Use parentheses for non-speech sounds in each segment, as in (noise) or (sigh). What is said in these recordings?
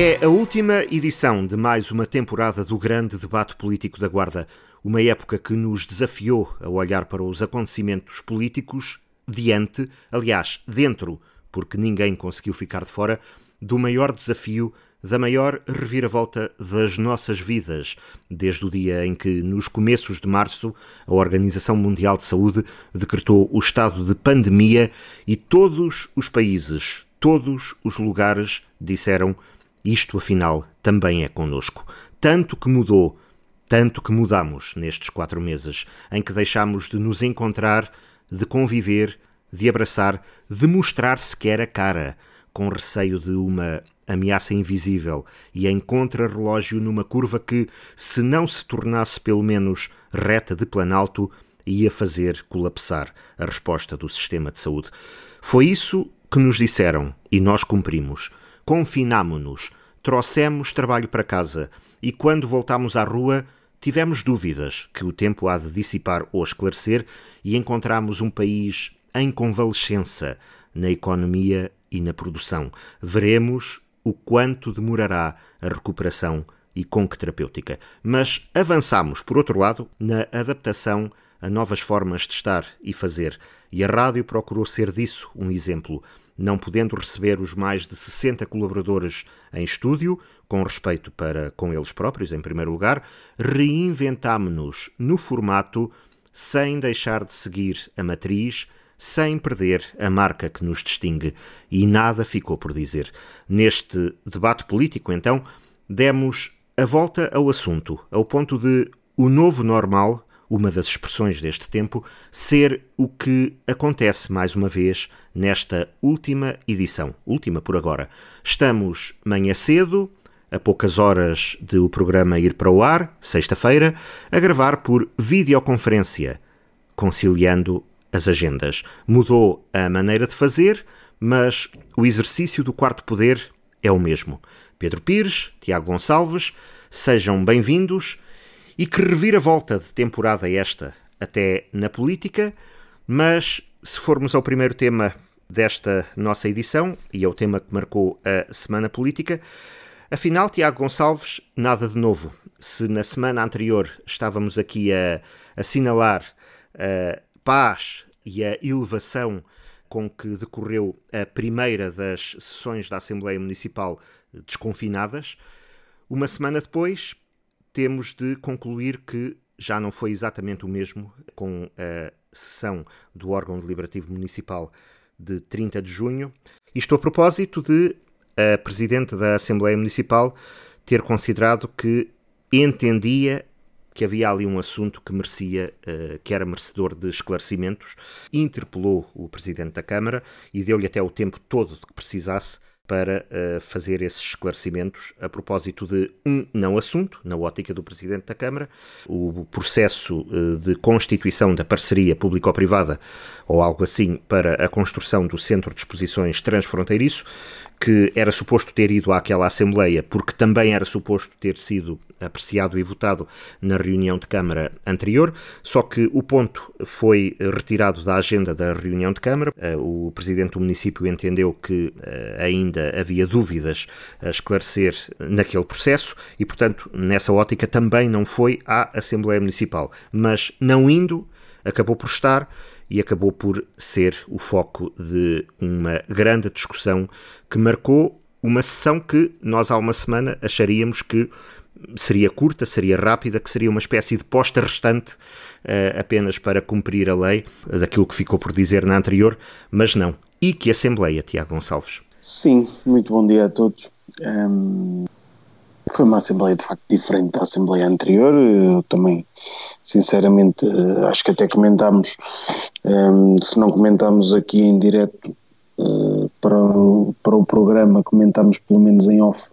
É a última edição de mais uma temporada do grande debate político da Guarda. Uma época que nos desafiou a olhar para os acontecimentos políticos diante, aliás, dentro, porque ninguém conseguiu ficar de fora, do maior desafio, da maior reviravolta das nossas vidas, desde o dia em que, nos começos de março, a Organização Mundial de Saúde decretou o estado de pandemia e todos os países, todos os lugares disseram isto, afinal, também é conosco. Tanto que mudou, tanto que mudamos nestes quatro meses, em que deixámos de nos encontrar, de conviver, de abraçar, de mostrar sequer a cara, com receio de uma ameaça invisível e em contrarrelógio numa curva que, se não se tornasse pelo menos reta de planalto, ia fazer colapsar a resposta do sistema de saúde. Foi isso que nos disseram e nós cumprimos confinámo-nos, trouxemos trabalho para casa e quando voltámos à rua tivemos dúvidas que o tempo há de dissipar ou esclarecer e encontramos um país em convalescença na economia e na produção. Veremos o quanto demorará a recuperação e com que terapêutica. Mas avançamos, por outro lado, na adaptação a novas formas de estar e fazer. E a rádio procurou ser disso um exemplo não podendo receber os mais de 60 colaboradores em estúdio, com respeito para com eles próprios, em primeiro lugar, reinventámo-nos no formato sem deixar de seguir a matriz, sem perder a marca que nos distingue. E nada ficou por dizer. Neste debate político, então, demos a volta ao assunto, ao ponto de o novo normal uma das expressões deste tempo, ser o que acontece mais uma vez nesta última edição, última por agora. Estamos manhã cedo, a poucas horas de o programa ir para o ar, sexta-feira, a gravar por videoconferência, conciliando as agendas. Mudou a maneira de fazer, mas o exercício do quarto poder é o mesmo. Pedro Pires, Tiago Gonçalves, sejam bem-vindos e que reviravolta de temporada esta, até na política, mas se formos ao primeiro tema desta nossa edição, e é o tema que marcou a Semana Política, afinal, Tiago Gonçalves, nada de novo. Se na semana anterior estávamos aqui a assinalar a paz e a elevação com que decorreu a primeira das sessões da Assembleia Municipal desconfinadas, uma semana depois temos de concluir que já não foi exatamente o mesmo com a sessão do órgão deliberativo municipal de 30 de junho. Isto a propósito de a Presidente da Assembleia Municipal ter considerado que entendia que havia ali um assunto que merecia, uh, que era merecedor de esclarecimentos, interpelou o Presidente da Câmara e deu-lhe até o tempo todo de que precisasse para uh, fazer esses esclarecimentos a propósito de um não assunto, na ótica do Presidente da Câmara, o processo uh, de constituição da parceria público-privada ou algo assim para a construção do Centro de Exposições Transfronteiriço, que era suposto ter ido àquela Assembleia, porque também era suposto ter sido apreciado e votado na reunião de Câmara anterior, só que o ponto foi retirado da agenda da reunião de Câmara. Eh, o Presidente do município entendeu que eh, ainda havia dúvidas a esclarecer naquele processo e, portanto, nessa ótica também não foi à Assembleia Municipal. Mas não indo, acabou por estar e acabou por ser o foco de uma grande discussão que marcou uma sessão que nós há uma semana acharíamos que seria curta, seria rápida, que seria uma espécie de posta restante uh, apenas para cumprir a lei, daquilo que ficou por dizer na anterior, mas não. E que Assembleia, Tiago Gonçalves? Sim, muito bom dia a todos. Um, foi uma Assembleia de facto diferente da Assembleia anterior. Eu também, sinceramente, eh, acho que até comentámos, um, se não comentámos aqui em direto uh, para, o, para o programa, comentámos pelo menos em off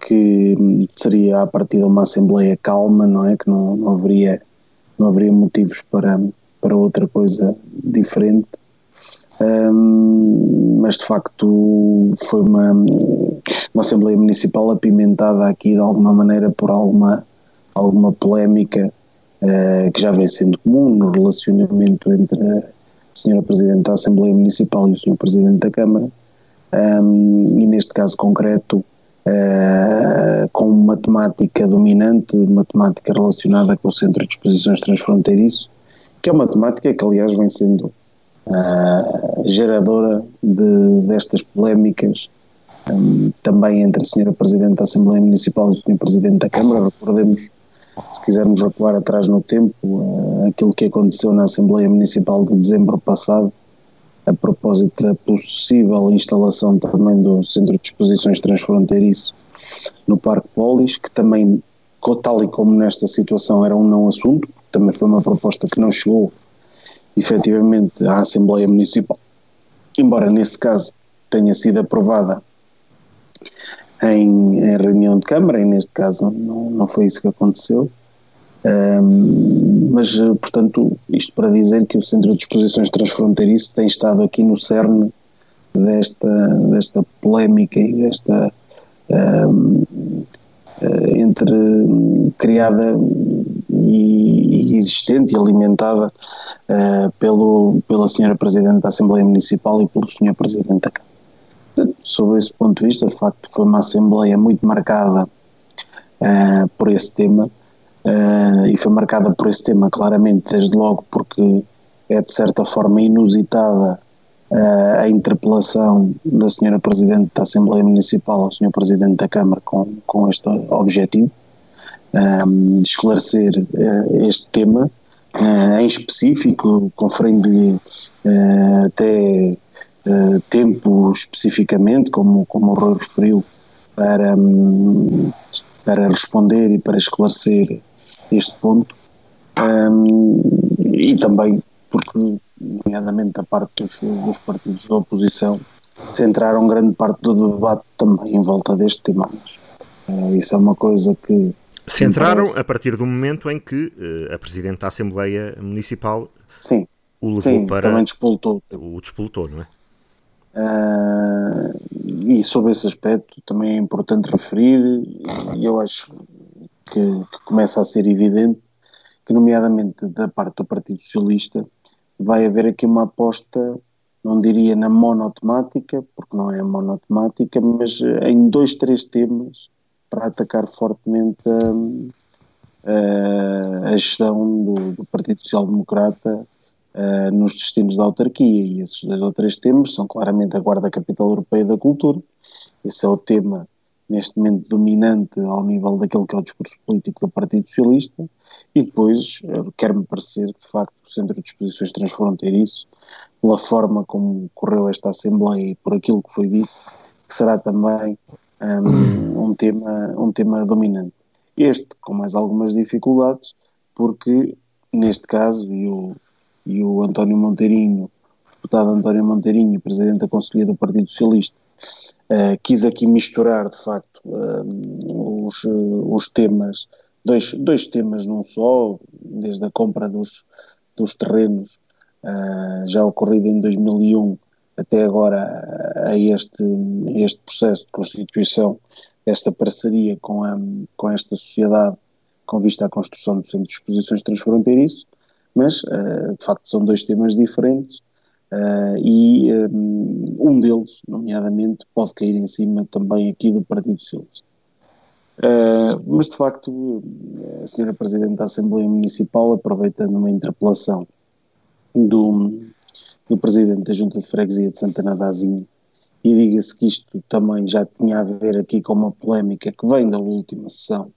que hum, seria a partir de uma Assembleia calma, não é? Que não, não, haveria, não haveria motivos para, para outra coisa diferente. Um, mas de facto foi uma, uma Assembleia Municipal apimentada aqui de alguma maneira por alguma, alguma polémica uh, que já vem sendo comum no relacionamento entre a Senhora Presidente da Assembleia Municipal e o Senhor Presidente da Câmara. Um, e neste caso concreto, uh, com uma temática dominante, uma temática relacionada com o Centro de Exposições Transfronteiriço, que é uma temática que, aliás, vem sendo uh, geradora de, destas polémicas um, também entre a Sra. Presidente da Assembleia Municipal e o Sr. Presidente da Câmara. Recordemos, se quisermos recuar atrás no tempo, uh, aquilo que aconteceu na Assembleia Municipal de dezembro passado, a propósito da possível instalação também do Centro de Exposições Transfronteiriço no Parque Polis, que também, tal e como nesta situação, era um não assunto, também foi uma proposta que não chegou efetivamente à Assembleia Municipal, embora nesse caso tenha sido aprovada em, em reunião de Câmara, e neste caso não, não foi isso que aconteceu. Um, mas, portanto, isto para dizer que o Centro de Exposições Transfronteiriço tem estado aqui no cerne desta, desta polémica e desta um, eh, entre criada e, existente e alimentada uh, pelo, pela senhora Presidente da Assembleia Municipal e pelo senhor Presidente da Câmara. Sob esse ponto de vista, de facto, foi uma Assembleia muito marcada uh, por esse tema uh, e foi marcada por esse tema claramente, desde logo, porque é de certa forma inusitada uh, a interpelação da Senhora Presidente da Assembleia Municipal ao Senhor Presidente da Câmara com, com este objetivo, um, de esclarecer este tema. em específico, conferindo-lhe até tempo especificamente, como, como o Rui referiu, para, um, para responder e para esclarecer este ponto. Um, e também porque, nomeadamente da parte dos, dos, partidos da oposição, centraram grande parte do debate também em volta deste tema. Uh, isso é uma coisa que. Centraram parece... a partir do momento em que uh, a Presidente da Assembleia Municipal sim, o levou sim, para. Também despoltou. O despoltou, não é? Uh, e sobre esse aspecto também é importante referir, e eu acho que, que, começa a ser evidente, que, nomeadamente da parte do Partido Socialista, vai haver aqui uma aposta, não diria na monotemática, porque não é monotemática, mas em dois, três temas para atacar fortemente a, a, a gestão do, do Partido Social Democrata uh, nos destinos da autarquia. E esses dois ou três temas são claramente a Guarda Capital Europeia da Cultura. Esse é o tema neste momento dominante ao nível daquele que é o discurso político do Partido Socialista, e depois uh, quer-me parecer que, de facto, o Centro de Exposições Transfronteiriço, pela forma como correu esta Assembleia e por aquilo que foi dito, que será também um, um, tema, um tema dominante. Este, com mais algumas dificuldades, porque, neste caso, e o, e o António Monteirinho, o deputado António Monteirinho, presidente da Conselhia do Partido Socialista, uh, quis aqui misturar, de facto, uh, os, uh, os temas, dois, dois temas num só, desde a compra dos, dos terrenos, já ocorrido em 2001, até agora a este, este processo de constituição desta parceria com, a, com esta sociedade com vista à construção do Centro de Exposições Transfronteiriço, mas uh, de facto são dois temas diferentes uh, e um, eh, um deles, nomeadamente, pode cair em cima também aqui do Partido Socialista. Uh, mas de facto, a senhora Presidente da Assembleia Municipal, aproveitando uma interpelação do, do Presidente da Junta de Freguesia de Santana da Azinha, e diga-se que isto também já tinha a ver aqui com uma polémica que vem da última sessão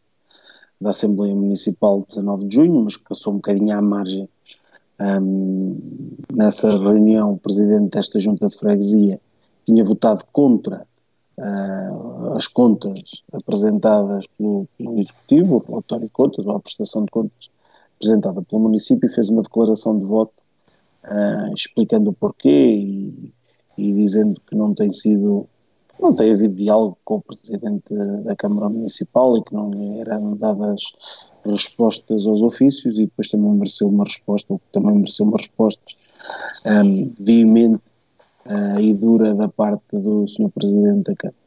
da Assembleia Municipal de 19 de junho, mas que passou um bocadinho à margem. Um, nessa reunião, o presidente desta junta de freguesia tinha votado contra uh, as contas apresentadas pelo, pelo Executivo, o relatório de contas, ou a prestação de contas apresentada pelo município, e fez uma declaração de voto uh, explicando o porquê e, e dizendo que não tem sido não tem havido diálogo com o Presidente da Câmara Municipal e que não eram dadas respostas aos ofícios e depois também mereceu uma resposta, ou também mereceu uma resposta um, veemente uh, e dura da parte do Sr. Presidente da Câmara.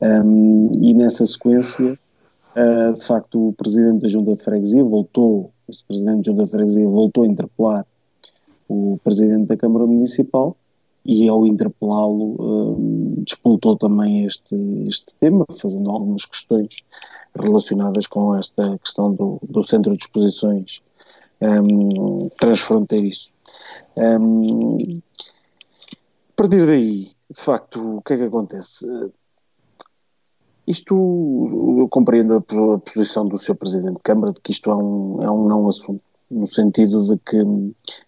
Um, e nessa sequência, uh, de facto, o Presidente da Junta de Freguesia voltou, o Presidente da Junta de Freguesia voltou a interpelar o Presidente da Câmara Municipal e ao interpelá-lo uh, despoltou também este, este tema, fazendo algumas questões relacionadas com esta questão do, do centro de exposições um, transfronteiriço. Um, a partir daí, de facto, o que é que acontece? Isto, eu compreendo a posição do Sr. Presidente de Câmara de que isto é um, é um não assunto, no sentido de que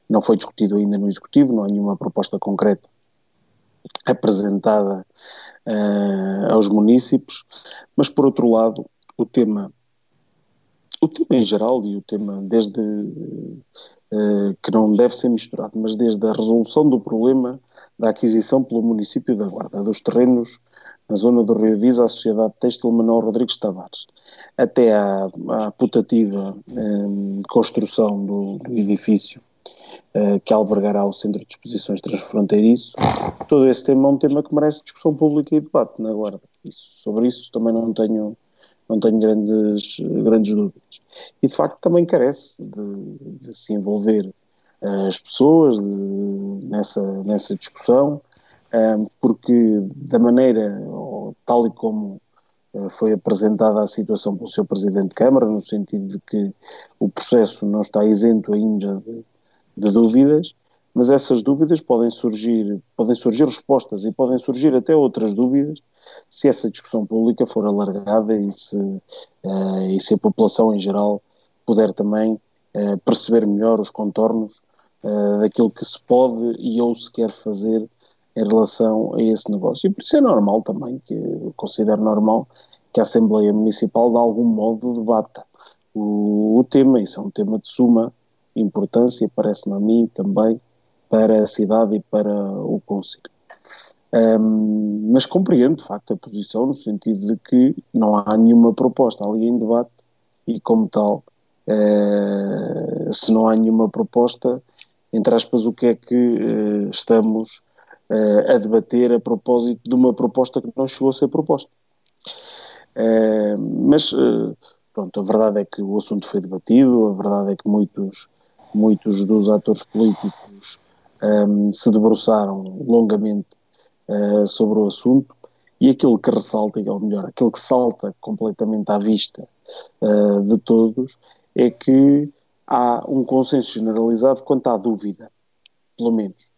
não foi discutido ainda no Executivo, não há nenhuma proposta concreta apresentada uh, aos municípios, mas por outro lado, o tema, o tema em geral e o tema desde uh, que não deve ser misturado, mas desde a resolução do problema da aquisição pelo município da Guarda dos terrenos na zona do Rio Diz, à Sociedade Têxtil Manuel Rodrigues Tavares, até à, à putativa eh, construção do, do edifício eh, que albergará o Centro de Exposições Transfronteiriço. Todo esse tema é um tema que merece discussão pública e debate na Guarda. Isso, sobre isso também não tenho, não tenho grandes, grandes dúvidas. E de facto também carece de, de se envolver eh, as pessoas de, nessa, nessa discussão, porque da maneira, tal e como eh, foi apresentada a situação pelo seu Presidente de Câmara, no sentido de que o processo não está isento ainda de, de dúvidas, mas essas dúvidas podem surgir, podem surgir respostas e podem surgir até outras dúvidas se essa discussão pública for alargada e se, uh, e se a população em geral puder também uh, perceber melhor os contornos uh, daquilo que se pode e ou se quer fazer em relação a esse negócio. E por isso é normal também, que eu considero normal, que a Assembleia Municipal de algum modo debata o, o tema. Isso é um tema de suma importância, parece-me a mim também, para a cidade e para o Conselho. Um, mas compreendo, de facto, a posição no sentido de que não há nenhuma proposta ali em debate e, como tal, uh, se não há nenhuma proposta, entre aspas, o que é que uh, estamos uh, a debater a propósito de uma proposta que não chegou a ser proposta. Mas, pronto, a verdade é que o assunto foi debatido, a verdade é que muitos, muitos dos atores políticos um, se debruçaram longamente sobre o assunto e aquilo que ressalta, ou melhor, aquilo que salta completamente à vista de todos é que há um consenso generalizado quanto à dúvida, pelo menos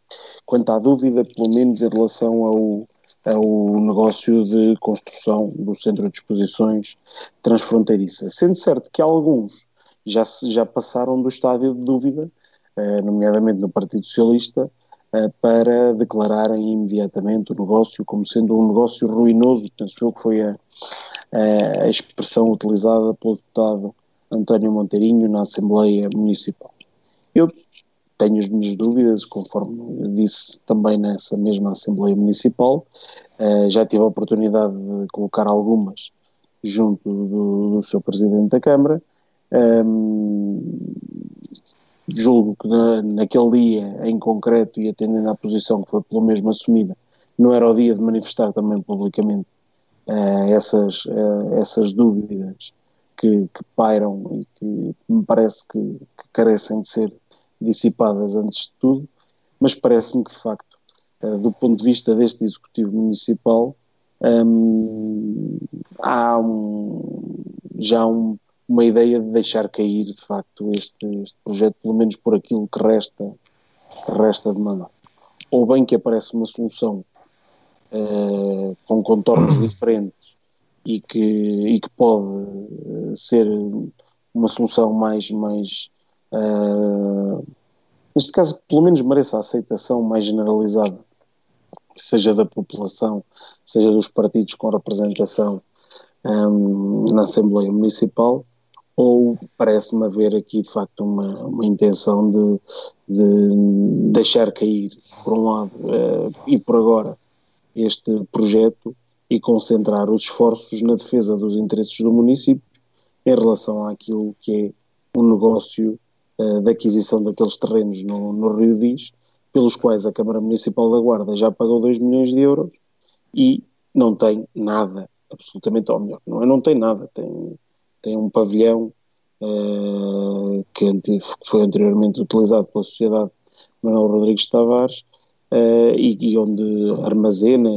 quanto à dúvida, pelo menos em relação ao, ao negócio de construção do centro de exposições transfronteiriça. Sendo certo que alguns já, já passaram do estádio de dúvida, nomeadamente no Partido Socialista, eh, para declararem imediatamente o negócio como sendo um negócio ruinoso, penso eu que foi a, a expressão utilizada pelo deputado António Monteirinho na Assembleia Municipal. Eu tenho as minhas dúvidas, conforme disse também nessa mesma Assembleia Municipal. Uh, já tive a oportunidade de colocar algumas junto do, do seu Presidente da Câmara. Um, julgo que na, naquele dia em concreto, e atendendo à posição que foi pelo mesmo assumida, não era o dia de manifestar também publicamente uh, essas, uh, essas dúvidas que, que, pairam e que me parece que, que carecem de ser dissipadas antes de tudo, mas parece-me que, de facto, uh, do ponto de vista deste Executivo Municipal, um, há um, já um, uma ideia de deixar cair, de facto, este, este, projeto, pelo menos por aquilo que resta, que resta de mandar. Ou bem que aparece uma solução uh, com contornos (clears throat) diferentes e que, e que pode uh, ser uma solução mais, mais uh, neste caso, pelo menos mereça a aceitação mais generalizada, seja da população, seja dos partidos com representação um, na Assembleia Municipal, ou parece-me haver aqui de facto uma, uma intenção de, de deixar cair, por um lado, uh, e por agora, este projeto e concentrar os esforços na defesa dos interesses do município em relação àquilo que é um negócio uh, da aquisição daqueles terrenos no, no Rio Diz, pelos quais a Câmara Municipal da Guarda já pagou 2 milhões de euros e não tem nada, absolutamente, ou melhor, não, é, não tem nada, tem, tem um pavilhão uh, que, foi anteriormente utilizado pela Sociedade Manuel Rodrigues Tavares, uh, e, e, onde armazena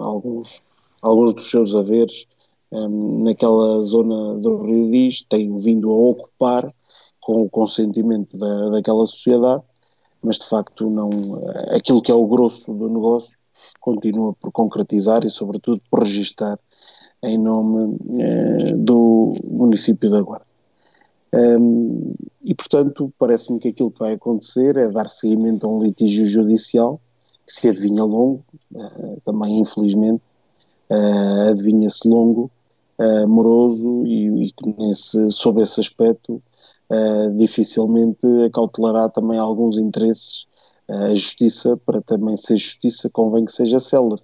alguns, alguns dos seus haveres um, naquela zona do Rio Diz, tem vindo a ocupar com o consentimento da, daquela sociedade, mas de facto não, aquilo que é o grosso do negócio continua por concretizar e sobretudo por registar em nome uh, do município da Guarda. Um, e, portanto, parece-me que aquilo que vai acontecer é dar seguimento a um litígio judicial que se adivinha longo, uh, também infelizmente, uh, adivinha-se longo, uh, moroso e, e nesse, sob esse aspecto dificilmente acautelará também alguns interesses. a justiça, para também ser justiça, convém que seja célere,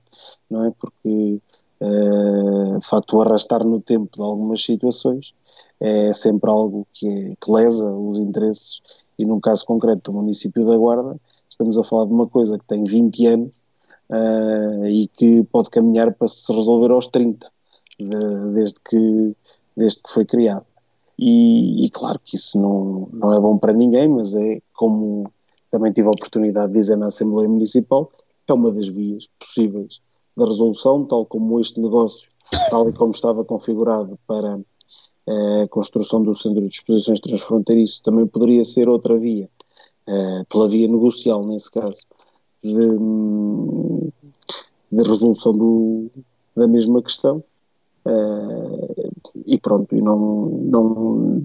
não é? Porque, de facto, o arrastar no tempo de algumas situações é sempre algo que, que lesa os interesses e num caso concreto do município da Guarda. Estamos a falar de uma coisa que tem 20 anos uh, e que pode caminhar para se resolver aos 30 de, desde, que, desde que foi criado. E, e, claro que isso não, não é bom para ninguém mas é como também tive a oportunidade de dizer na Assembleia Municipal é uma das vias possíveis da resolução, tal como este negócio, tal e como estava configurado para a construção do centro de exposições transfronteiriço também poderia ser outra via, uh, pela via negocial nesse caso, de, de resolução do, da mesma questão. Uh, e pronto, e não, não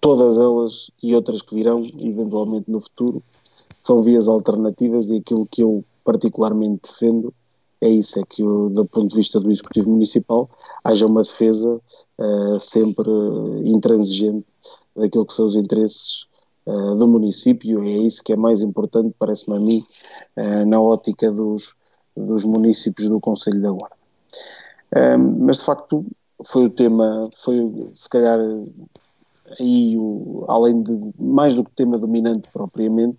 todas elas e outras que virão eventualmente no futuro são vias alternativas e aquilo que eu particularmente defendo é isso, é que do ponto de vista do Executivo Municipal haja uma defesa uh, sempre intransigente daquilo que são os interesses uh, do município, é isso que é mais importante, parece-me a mim, uh, na ótica dos, dos municípios do Conselho da Guarda. mas de facto foi o tema, foi se calhar aí, o, além de mais do que tema dominante propriamente,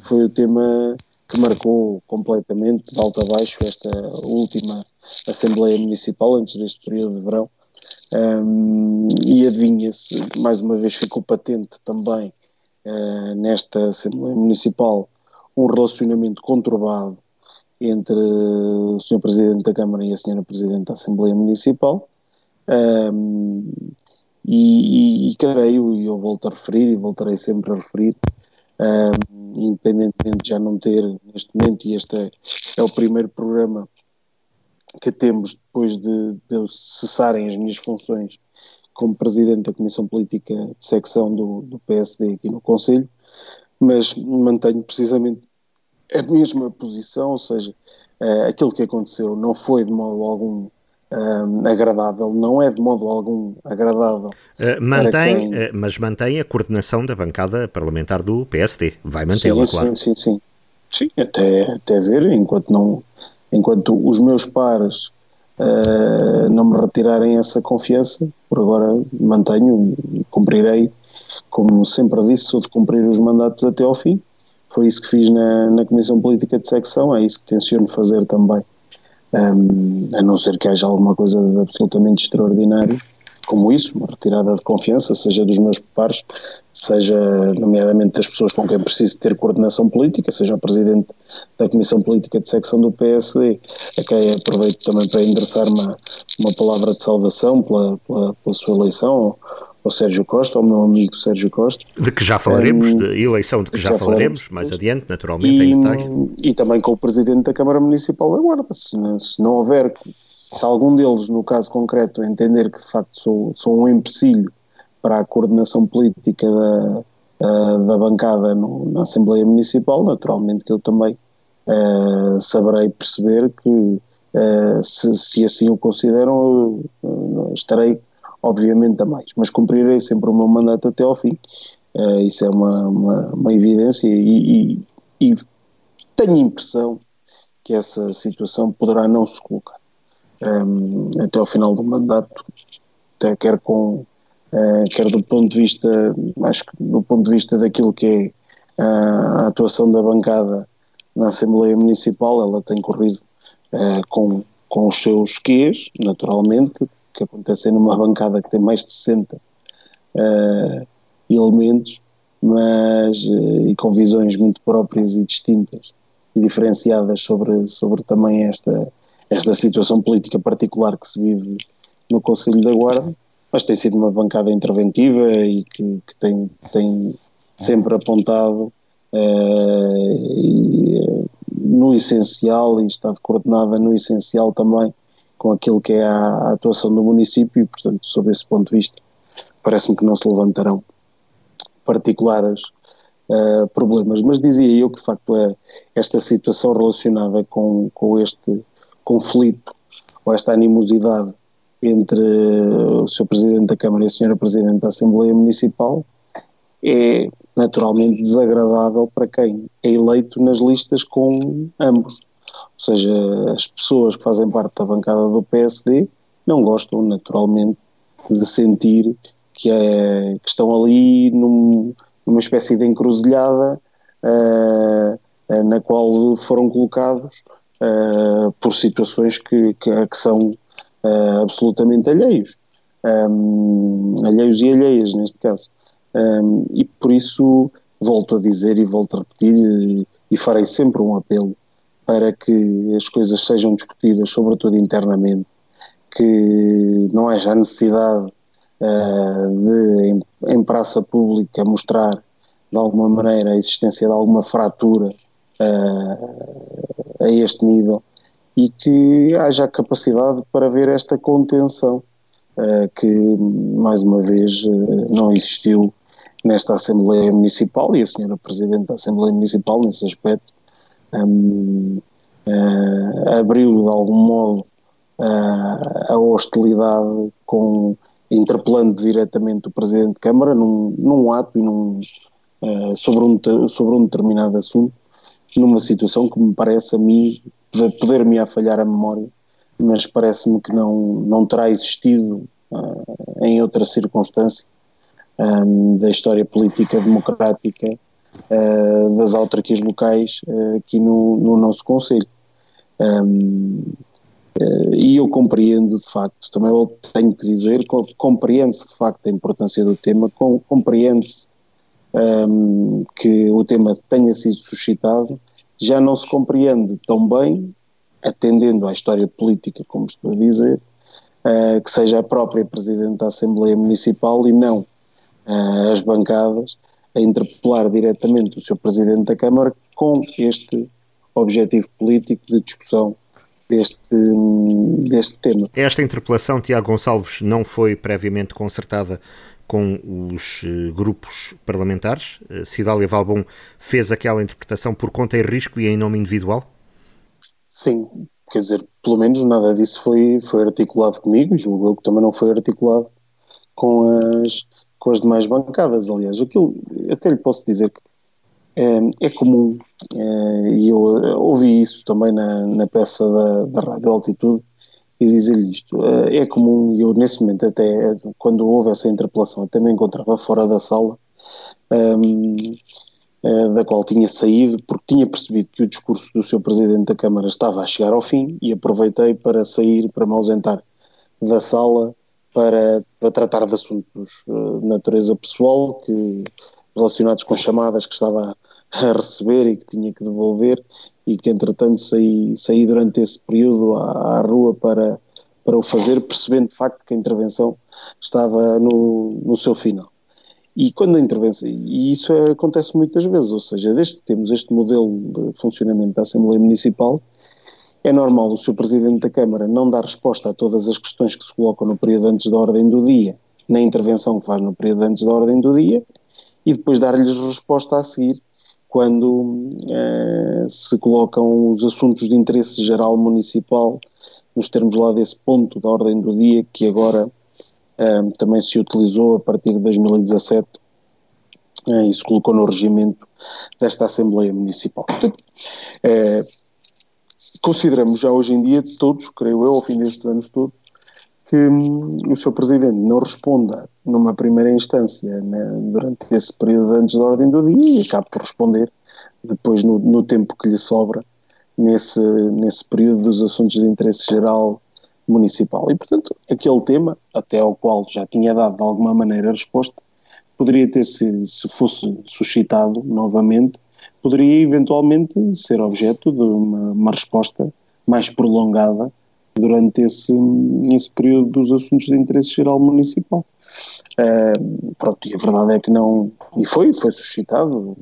foi o tema que marcou completamente, de alto a baixo, esta última Assembleia Municipal antes deste período de verão. Um, e adivinha-se, mais uma vez ficou patente também uh, nesta Assembleia Municipal um relacionamento conturbado entre o Sr. Presidente da Câmara e a Sra. Presidente da Assembleia Municipal. Um, e, e, e creio, e eu volto a referir, e voltarei sempre a referir, independentemente de já não ter neste momento, e este é, é o primeiro programa que temos depois de, de cessarem as minhas funções como Presidente da Comissão Política de Secção do, do PSD aqui no Conselho, mas mantenho precisamente a mesma posição, ou seja, uh, aquilo que aconteceu não foi de modo algum agradável, não é de modo algum agradável. Uh, mantém, quem... uh, mas mantém a coordenação da bancada parlamentar do PSD, vai mantê-la, claro. Sim, sim, sim. Sim, até, até ver, enquanto, não, enquanto os meus pares uh, não me retirarem essa confiança, por agora mantenho e cumprirei, como sempre disse, sou de cumprir os mandatos até ao fim. Foi isso que fiz na, na Comissão Política de Secção, é isso que tenciono fazer também um, a não ser que haja alguma coisa de absolutamente extraordinário como isso, uma retirada de confiança, seja dos meus pares, seja nomeadamente das pessoas com quem preciso ter coordenação política, seja o Presidente da Comissão Política de Secção do PSD, a quem aproveito também para endereçar uma, uma palavra de saudação pela, pela, pela sua eleição, ao Sérgio Costa, ao meu amigo Sérgio Costa. De que já falaremos, um, de eleição de que, de já, já, falaremos, mais adiante, naturalmente, e, em detalhe. E também com o Presidente da Câmara Municipal da Guarda. Se, se não houver, se algum deles, no caso concreto, entender que de facto sou, sou um empecilho para a coordenação política da, da bancada no, na Assembleia Municipal, naturalmente que eu também uh, saberei perceber que uh, se, se, assim o consideram, uh, estarei obviamente a mais, mas cumprirei sempre o meu mandato até ao fim. Uh, isso é uma, uma, uma evidência e, e, e, tenho a impressão que essa situação poderá não se colocar um, ehm, até ao final do mandato, até quer com uh, quer do ponto de vista, acho que do ponto de vista daquilo que é a atuação da bancada na Assembleia Municipal, ela tem corrido uh, com, com os seus quês, naturalmente, que acontecem numa bancada que tem mais de 60 uh, eh, elementos, mas uh, e com visões muito próprias e distintas e diferenciadas sobre, sobre também esta, esta situação política particular que se vive no Conselho da Guarda, mas tem sido uma bancada interventiva e que, que tem, tem sempre apontado uh, e, no essencial e está coordenada no essencial também com aquilo que é a, a atuação do município e, portanto, sob esse ponto de vista, parece-me que não se levantarão particulares uh, problemas. Mas dizia eu que, de facto, é esta situação relacionada com, com este conflito ou esta animosidade entre o Sr. Presidente da Câmara e a Sra. Presidente da Assembleia Municipal é naturalmente desagradável para quem é eleito nas listas com ambos. Ou seja, as pessoas que fazem parte da bancada do PSD não gostam naturalmente de sentir que, é, que estão ali num, numa espécie de encruzilhada uh, na qual foram colocados uh, por situações que, que, que são uh, absolutamente alheios. Um, alheios e alheias, neste caso. Um, e por isso volto a dizer e volto a repetir e, e farei sempre um apelo para que as coisas sejam discutidas, sobretudo internamente, que não haja necessidade uh, de, em, em, praça pública, mostrar de alguma maneira a existência de alguma fratura uh, a este nível e que haja capacidade para ver esta contenção uh, que, mais uma vez, não existiu nesta Assembleia Municipal e a senhora Presidente da Assembleia Municipal, nesse aspecto, um, uh, abriu de algum modo uh, a hostilidade com interpelando diretamente o Presidente de Câmara num, num ato e num, uh, sobre, um, sobre um determinado assunto, numa situação que me parece a mim, poder-me afalhar a memória, mas parece-me que não, não terá existido em outra circunstância um, da história política democrática uh, das autarquias locais uh, aqui no, no, nosso Conselho. Um, uh, e eu compreendo, de facto, também tenho que dizer, compreende-se de facto a importância do tema, compreende-se um, que o tema tenha sido suscitado, já não se compreende tão bem, atendendo à história política, como estou a dizer, uh, que seja a própria Presidente da Assembleia Municipal e não uh, as bancadas a interpelar diretamente o seu Presidente da Câmara com este objetivo político de discussão deste, deste tema. Esta interpelação, Tiago Gonçalves, não foi previamente concertada com os uh, grupos parlamentares? Uh, Cidália Valbon fez aquela interpretação por conta e risco e em nome individual? Sim, quer dizer, pelo menos nada disso foi, foi articulado comigo, julgo eu que também não foi articulado com as, com as demais bancadas, aliás. Aquilo, até lhe posso dizer que é, é comum, é, e eu ouvi isso também na, na peça da, da Rádio Altitude, e dizer-lhe isto. É, comum, e eu nesse momento, até quando houve essa interpelação, até me encontrava fora da sala, um, é, da qual tinha saído, porque tinha percebido que o discurso do seu Presidente da Câmara estava a chegar ao fim e aproveitei para sair, para me ausentar da sala para, para tratar de assuntos uh, de natureza pessoal que, relacionados com chamadas que estava a receber e que tinha que devolver e que entretanto saí, saí durante esse período à, à rua para, para o fazer, percebendo de facto que a intervenção estava no, no seu final. E quando a intervenção, e isso acontece muitas vezes, ou seja, desde que temos este modelo de funcionamento da Assembleia Municipal, é normal o Sr. Presidente da Câmara não dar resposta a todas as questões que se colocam no período antes da ordem do dia, na intervenção que faz no período antes da ordem do dia, e depois dar-lhes resposta a seguir quando eh, se colocam os assuntos de interesse geral municipal, nos termos lá desse ponto da ordem do dia, que agora eh, também se utilizou a partir de 2017 eh, e se colocou no regimento desta Assembleia Municipal. Portanto, consideramos já hoje em dia, todos, creio eu, ao fim destes anos todos, que hum, o seu Presidente não responda numa primeira instância né, durante esse período antes da ordem do dia e acabe por responder depois no, no, tempo que lhe sobra nesse, nesse período dos assuntos de interesse geral municipal. E, portanto, aquele tema, até ao qual já tinha dado de alguma maneira resposta, poderia ter, se, se fosse suscitado novamente, poderia eventualmente ser objeto de uma, uma resposta mais prolongada durante esse, esse período dos assuntos de interesse geral municipal. Uh, pronto, e a verdade é que não. E foi, foi suscitado,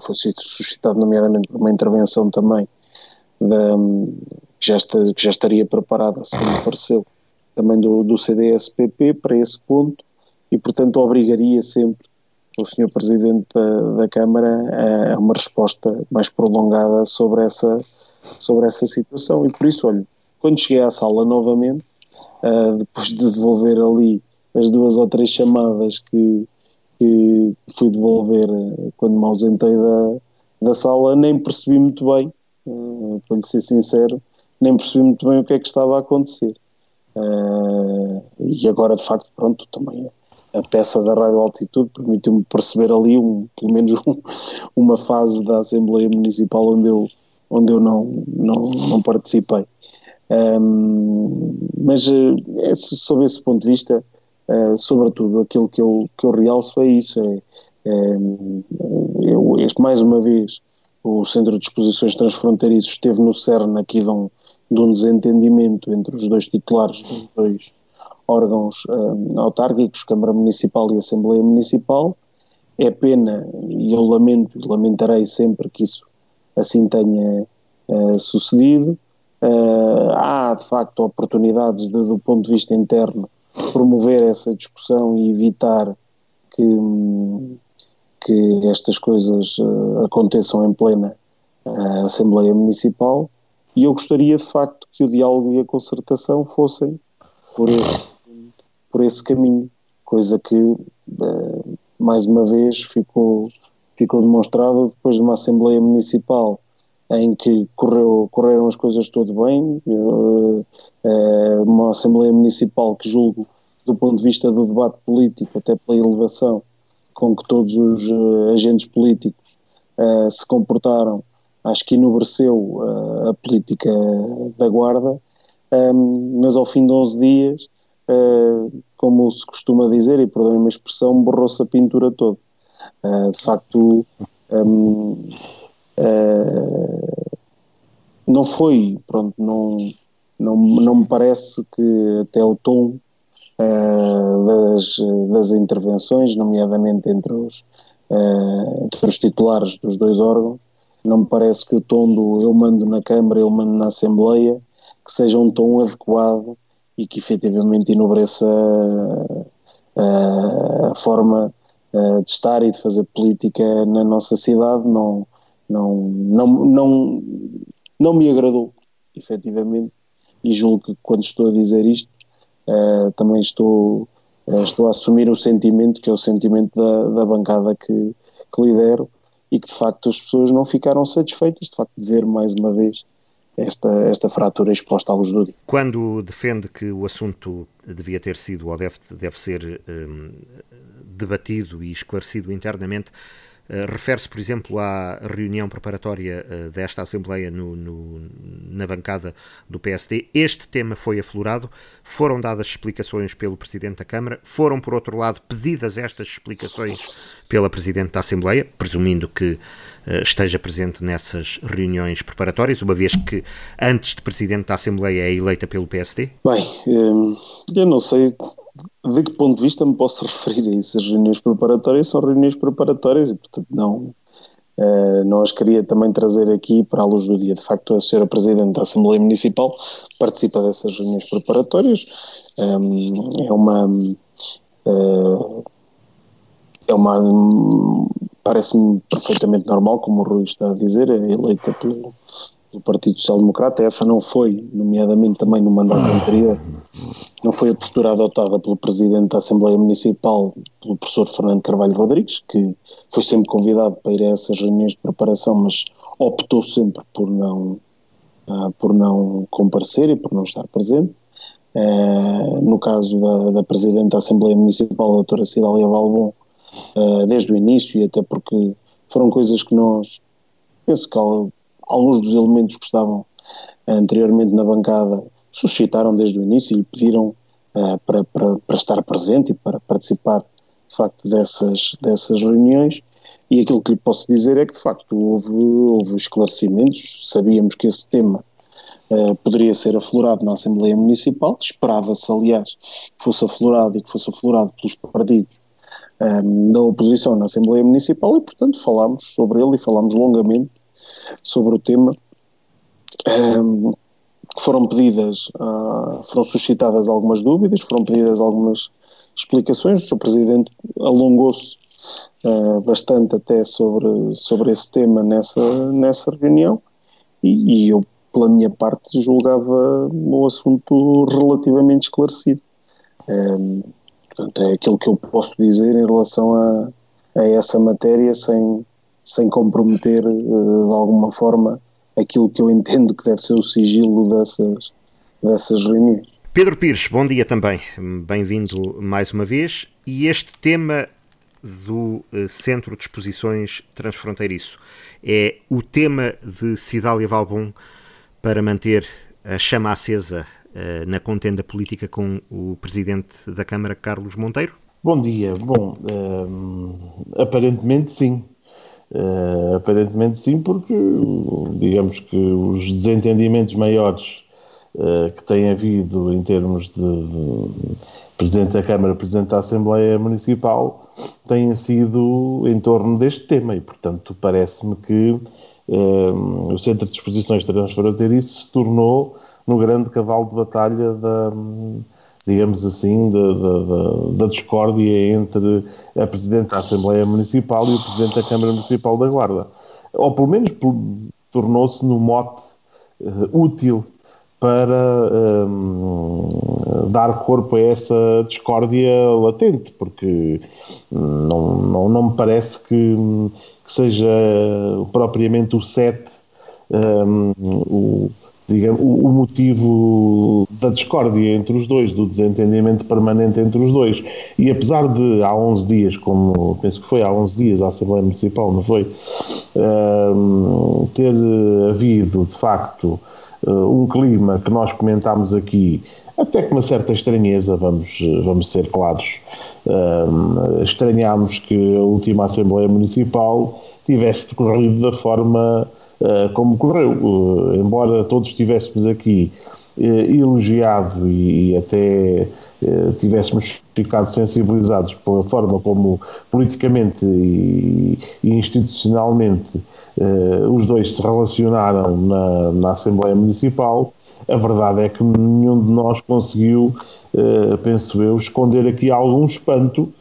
foi suscitado, nomeadamente, por uma intervenção também da, que, já está, que já estaria preparada, segundo pareceu, também do, do CDSPP para esse ponto, e portanto obrigaria sempre o Sr. Presidente da, da Câmara a uma resposta mais prolongada sobre essa, sobre essa situação. E por isso, olha, quando cheguei à sala novamente, uh, depois de devolver ali as duas ou três chamadas que, que fui devolver uh, quando me ausentei da, da sala, nem percebi muito bem, uh, para ser sincero, nem percebi muito bem o que é que estava a acontecer. Uh, e agora, de facto, pronto, também a peça da Rádio Altitude permitiu-me perceber ali um, pelo menos um, uma fase da Assembleia Municipal onde eu, onde eu não, não, não participei. Um, mas é, sob esse ponto de vista, uh, sobretudo aquilo que eu, que eu realço é isso, é, é eu, este, mais uma vez o Centro de Exposições Transfronteiriços esteve no CERN aqui de um, de um desentendimento entre os dois titulares dos dois órgãos uh, autárquicos, Câmara Municipal e Assembleia Municipal. É pena, e eu lamento, lamentarei sempre que isso assim tenha uh, sucedido. Uh, há, de facto, oportunidades de, do ponto de vista interno, promover essa discussão e evitar que, que estas coisas aconteçam em plena Assembleia Municipal. E eu gostaria, de facto, que o diálogo e a concertação fossem por esse por esse caminho, coisa que, eh, mais uma vez, ficou, ficou demonstrada depois de uma Assembleia Municipal em que correu, correram as coisas tudo bem, eh, eh, uma Assembleia Municipal que julgo, do ponto de vista do debate político, até pela elevação com que todos os agentes políticos se comportaram, acho que enobreceu a política da Guarda, mas ao fim de 11 dias como se costuma dizer, e perdoem uma expressão, borrou-se a pintura toda. Uh, de facto, um, eh, não foi, pronto, não, não, não me parece que até o tom das, das intervenções, nomeadamente entre os, entre os titulares dos dois órgãos, não me parece que o tom do eu mando na Câmara, eu mando na Assembleia, que seja um tom adequado e que efetivamente enobreça a, a forma de estar e de fazer política na nossa cidade não, não, não, não, não me agradou, efetivamente, e julgo que quando estou a dizer isto uh, também estou, uh, estou a assumir o sentimento que é o sentimento da, da bancada que, que lidero e que de facto as pessoas não ficaram satisfeitas de facto de ver mais uma vez esta, esta fratura exposta à luz do dia. Quando defende que o assunto devia ter sido ou deve, deve ser um, debatido e esclarecido internamente, Uh, Refere-se, por exemplo, à reunião preparatória uh, desta Assembleia no, no, na bancada do PSD. Este tema foi aflorado, foram dadas explicações pelo Presidente da Câmara, foram, por outro lado, pedidas estas explicações pela Presidente da Assembleia, presumindo que esteja presente nessas reuniões preparatórias, uma vez que antes de Presidente da Assembleia é eleita pelo PSD? Bem, hum, eu não sei de que ponto de vista me posso (laughs) referir a isso? As reuniões preparatórias são reuniões preparatórias e, portanto, não. Uh, nós queria também trazer aqui para a luz do dia. De facto, a senhora Presidente da Assembleia Municipal participa dessas reuniões preparatórias. Um, é uma. Uh, é uma. Parece-me perfeitamente normal, como o Rui está a dizer, é eleita pelo, pelo Partido Social Democrata. Essa não foi, nomeadamente também no mandato anterior, não foi a postura adotada pelo Presidente da Assembleia Municipal, pelo professor Fernando Carvalho Rodrigues, que foi sempre convidado para ir a essas reuniões de preparação, mas optou sempre por não, uh, por não comparecer e por não estar presente. Uh, no caso da, da Presidente da Assembleia Municipal, a doutora Cidália Valbon, uh, desde o início, e até porque foram coisas que nós, penso que alguns dos elementos que estavam anteriormente na bancada suscitaram desde o início e pediram uh, para, para, para, estar presente e para participar de facto dessas, dessas reuniões. E aquilo que lhe posso dizer é que, de facto, houve, houve esclarecimentos, sabíamos que esse tema uh, poderia ser aflorado na Assembleia Municipal, esperava-se, aliás, que fosse aflorado e que fosse aflorado pelos partidos um, ehm, da oposição na Assembleia Municipal e, portanto, falámos sobre ele e falámos longamente sobre o tema. Um, ehm, foram pedidas, uh, foram suscitadas algumas dúvidas, foram pedidas algumas explicações. O Sr. Presidente alongou-se uh, bastante até sobre, sobre esse tema nessa, nessa reunião e, e, eu, pela minha parte, julgava o assunto relativamente esclarecido. Um, portanto, é aquilo que eu posso dizer em relação a, a essa matéria sem, sem comprometer uh, de alguma forma aquilo que eu entendo que deve ser o sigilo dessas, dessas reuniões. Pedro Pires, bom dia também. Bem-vindo mais uma vez. E este tema do eh, Centro de Exposições Transfronteiriço é o tema de Cidália Valbon para manter a chama acesa na contenda política com o Presidente da Câmara, Carlos Monteiro? Bom dia. Bom, uh, aparentemente sim. Uh, aparentemente sim, porque digamos que os desentendimentos maiores uh, que têm havido em termos de, de, Presidente da Câmara, Presidente da Assembleia Municipal têm sido em torno deste tema e, portanto, parece-me que uh, o Centro de Exposições Transfronteiriço se tornou no grande cavalo de batalha da digamos assim, da, da, da, discórdia entre a Presidente da Assembleia Municipal e o Presidente da Câmara Municipal da Guarda. Ou pelo menos tornou-se no mote uh, útil para um, dar corpo a essa discórdia latente, porque não, não, não me parece que, que seja propriamente o sete um, o digamos, o, o, motivo da discórdia entre os dois, do desentendimento permanente entre os dois. E apesar de há 11 dias, como penso que foi há 11 dias a Assembleia Municipal, não foi? Uh, ter havido, de facto, uh, um clima que nós comentámos aqui, até com uma certa estranheza, vamos, vamos ser claros. Uh, estranhámos que a última Assembleia Municipal tivesse decorrido da forma eh, como correu. Uh, embora todos estivéssemos aqui uh, elogiado e, até tivéssemos ficado sensibilizados pela forma como politicamente e, e institucionalmente os dois se relacionaram na, na, Assembleia Municipal, a verdade é que nenhum de nós conseguiu, penso eu, esconder aqui algum espanto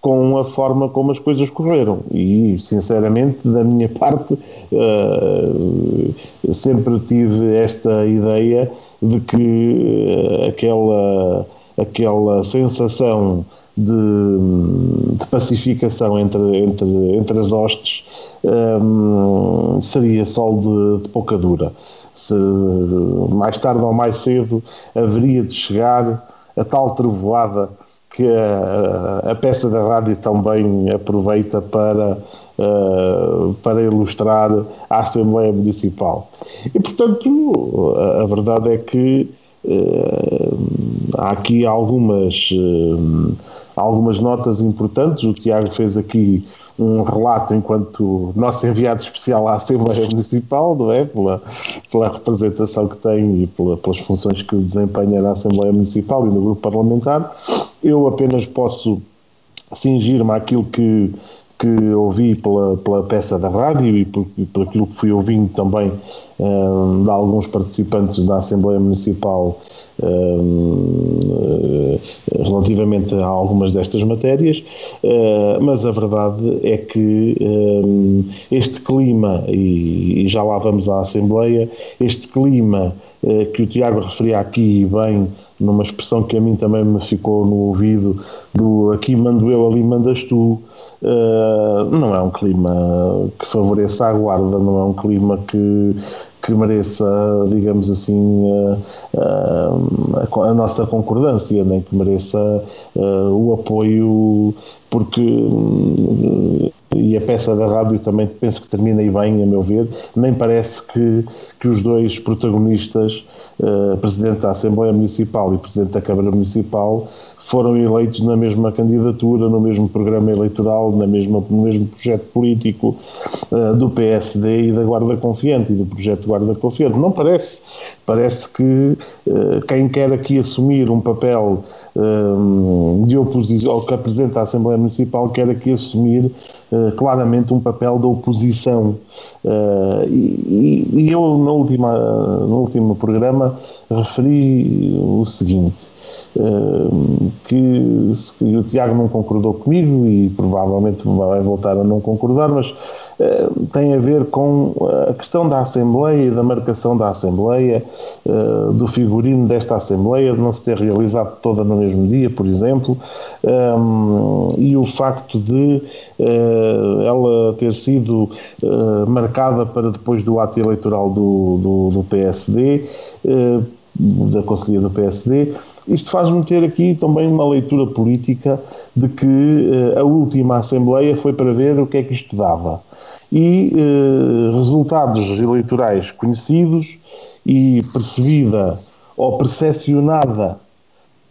com a forma como as coisas correram. E, sinceramente, da minha (laughs) parte, uh, sempre tive esta ideia de que uh, aquela, aquela sensação de, de, pacificação entre, entre, entre as hostes um, eh, seria sol de, de pouca dura. Se, mais tarde ou mais cedo haveria de chegar a tal trevoada que a, a, peça da rádio também aproveita para, uh, para ilustrar a Assembleia Municipal. E, portanto, a, a verdade é que uh, há aqui algumas, uh, algumas notas importantes. O Tiago fez aqui um relato enquanto nosso enviado especial à Assembleia Municipal, não é? Pela, pela representação que tem e pela, pelas funções que desempenha na Assembleia Municipal e no grupo parlamentar. Eu apenas posso cingir-me àquilo que, que ouvi pela, pela peça da rádio e por, por aquilo que fui ouvindo também um, de alguns participantes da Assembleia Municipal um, relativamente a algumas destas matérias, uh, mas a verdade é que um, este clima, e, e, já lá vamos à Assembleia, este clima uh, que o Tiago referia aqui bem numa expressão que a mim também me ficou no ouvido, do aqui mando eu, ali mandas tu, uh, não é um clima que favoreça a guarda, não é um clima que, que mereça, digamos assim, a, a, a nossa concordância, nem que mereça uh, o apoio, porque e a peça da rádio também penso que termina aí bem, a meu ver. Nem parece que, que os dois protagonistas, uh, Presidente da Assembleia Municipal e Presidente da Câmara Municipal, foram eleitos na mesma candidatura, no mesmo programa eleitoral, na mesma, no mesmo projeto político uh, do PSD e da Guarda Confiante e do projeto Guarda Confiante. Não parece. Parece que uh, quem quer aqui assumir um papel de oposição, ou que apresenta a Assembleia Municipal, quer aqui assumir uh, claramente um papel da oposição. Uh, e, e, eu, na última, no último programa, referi o seguinte: que, que, o Tiago não concordou comigo e provavelmente vai voltar a não concordar, mas tem a ver com a questão da Assembleia e da marcação da Assembleia, uh, do figurino desta Assembleia, de não se ter realizado toda no mesmo dia, por exemplo, um, e o facto de ela ter sido marcada para depois do ato eleitoral do, do, do PSD da Conselhia do PSD. Isto faz-me ter aqui também uma leitura política de que a última Assembleia foi para ver o que é que isto dava. E uh, resultados eleitorais conhecidos e percebida ou percepcionada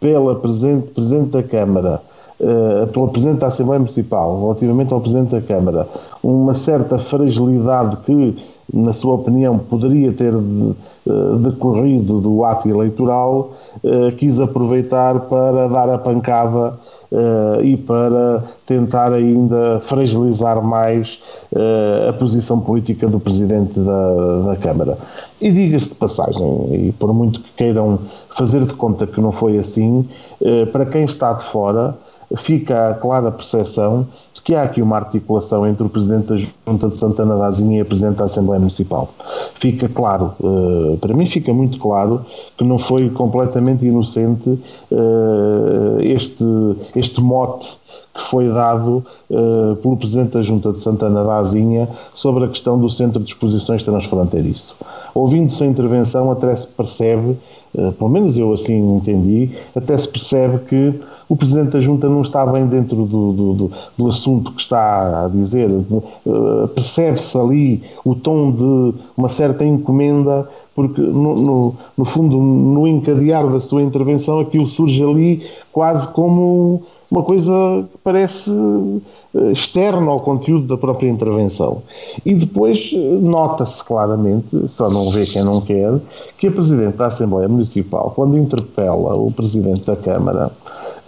pela Presidente, Presidente da Câmara, uh, pela Presidente da Assembleia Municipal, relativamente ao Presidente da Câmara, uma certa fragilidade que na sua opinião, poderia ter eh, decorrido do ato eleitoral, eh, quis aproveitar para dar a pancada eh, e para tentar ainda fragilizar mais a posição política do Presidente da, da Câmara. E diga-se de passagem, e por muito que queiram fazer de conta que não foi assim, para quem está de fora, fica a clara percepção de que há aqui uma articulação entre o Presidente da Junta de Santana da Azinha e a Presidente da Assembleia Municipal. Fica claro, uh, para mim fica muito claro que não foi completamente inocente uh, este, este mote que foi dado uh, pelo Presidente da Junta de Santana da Azinha sobre a questão do Centro de Exposições Transfronteiriço. Ouvindo-se a intervenção, até se percebe, uh, pelo menos eu assim entendi, até se percebe que o Presidente da Junta não está bem dentro do, do, do, do assunto que está a dizer. Uh, Percebe-se ali o tom de uma certa encomenda, porque, no, no, no, fundo, no encadear da sua intervenção, aquilo surge ali quase como uma coisa que parece eh, externa ao conteúdo da própria intervenção. E depois eh, nota-se claramente, só não vê quem não quer, que a Presidente da Assembleia Municipal, quando interpela o Presidente da Câmara,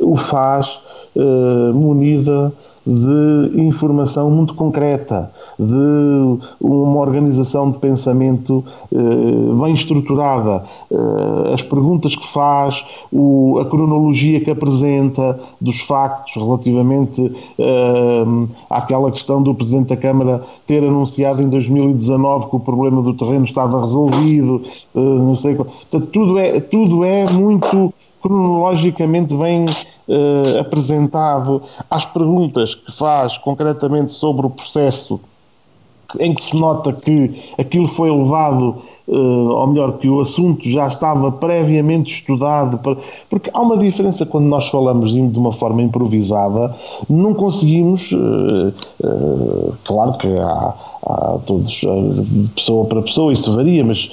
o faz uh, munida de informação muito concreta, de uma organização de pensamento uh, bem estruturada, uh, as perguntas que faz, o, a cronologia que apresenta dos factos relativamente uh, àquela questão do Presidente da Câmara ter anunciado em 2019 que o problema do terreno estava resolvido, não sei, portanto, tudo é, tudo é muito cronologicamente bem uh, apresentado, às perguntas que faz concretamente sobre o processo em que se nota que aquilo foi levado, ou melhor, que o assunto já estava previamente estudado, porque há uma diferença quando nós falamos de uma forma improvisada, não conseguimos, uh, uh, claro que há há todos, de pessoa para pessoa, isso varia, mas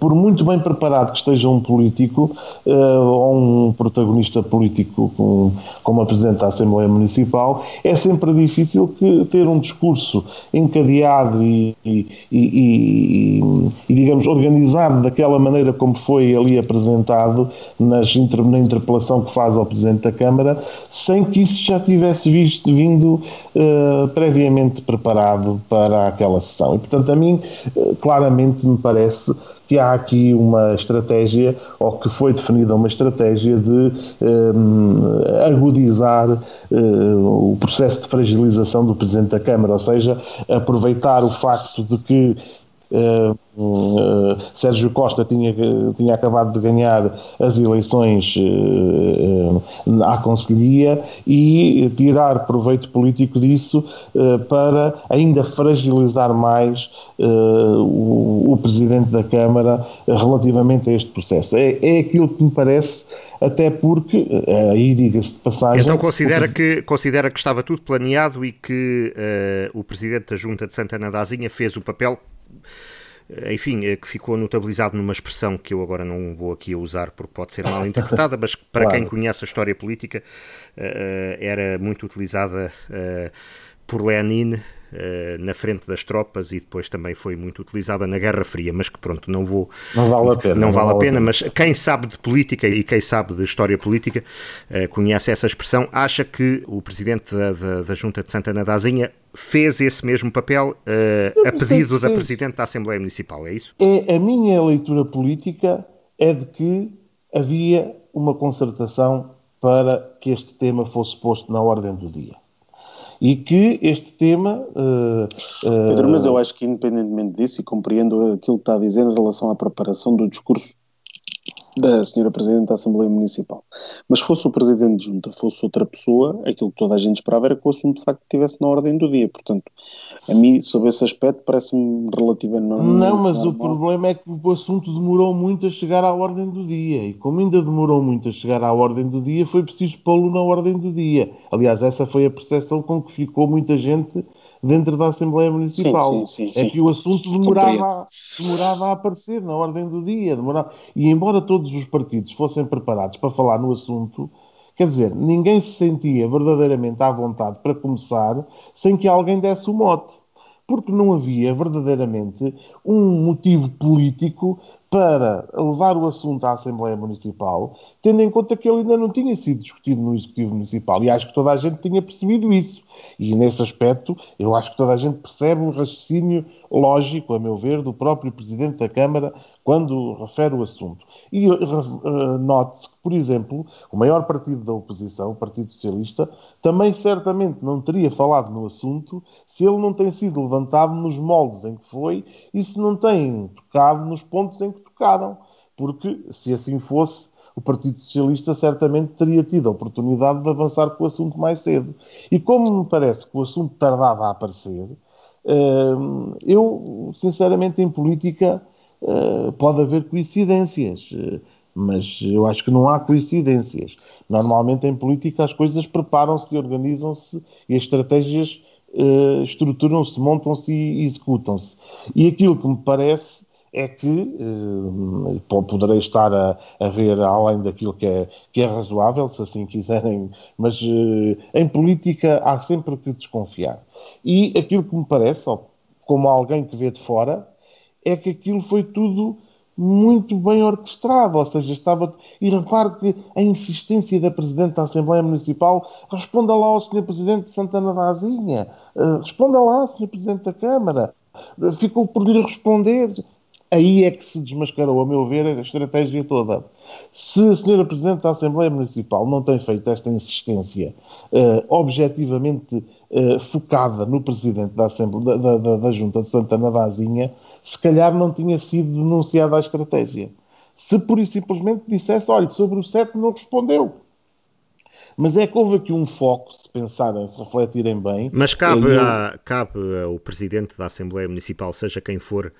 por muito bem preparado que esteja um político ou um protagonista político com, como a Presidente da Assembleia Municipal, é sempre difícil que ter um discurso encadeado e, e, e, e, digamos, organizado daquela maneira como foi ali apresentado nas, na interpelação que faz ao Presidente da Câmara, sem que isso já tivesse visto, vindo uh, previamente preparado para aquela sessão. E, portanto, a mim, eh, claramente me parece que há aqui uma estratégia, ou que foi definida uma estratégia de eh, agudizar o processo de fragilização do Presidente da Câmara, ou seja, aproveitar o facto de que Uh, uh, Sérgio Costa tinha, tinha acabado de ganhar as eleições uh, à Conselhia e tirar proveito político disso para ainda fragilizar mais o, o, Presidente da Câmara relativamente a este processo. É, é aquilo que me parece, até porque, aí diga-se de passagem. Então considera, que, considera que estava tudo planeado e que o Presidente da Junta de Santana da Azinha fez o papel enfim, eh, que ficou notabilizado numa expressão que eu agora não vou aqui usar porque pode ser mal interpretada, mas para claro. quem conhece a história política uh, era muito utilizada uh, por Lenin na frente das tropas e depois também foi muito utilizada na Guerra Fria, mas que pronto, não vou. Não vale a pena. Não, não vale, vale a pena, mas quem sabe de política e quem sabe de história política uh, conhece essa expressão. Acha que o presidente da, da, da Junta de Santana da Azinha fez esse mesmo papel uh, a pedido da Presidente da Assembleia Municipal, é isso? É, a minha leitura política é de que havia uma concertação para que este tema fosse posto na ordem do dia e que este tema. Uh. Pedro, mas eu acho que, independentemente disso, e compreendo aquilo que está a dizer em relação à preparação do discurso da senhora Presidente da Assembleia Municipal. Mas fosse o Presidente de Junta, fosse outra pessoa, aquilo que toda a gente esperava era que o assunto de facto estivesse na ordem do dia. Portanto, a mim, sob esse aspecto, parece-me relativamente normal. Não, mas normal. o problema é que o assunto demorou muito a chegar à ordem do dia. E como ainda demorou muito a chegar à ordem do dia, foi preciso pô-lo na ordem do dia. Aliás, essa foi a percepção com que ficou muita gente dentro da Assembleia Municipal. Sim, sim, sim, é que o assunto demorava, demorava a aparecer na ordem do dia. Demorava... E embora todos os partidos fossem preparados para falar no assunto, quer dizer, ninguém se sentia verdadeiramente à vontade para começar sem que alguém desse o mote. Porque não havia verdadeiramente um motivo político para levar o assunto à Assembleia Municipal, tendo em conta que ele ainda não tinha sido discutido no Executivo Municipal. E acho que toda a gente tinha percebido isso. E nesse aspecto, eu acho que toda a gente percebe um raciocínio lógico, a meu ver, do próprio Presidente da Câmara quando refere o assunto. E uh, note-se que, por exemplo, o maior partido da oposição, o Partido Socialista, também certamente não teria falado no assunto se ele não tem sido levantado nos moldes em que foi e se não tem tocado nos pontos em que tocaram. Porque, se assim fosse, o Partido Socialista certamente teria tido a oportunidade de avançar com o assunto mais cedo. E como me parece que o assunto tardava a aparecer, eh, eu, sinceramente, em política eh, pode haver coincidências, eh, mas eu acho que não há coincidências. Normalmente em política as coisas preparam-se, organizam-se e as estratégias uh, estruturam-se, montam-se e executam-se. E aquilo que me parece é que uh, poderei estar a, a, ver além daquilo que é, que é razoável, se assim quiserem, mas uh, em política há sempre que desconfiar. E aquilo que me parece, como alguém que vê de fora, é que aquilo foi tudo muito bem orquestrado, ou seja, estava... E repare que a insistência da Presidente da Assembleia Municipal, responda lá ao Sr. Presidente de Santana da Azinha, uh, responda lá, Sr. Presidente da Câmara, ficou por lhe responder. Aí é que se desmascarou, a meu ver, a estratégia toda. Se a Sra. Presidente da Assembleia Municipal não tem feito esta insistência uh, objetivamente uh, focada no Presidente da, Assembleia, da, da, da, Junta de Santana da Azinha, se calhar não tinha sido denunciada a estratégia. Se por e simplesmente dissesse, olha, sobre o 7 não respondeu. Mas é que houve aqui um foco, se pensarem, se refletirem bem. Mas cabe, eu... a, cabe ao Presidente da Assembleia Municipal, seja quem for, eh,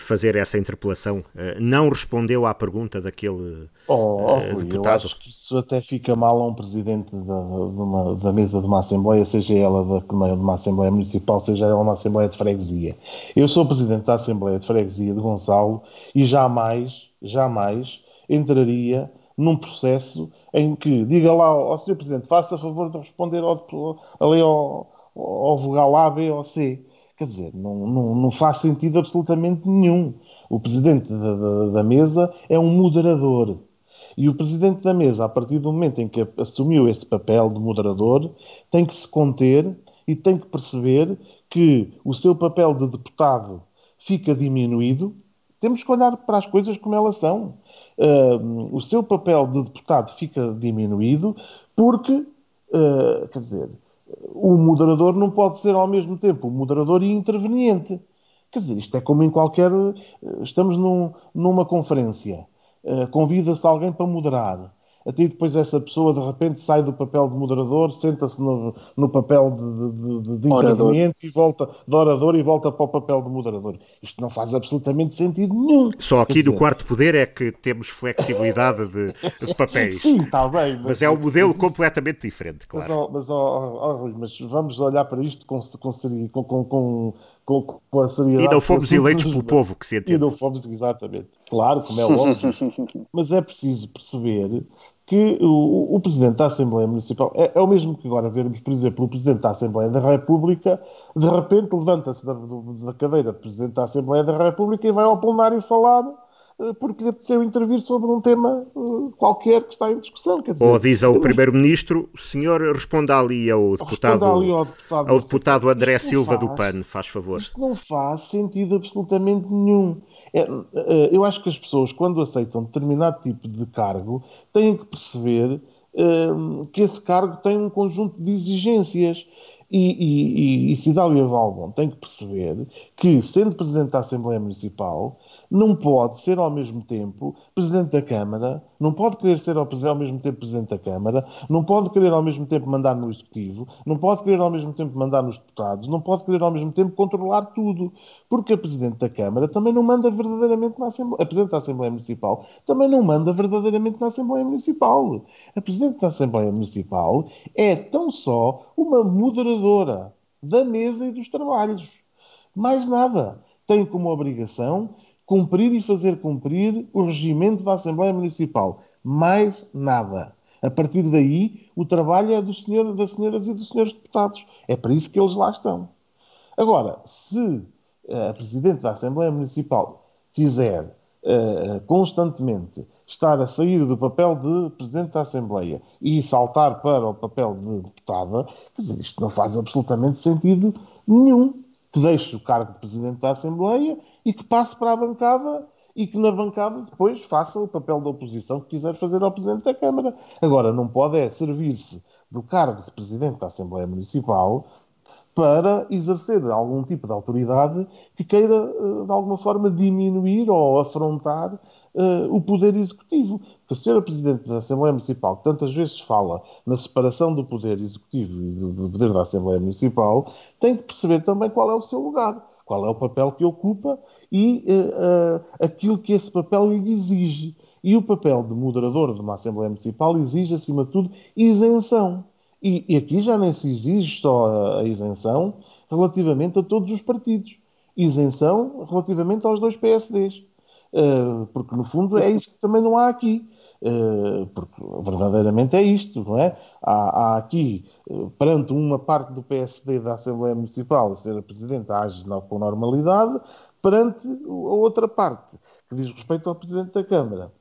fazer essa interpelação. Eh, não respondeu à pergunta daquele oh, oh, deputado. Eu acho que isso até fica mal a um presidente da, de uma, da mesa de uma Assembleia, seja ela da, de uma Assembleia Municipal, seja ela uma Assembleia de Freguesia. Eu sou presidente da Assembleia de Freguesia de Gonçalo e jamais, jamais entraria num processo em que diga lá ao, Sr. Presidente, faça favor de responder ao, ali ao, ao vogal A, B ou C Quer dizer, não, não, não faz sentido absolutamente nenhum. O presidente da, da, da, mesa é um moderador. E o presidente da mesa, a partir do momento em que assumiu esse papel de moderador, tem que se conter e tem que perceber que o seu papel de deputado fica diminuído. Temos que olhar para as coisas como elas são. Uh, o seu papel de deputado fica diminuído porque, uh, quer dizer, o moderador não pode ser ao mesmo tempo moderador e interveniente. Quer dizer, isto é como em qualquer. Estamos num, numa conferência, uh, convida-se alguém para moderar até depois essa pessoa de repente sai do papel de moderador, senta-se no, no papel de, de, de interveniente e volta de orador e volta para o papel de moderador. Isto não faz absolutamente sentido nenhum. Só aqui no quarto poder é que temos flexibilidade de, de (laughs) papéis. Sim, está bem. Mas, mas é um modelo mas completamente diferente, claro. Mas, mas, oh, oh, mas, vamos olhar para isto com, com, com, com com, com a seriedade. E não fomos eleitos pelo povo, que se entende. E não fomos, exatamente. Claro, como é óbvio. (laughs) Mas é preciso perceber que o, o, Presidente da Assembleia Municipal é, é, o mesmo que agora vermos, por exemplo, o Presidente da Assembleia da República, de repente levanta-se da, da cadeira de Presidente da Assembleia da República e vai ao plenário falar porque lhe apeteceu intervir sobre um tema uh, qualquer que está em discussão. Dizer, Ou diz ao Primeiro-Ministro, o senhor responda ali ao deputado, ali ao deputado, ao deputado André Silva faz, do PAN, faz favor. Isto não faz sentido absolutamente nenhum. É, é, eu acho que as pessoas, quando aceitam determinado tipo de cargo, têm que perceber é, que esse cargo tem um conjunto de exigências. E, e, e, e Cidália Valbon tem que perceber que, sendo Presidente da Assembleia Municipal, não pode ser ao mesmo tempo Presidente da Câmara, não pode querer ser ao, ao mesmo tempo Presidente da Câmara, não pode querer ao mesmo tempo mandar no Executivo, não pode querer ao mesmo tempo mandar nos deputados, não pode querer ao mesmo tempo controlar tudo, porque a Presidente da Câmara também não manda verdadeiramente na Assembleia, a Presidente da Assembleia Municipal também não manda verdadeiramente na Assembleia Municipal. A Presidente da Assembleia Municipal é tão só uma moderadora da mesa e dos trabalhos. Mais nada. Tem como obrigação cumprir e fazer cumprir o regimento da Assembleia Municipal. Mais nada. A partir daí, o trabalho é dos senhor, das senhoras e dos senhores deputados. É para isso que eles lá estão. Agora, se eh, a Presidente da Assembleia Municipal quiser uh, constantemente estar a sair do papel de Presidente da Assembleia e saltar para o papel de deputada, quer dizer, isto não faz absolutamente sentido nenhum que deixe o cargo de Presidente da Assembleia e que passe para a bancada e que na bancada depois faça o papel da oposição que quiser fazer ao Presidente da Câmara. Agora, não pode é servir-se do cargo de Presidente da Assembleia Municipal para exercer algum tipo de autoridade que queira, eh, de alguma forma, diminuir ou afrontar uh, o poder executivo. Porque a senhora Presidente da Assembleia Municipal, que tantas vezes fala na separação do poder executivo e do, poder da Assembleia Municipal, tem que perceber também qual é o seu lugar, qual é o papel que ocupa e uh, uh, aquilo que esse papel lhe exige. E o papel de moderador de uma Assembleia Municipal exige, acima de tudo, isenção. E, e aqui já nem se exige só a, isenção relativamente a todos os partidos. Isenção relativamente aos dois PSDs. Uh, eh, porque, no fundo, é isso que também não há aqui. Uh, porque verdadeiramente é isto, não é? Há, há aqui, uh, perante uma parte do PSD da Assembleia Municipal, a ser a Presidente age com normalidade, perante a outra parte, que diz respeito ao Presidente da Câmara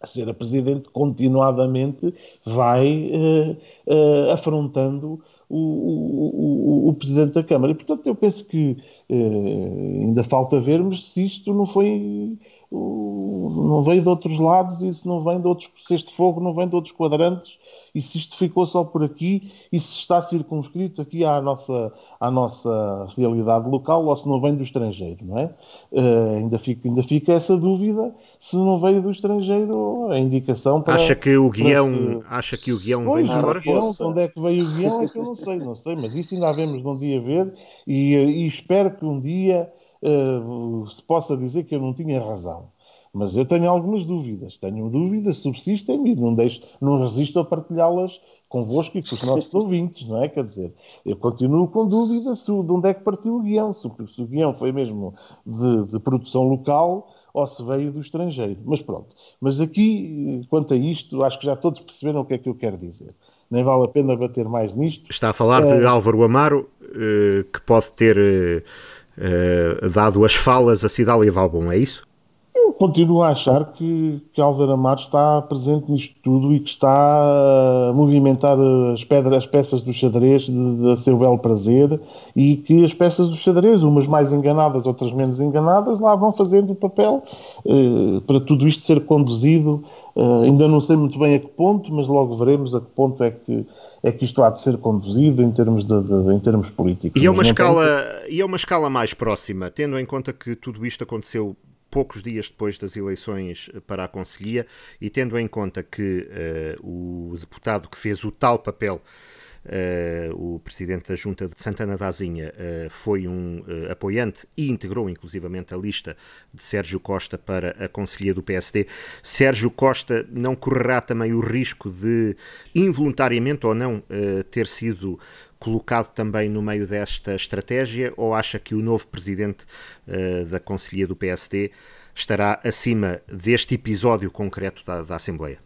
a ser a Presidente, continuadamente vai uh, uh, afrontando o, o, o, Presidente da Câmara. E, portanto, eu penso que uh, ainda falta vermos se isto não foi não veio de outros lados, e se não vem de outros, se este fogo não vem de outros quadrantes, e se isto ficou só por aqui, e se está circunscrito aqui à nossa, à nossa realidade local, ou se não vem do estrangeiro, não é? Uh, ainda, fica, ainda fica essa dúvida se não veio do estrangeiro a indicação para... Acha que o guião, se... acha que o guião pois, veio de fora? Guião, onde é que veio o guião é que eu não sei, não sei, mas isso ainda havemos de um dia ver, e, e espero que um dia uh, se possa dizer que eu não tinha razão. Mas eu tenho algumas dúvidas. Tenho dúvidas, subsistem e não, deixo, não resisto a partilhá-las convosco e com os nossos (laughs) ouvintes, não é? Quer dizer, eu continuo com dúvidas de onde é que partiu o guião, se, se o guião foi mesmo de, de, produção local ou se veio do estrangeiro. Mas pronto. Mas aqui, quanto a isto, acho que já todos perceberam o que é que eu quero dizer. Nem vale a pena bater mais nisto. Está a falar é... de Álvaro Amaro, eh, que pode ter dado as falas a Cidália Valbon, é isso? Eu continuo a achar que, que Álvaro Amaro está presente nisto tudo e que está a movimentar as pedras, as peças do xadrez de, de seu belo prazer e que as peças do xadrez, umas mais enganadas, outras menos enganadas, lá vão fazendo o papel eh, para tudo isto ser conduzido. Eh, ainda não sei muito bem a que ponto, mas logo veremos a que ponto é que, é que isto há de ser conduzido em termos, de, de em termos políticos. E é, uma escala, tem... e é uma escala mais próxima, tendo em conta que tudo isto aconteceu poucos dias depois das eleições para a Conselhia e tendo em conta que uh, o deputado que fez o tal papel Uh, o presidente da Junta de Santana da Azinha uh, foi um uh, apoiante e integrou inclusivamente a lista de Sérgio Costa para a Conselhia do PSD. Sérgio Costa não correrá também o risco de, involuntariamente ou não, ter sido colocado também no meio desta estratégia ou acha que o novo presidente uh, da Conselhia do PSD estará acima deste episódio concreto da, da Assembleia?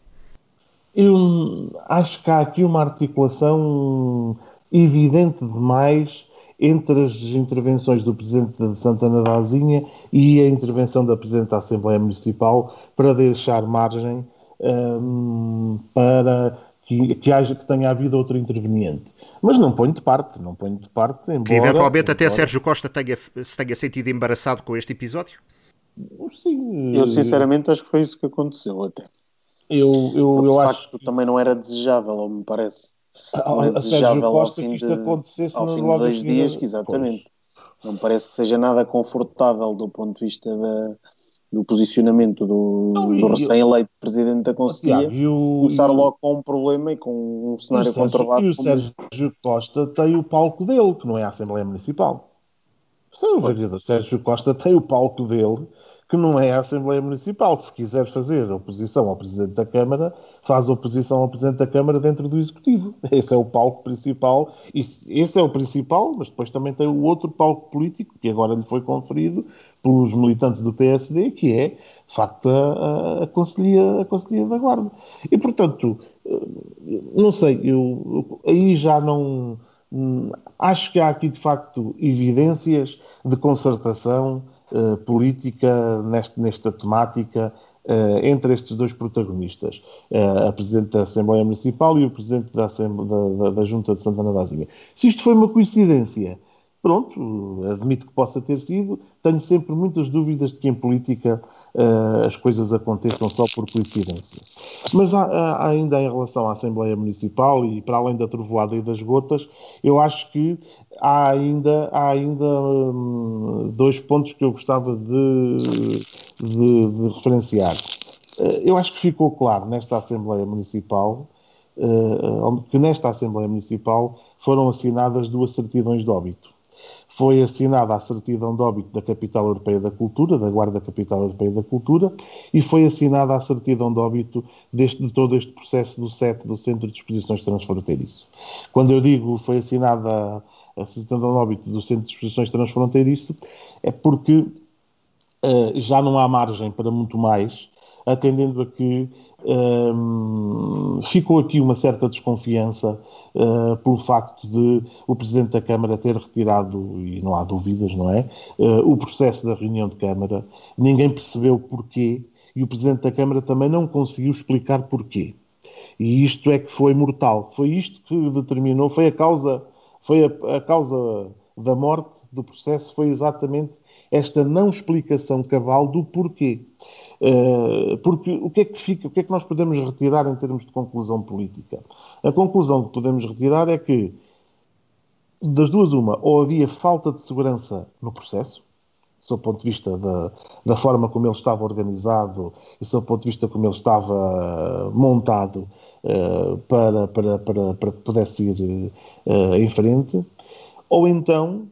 Eu acho que há aqui uma articulação evidente demais entre as intervenções do Presidente de Santana da Azinha e a intervenção da Presidente da Assembleia Municipal para deixar margem um, ehm, para que, que, haja, que tenha havido outro interveniente. Mas não ponho de parte, não ponho de parte. Embora, que eventualmente embora... até Sérgio Costa tenha, se tenha sentido embaraçado com este episódio? Sim. Eu sinceramente acho que foi isso que aconteceu até. Eu, eu, eu acho que também não era desejável, ou me parece. Não é desejável ao fim de, ao fim de dois dias, exatamente. Pois. Não parece que seja nada confortável do ponto de vista da, do posicionamento do, do recém-eleito presidente da Conselhia, começar logo com um problema e com um cenário conturbado. E o Sérgio Costa tem o palco dele, que não é a Assembleia Municipal. O Sérgio Costa tem o palco dele, que não é a Assembleia Municipal. Se quiser fazer oposição ao Presidente da Câmara, faz oposição ao Presidente da Câmara dentro do Executivo. (laughs) Esse é o palco principal. Esse é o principal, mas depois também tem o outro palco político, que agora lhe foi conferido pelos militantes do PSD, que é, de facto, a, a, Conselhia, a da Guarda. E, portanto, eh, não sei, eu, aí já não... Hum, acho que há aqui, de facto, evidências de concertação eh, política neste, nesta temática uh, entre estes dois protagonistas, uh, a Presidente da Assembleia Municipal e o Presidente da, da, da Junta de Santana da. Se isto foi uma coincidência, pronto, admito que possa ter sido, tenho sempre muitas dúvidas de que em política uh, as coisas aconteçam só por coincidência. Mas há, há, ainda em relação à Assembleia Municipal e para além da trovoada e das gotas, eu acho que há ainda, há ainda um, dois pontos que eu gostava de, de, de referenciar. Uh, eu acho que ficou claro nesta Assembleia Municipal uh, que nesta Assembleia Municipal foram assinadas duas certidões de óbito foi assinada a certidão de óbito da Capital Europeia da Cultura, da Guarda Capital Europeia da Cultura, e foi assinada a certidão de óbito deste, de todo este processo do CET, do Centro de Exposições Transfronteiriço. Quando eu digo foi assinada a certidão de óbito do Centro de Exposições Transfronteiriço, é porque uh, já não há margem para muito mais, atendendo a que um, ficou aqui uma certa desconfiança uh, pelo facto de o Presidente da Câmara ter retirado, e não há dúvidas, não é? Uh, o processo da reunião de Câmara. Ninguém percebeu porquê e o Presidente da Câmara também não conseguiu explicar porquê. E isto é que foi mortal. Foi isto que determinou, foi a causa, foi a, a causa da morte do processo, foi exatamente esta não explicação cabal do porquê. Uh, porque o que é que fica, o que é que nós podemos retirar em termos de conclusão política? A conclusão que podemos retirar é que, das duas, uma, ou havia falta de segurança no processo, do ponto de vista da, da forma como ele estava organizado e do ponto de vista como ele estava montado uh, para, para, para, para que pudesse ir uh, em frente, ou então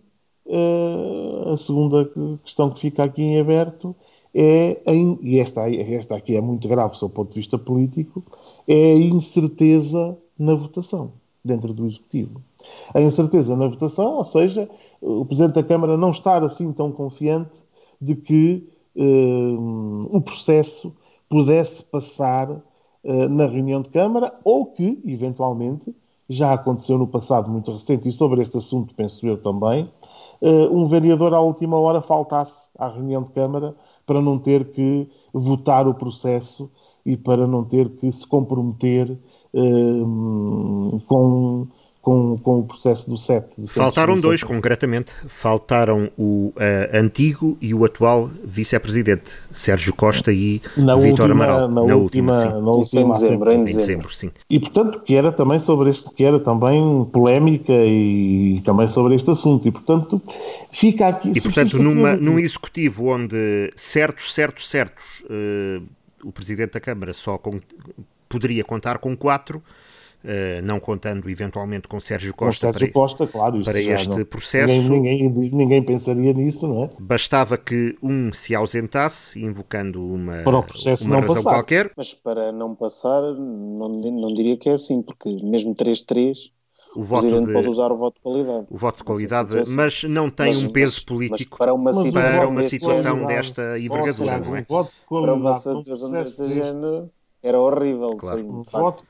a segunda questão que fica aqui em aberto é, in, e esta, esta aqui é muito grave do ponto de vista político, é a incerteza na votação dentro do Executivo. A incerteza na votação, ou seja, o Presidente da Câmara não estar assim tão confiante de que uh, o processo pudesse passar uh, na reunião de Câmara ou que, eventualmente, já aconteceu no passado muito recente, e sobre este assunto penso eu também, um vereador à última hora faltasse à reunião de Câmara para não ter que votar o processo e para não ter que se comprometer uh, com com, com o processo do SET. Faltaram dois, concretamente. Faltaram o uh, antigo e o atual vice-presidente, Sérgio Costa e na Vítor Amaral. Na, na última, última, na última em dezembro, em dezembro. sim. E, portanto, que era também sobre este, que era também polémica e também sobre este assunto. E, portanto, fica aqui... E, portanto, numa, num executivo onde certos, certos, certos, uh, o Presidente da Câmara só com, poderia contar com quatro não contando eventualmente com Sérgio Costa, com Sérgio para, Costa, claro, para este não, processo. Ninguém, ninguém, ninguém, pensaria nisso, não é? Bastava que um se ausentasse, invocando uma, para o processo uma não razão passar. qualquer. Mas para não passar, não, não diria que é assim, porque mesmo 3-3 o, o Presidente de, pode usar o voto de qualidade. O voto de qualidade, mas não tem mas, um peso político mas para uma situação, para uma situação de desta envergadura, não é? Voto de para uma situação deste género era horrível. Claro. Sim, voto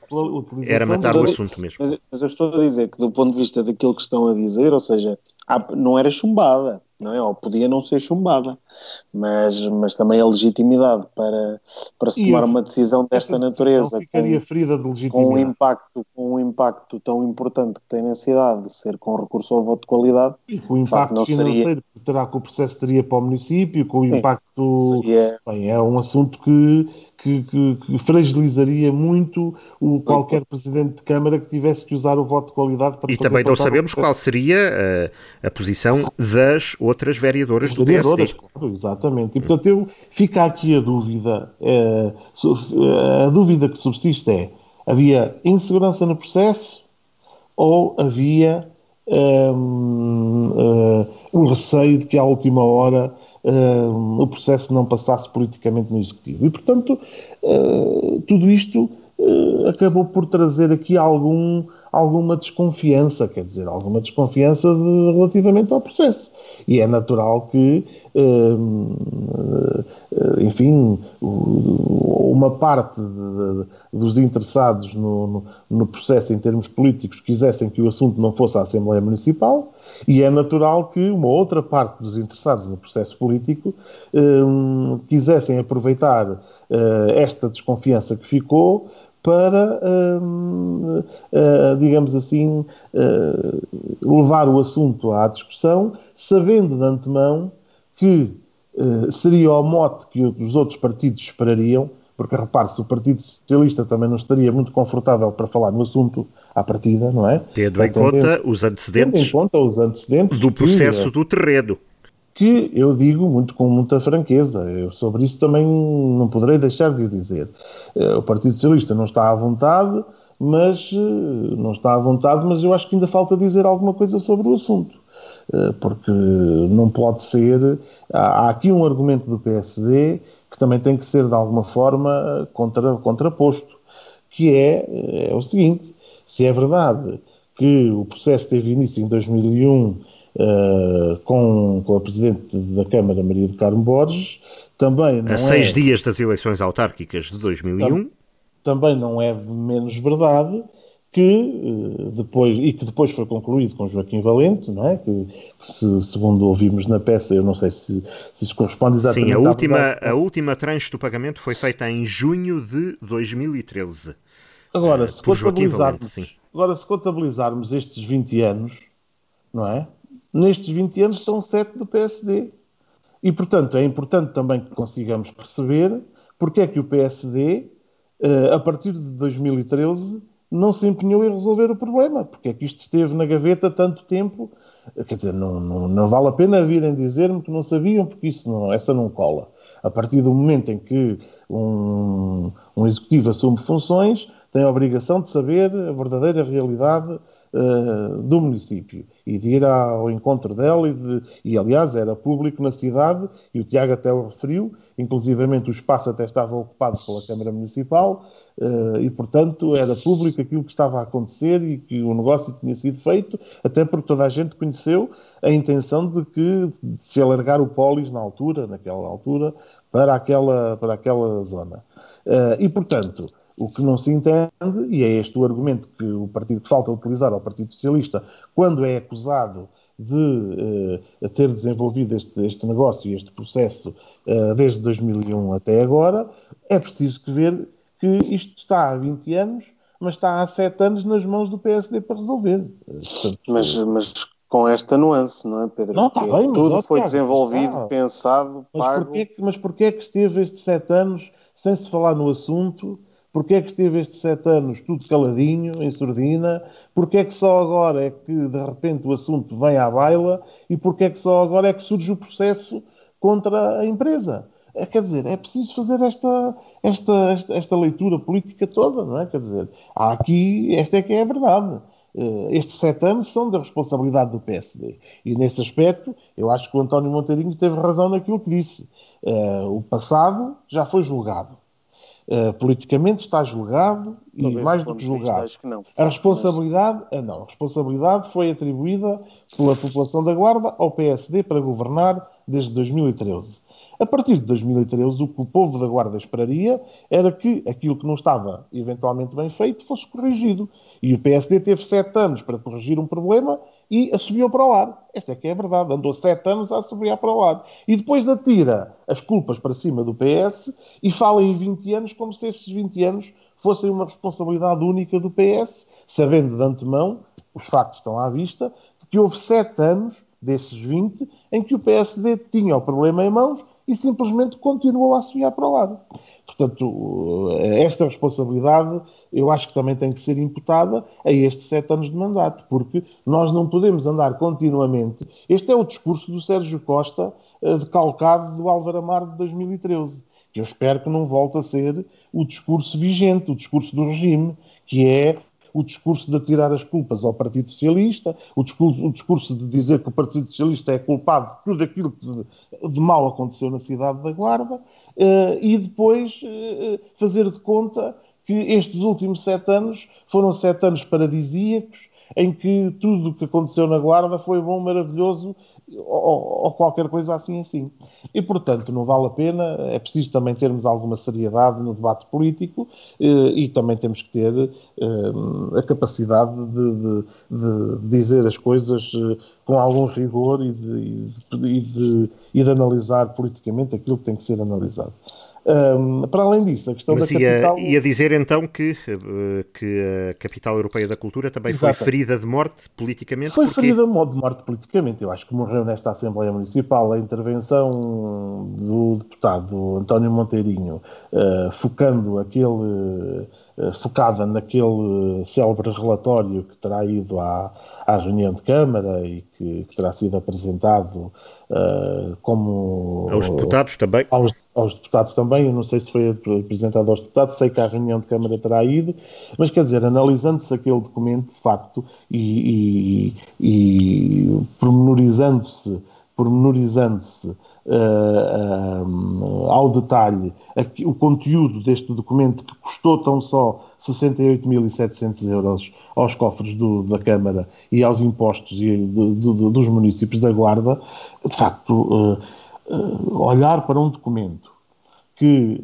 Era matar o assunto mesmo. Mas, mas, eu estou a dizer que, do ponto de vista daquilo que estão a dizer, ou seja, não era chumbada, não é? Ou podia não ser chumbada, mas, mas também a legitimidade para, para se tomar uma decisão desta natureza ficaria com, ferida de legitimidade. com um impacto com um impacto tão importante que tem na cidade, ser com recurso ao voto de qualidade. E com o impacto não financeiro seria... que terá que o processo teria para o município, com o impacto. Seria... Bem, é um assunto que que, que, que, fragilizaria muito o, qualquer presidente de Câmara que tivesse que usar o voto de qualidade para E também não sabemos qual seria a, a, posição das outras vereadoras do vereadoras, PSD. Claro, exatamente. E portanto eu, fica aqui a dúvida, é, a dúvida que subsiste é, havia insegurança no processo ou havia um, um, um receio de que à última hora uh, o processo não passasse politicamente no Executivo. E, portanto, uh, tudo isto uh, acabou por trazer aqui algum, alguma desconfiança, quer dizer, alguma desconfiança de, relativamente ao processo. E é natural que, enfim, uma parte de, dos interessados no, no, no, processo em termos políticos quisessem que o assunto não fosse à Assembleia Municipal, e é natural que uma outra parte dos interessados no processo político um, quisessem aproveitar uh, esta desconfiança que ficou para, uh, uh, digamos assim, uh, levar o assunto à discussão, sabendo de antemão que seria o mote que os outros partidos esperariam, porque repare-se, o Partido Socialista também não estaria muito confortável para falar no assunto à partida, não é? Tendo em conta os antecedentes, tendo em conta os antecedentes do processo que, do terreno. Que eu digo muito com muita franqueza, eu sobre isso também não poderei deixar de o dizer. Eh, o Partido Socialista não está à vontade, mas eh, não está à vontade, mas eu acho que ainda falta dizer alguma coisa sobre o assunto. Eh, porque não pode ser. Há aqui um argumento do PSD que também tem que ser de alguma forma contra, contraposto, que é, é o seguinte: se é verdade que o processo teve início em 2001 uh, eh, com, com a Presidente da Câmara, Maria do Carmo Borges, também não A seis é, dias das eleições autárquicas de 2001. Tam, também não é menos verdade que uh, depois, e que depois foi concluído com Joaquim Valente, não é? Que, se, segundo ouvimos na peça, eu não sei se, se isso corresponde exatamente Sim, a última, a última tranche do pagamento foi feita em junho de 2013. Agora, se contabilizarmos, agora, se contabilizarmos estes 20 anos, não é? Nestes 20 anos estão 7 do PSD. E, portanto, é importante também que consigamos perceber porque é que o PSD, eh, a partir de 2013, não se empenhou em resolver o problema. Porque é que isto esteve na gaveta tanto tempo. Quer dizer, não, não, não vale a pena virem dizer-me que não sabiam, porque isso não, essa não cola. A partir do momento em que um, um executivo assume funções, tem a obrigação de saber a verdadeira realidade uh, do município e de ir ao encontro dela e, de, e, aliás, era público na cidade e o Tiago até o referiu, inclusivamente o espaço até estava ocupado pela Câmara Municipal uh, e, portanto, era público aquilo que estava a acontecer e que o negócio tinha sido feito, até porque toda a gente conheceu a intenção de que de se alargar o polis na altura, naquela altura, para aquela, para aquela zona. Uh, e, portanto, o que não se entende, e é este o argumento que o partido que falta utilizar ao Partido Socialista, quando é acusado de uh, ter desenvolvido este, este negócio e este processo uh, desde 2001 até agora, é preciso que ver que isto está há 20 anos, mas está há 7 anos nas mãos do PSD para resolver. Portanto, mas, mas com esta nuance, não é, Pedro? Não, está bem, tudo foi desenvolvido, está. pensado, mas pago. Porquê, mas porquê é que esteve estes 7 anos sem se falar no assunto? Porquê é que esteve estes sete anos tudo caladinho, em surdina? Porquê é que só agora é que de repente o assunto vem à baila? E porquê é que só agora é que surge o processo contra a empresa? É, quer dizer, é preciso fazer esta, esta, esta, esta, leitura política toda, não é? Quer dizer, há aqui, esta é que é a verdade. Uh, estes sete anos são da responsabilidade do PSD. E nesse aspecto, eu acho que o António Monteirinho teve razão naquilo que disse. Uh, o passado já foi julgado. Uh, politicamente está julgado e mais do que julgado. Que a responsabilidade, mas... não, a responsabilidade foi atribuída pela população da Guarda ao PSD para governar desde 2013. A partir de 2013, o que o povo da Guarda esperaria era que aquilo que não estava eventualmente bem feito fosse corrigido. E o PSD teve sete anos para corrigir um problema e assobiou para o ar. Esta é que é a verdade. Andou sete anos a assobiar para o ar. E depois atira as culpas para cima do PS e fala em 20 anos como se esses 20 anos fossem uma responsabilidade única do PS, sabendo de antemão, os factos estão à vista, de que houve sete anos desses 20 em que o PSD tinha o problema em mãos e simplesmente continuou a assobiar para o lado. Portanto, esta responsabilidade eu acho que também tem que ser imputada a estes sete anos de mandato, porque nós não podemos andar continuamente. Este é o discurso do Sérgio Costa, eh, decalcado do Álvaro Amar de 2013 que eu espero que não volte a ser o discurso vigente, o discurso do regime, que é o discurso de atirar as culpas ao Partido Socialista, o discurso, o discurso de dizer que o Partido Socialista é culpado de tudo aquilo que de, de mal aconteceu na cidade da Guarda, uh, e depois uh, fazer de conta que estes últimos sete anos foram sete anos paradisíacos, em que tudo o que aconteceu na Guarda foi bom, maravilhoso ou, ou, qualquer coisa assim assim. E, portanto, não vale a pena, é preciso também termos alguma seriedade no debate político eh, e também temos que ter eh, a capacidade de, de, de, dizer as coisas eh, com algum rigor e de, e de, e de analisar politicamente aquilo que tem que ser analisado. Um, para além disso, a questão Mas da ia, capital... ia dizer então que, eh, que a capital europeia da cultura também Exato. foi ferida de morte politicamente? Foi porque... ferida de morte politicamente. Eu acho que morreu nesta Assembleia Municipal a intervenção do deputado António Monteirinho, uh, focando aquele, focada naquele célebre relatório que terá ido à, à reunião de Câmara e que, que terá sido apresentado uh, como. Aos deputados também? Aos, aos, deputados também, eu não sei se foi apresentado aos deputados, sei que a reunião de Câmara terá ido, mas quer dizer, analisando-se aquele documento de facto e, e, e pormenorizando-se pormenorizando-se uh, ao detalhe aqui, o conteúdo deste documento que custou tão só 68.700 euros aos cofres do, da Câmara e aos impostos e de, de, dos municípios da Guarda, de facto, uh, uh, olhar para um documento que,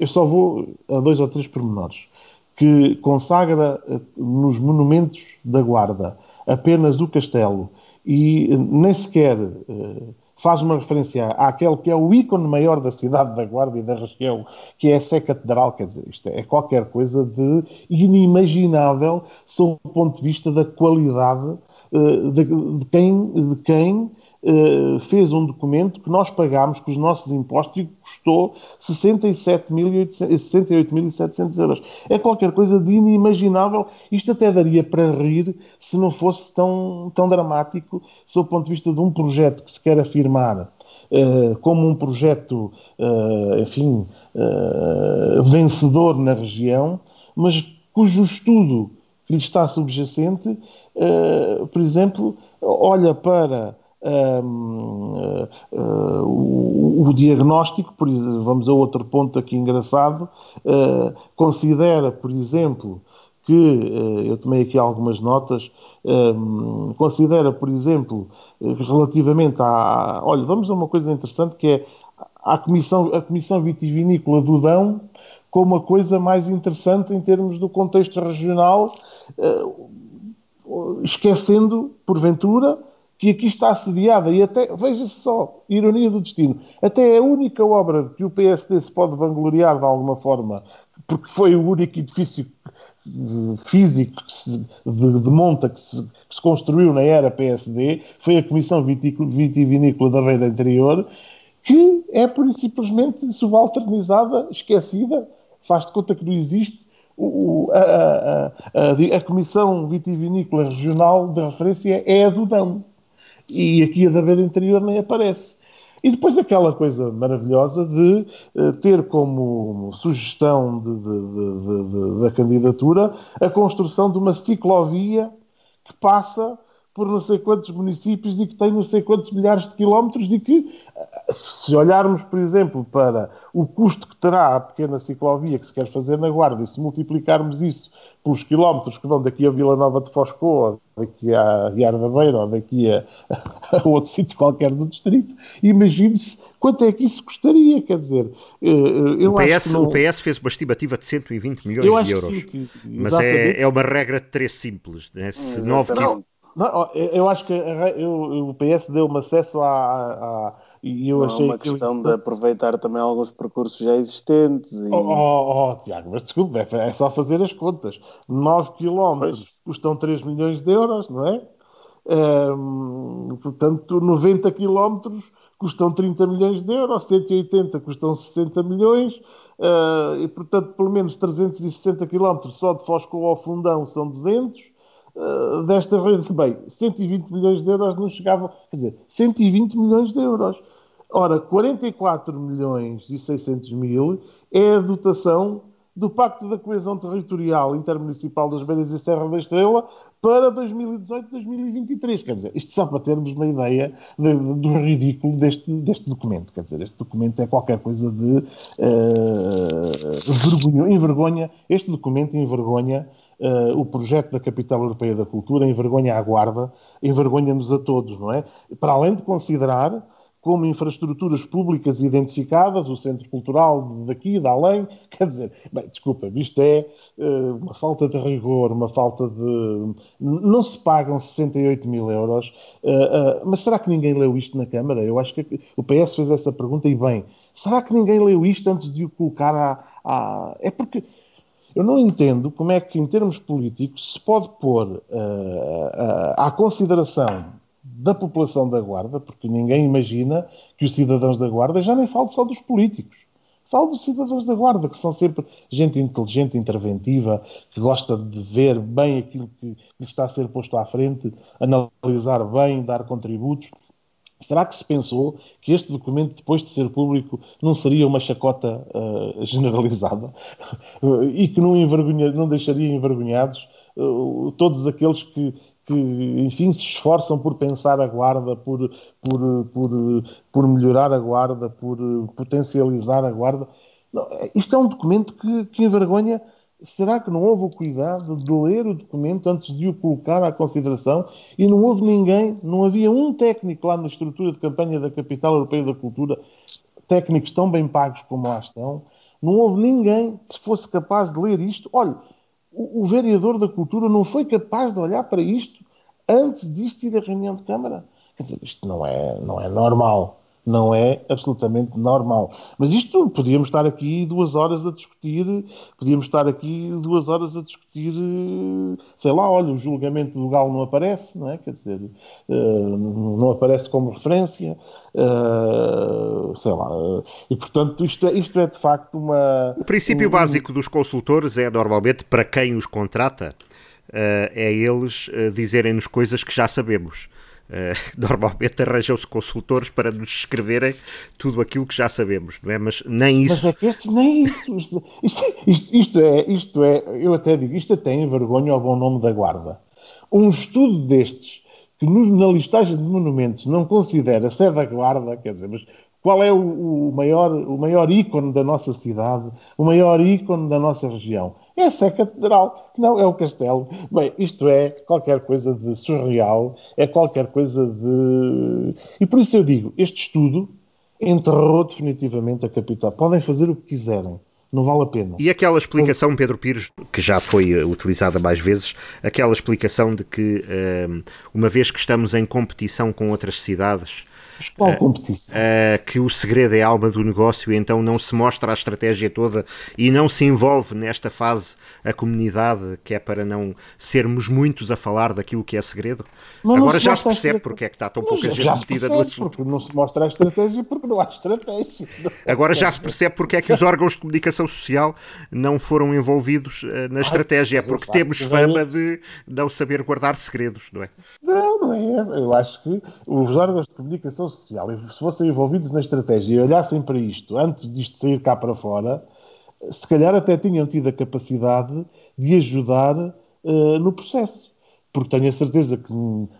eu só vou a dois ou três pormenores, que consagra nos monumentos da Guarda apenas o castelo e nem sequer faz uma referência àquele que é o ícone maior da cidade da Guarda e da região, que é a Sé Catedral, quer dizer, isto é qualquer coisa de inimaginável sob o ponto de vista da qualidade uh, de, de, quem, de quem Uh, fez um documento que nós pagámos com os nossos impostos e custou 68.700 euros. É qualquer coisa de inimaginável. Isto até daria para rir se não fosse tão, tão dramático, sob o ponto de vista de um projeto que se quer afirmar uh, como um projeto, uh, enfim, vencedor na região, mas cujo estudo que lhe está subjacente, por exemplo, olha para um, uh, uh, o, o, diagnóstico, por vamos a outro ponto aqui engraçado, uh, considera, por exemplo, que, eu tomei aqui algumas notas, um, considera, por exemplo, relativamente à. Olha, vamos a uma coisa interessante que é a Comissão, a comissão Vitivinícola do Dão como a coisa mais interessante em termos do contexto regional, esquecendo, porventura, que aqui está assediada e até, veja-se só, ironia do destino, até é a única obra que o PSD se pode vangloriar de alguma forma, porque foi o único edifício físico se, de, de, monta que se, que se, construiu na era PSD, foi a Comissão Vitivinícola da Beira Anterior, que é por simplesmente subalternizada, esquecida, faz de conta que não existe, o, a, a, a, a, Comissão Vitivinícola Regional de referência é a do Dão. E aqui a da Beira Interior nem aparece. E depois aquela coisa maravilhosa de uh, ter como sugestão de, de, de, da candidatura a construção de uma ciclovia que passa por não sei quantos municípios e que tem não sei quantos milhares de quilómetros e que, se olharmos, por exemplo, para o custo que terá a pequena ciclovia que se quer fazer na Guarda e se multiplicarmos isso pelos quilómetros que vão daqui a Vila Nova de Foscoa, daqui a Guiar da Beira ou daqui a, (laughs) a outro sítio qualquer do distrito, imagine-se quanto é que isso custaria, quer dizer... Eh, eh, eu o, PS, não... o PS fez uma estimativa de 120 milhões de euros, que, mas é, é uma regra de três simples, né? se 9 quilómetros não, eu acho que eu, o PS deu-me acesso a, e eu não achei é uma questão que... de aproveitar também alguns percursos já existentes. E... Oh, oh, oh, Tiago, mas desculpe, é, é só fazer as contas. 9 km custam 3 milhões de euros, não é? Um, portanto, 90 km custam 30 milhões de euros, 180 custam 60 milhões, uh, e portanto, pelo menos 360 km só de Fosco ao Fundão são 200 eh, desta vez, bem, 120 milhões de euros não chegavam, quer dizer, 120 milhões de euros. Ora, 44 milhões e 600 mil é a dotação do Pacto da Coesão Territorial Intermunicipal das Beiras e Serra da Estrela para 2018-2023. Quer dizer, isto só para termos uma ideia de, do ridículo deste, deste documento. Quer dizer, este documento é qualquer coisa de uh, vergonha, envergonha. Este documento envergonha uh, o projeto da Capital Europeia da Cultura, envergonha a guarda, envergonha-nos a todos, não é? Para além de considerar como infraestruturas públicas identificadas, o Centro Cultural daqui, da além, (laughs) quer dizer, bem, desculpa, isto é uh, uma falta de rigor, uma falta de... Não se pagam 68 mil euros, uh, mas será que ninguém leu isto na Câmara? Eu acho que o PS fez essa pergunta e bem, será que ninguém leu isto antes de o colocar à... É porque eu não entendo como é que, em termos políticos, se pode pôr uh, uh, à consideração da população da Guarda, porque ninguém imagina que os cidadãos da Guarda, já nem falo só dos políticos, falo dos cidadãos da Guarda, que são sempre gente inteligente, interventiva, que gosta de ver bem aquilo que lhe está a ser posto à frente, analisar bem, dar contributos. Será que se pensou que este documento, depois de ser público, não seria uma chacota uh, generalizada (laughs) e que não, envergonha, não deixaria envergonhados uh, todos aqueles que, que, enfim, se esforçam por pensar a guarda, por, por, por, por melhorar a guarda, por potencializar a guarda? Não, isto é um documento que, que envergonha Será que não houve o cuidado de ler o documento antes de o colocar à consideração e não houve ninguém, não havia um técnico lá na estrutura de campanha da Capital Europeia da Cultura, técnicos tão bem pagos como lá estão, não houve ninguém que fosse capaz de ler isto. Olha, o, o vereador da Cultura não foi capaz de olhar para isto antes disto ir à reunião de Câmara. Quer dizer, isto não é, não é normal não é absolutamente normal. Mas isto podíamos estar aqui duas horas a discutir, podíamos estar aqui duas horas a discutir, sei lá, olha, o julgamento do Galo não aparece, não é? Quer dizer, uh, não aparece como referência, uh, sei lá. E portanto, isto é, isto é de facto uma. O princípio um, básico dos consultores é normalmente para quem os contrata. Uh, é eles dizerem-nos coisas que já sabemos. Uh, (laughs) normalmente arranjam-se consultores para nos escreverem tudo aquilo que já sabemos, não é? Mas nem isso. Mas é que nem isso. Isto, isto, isto, isto, é, isto é, eu até digo, isto até envergonha ao bom nome da Guarda. Um estudo destes, que nos, na listagem de monumentos não considera sede da Guarda, quer dizer, mas qual é o, o, maior, o maior ícone da nossa cidade, o maior ícone da nossa região? Essa é a catedral, não é o castelo. Bem, isto é qualquer coisa de surreal, é qualquer coisa de. E por isso eu digo: este estudo enterrou definitivamente a capital. Podem fazer o que quiserem, não vale a pena. E aquela explicação, Pedro Pires, que já foi eh, utilizada mais vezes, aquela explicação de que, eh, uma vez que estamos em competição com outras cidades, mas qual competição? Uh, que o segredo é a alma do negócio e então não se mostra a estratégia toda e não se envolve nesta fase a comunidade, que é para não sermos muitos a falar daquilo que é segredo. Agora já se percebe porque é que está tão pouca gente metida no assunto. Porque não se mostra a estratégia porque não há estratégia. Agora já se percebe porque é que os órgãos de comunicação social não foram envolvidos uh, na estratégia, é porque temos fama de não saber guardar segredos, não é? Não, não é essa. Eu acho que os órgãos de comunicação social, se fossem envolvidos na estratégia e olhassem para isto antes disto sair cá para fora, se calhar até tinham tido a capacidade de ajudar uh, no processo. Porque tenho a certeza que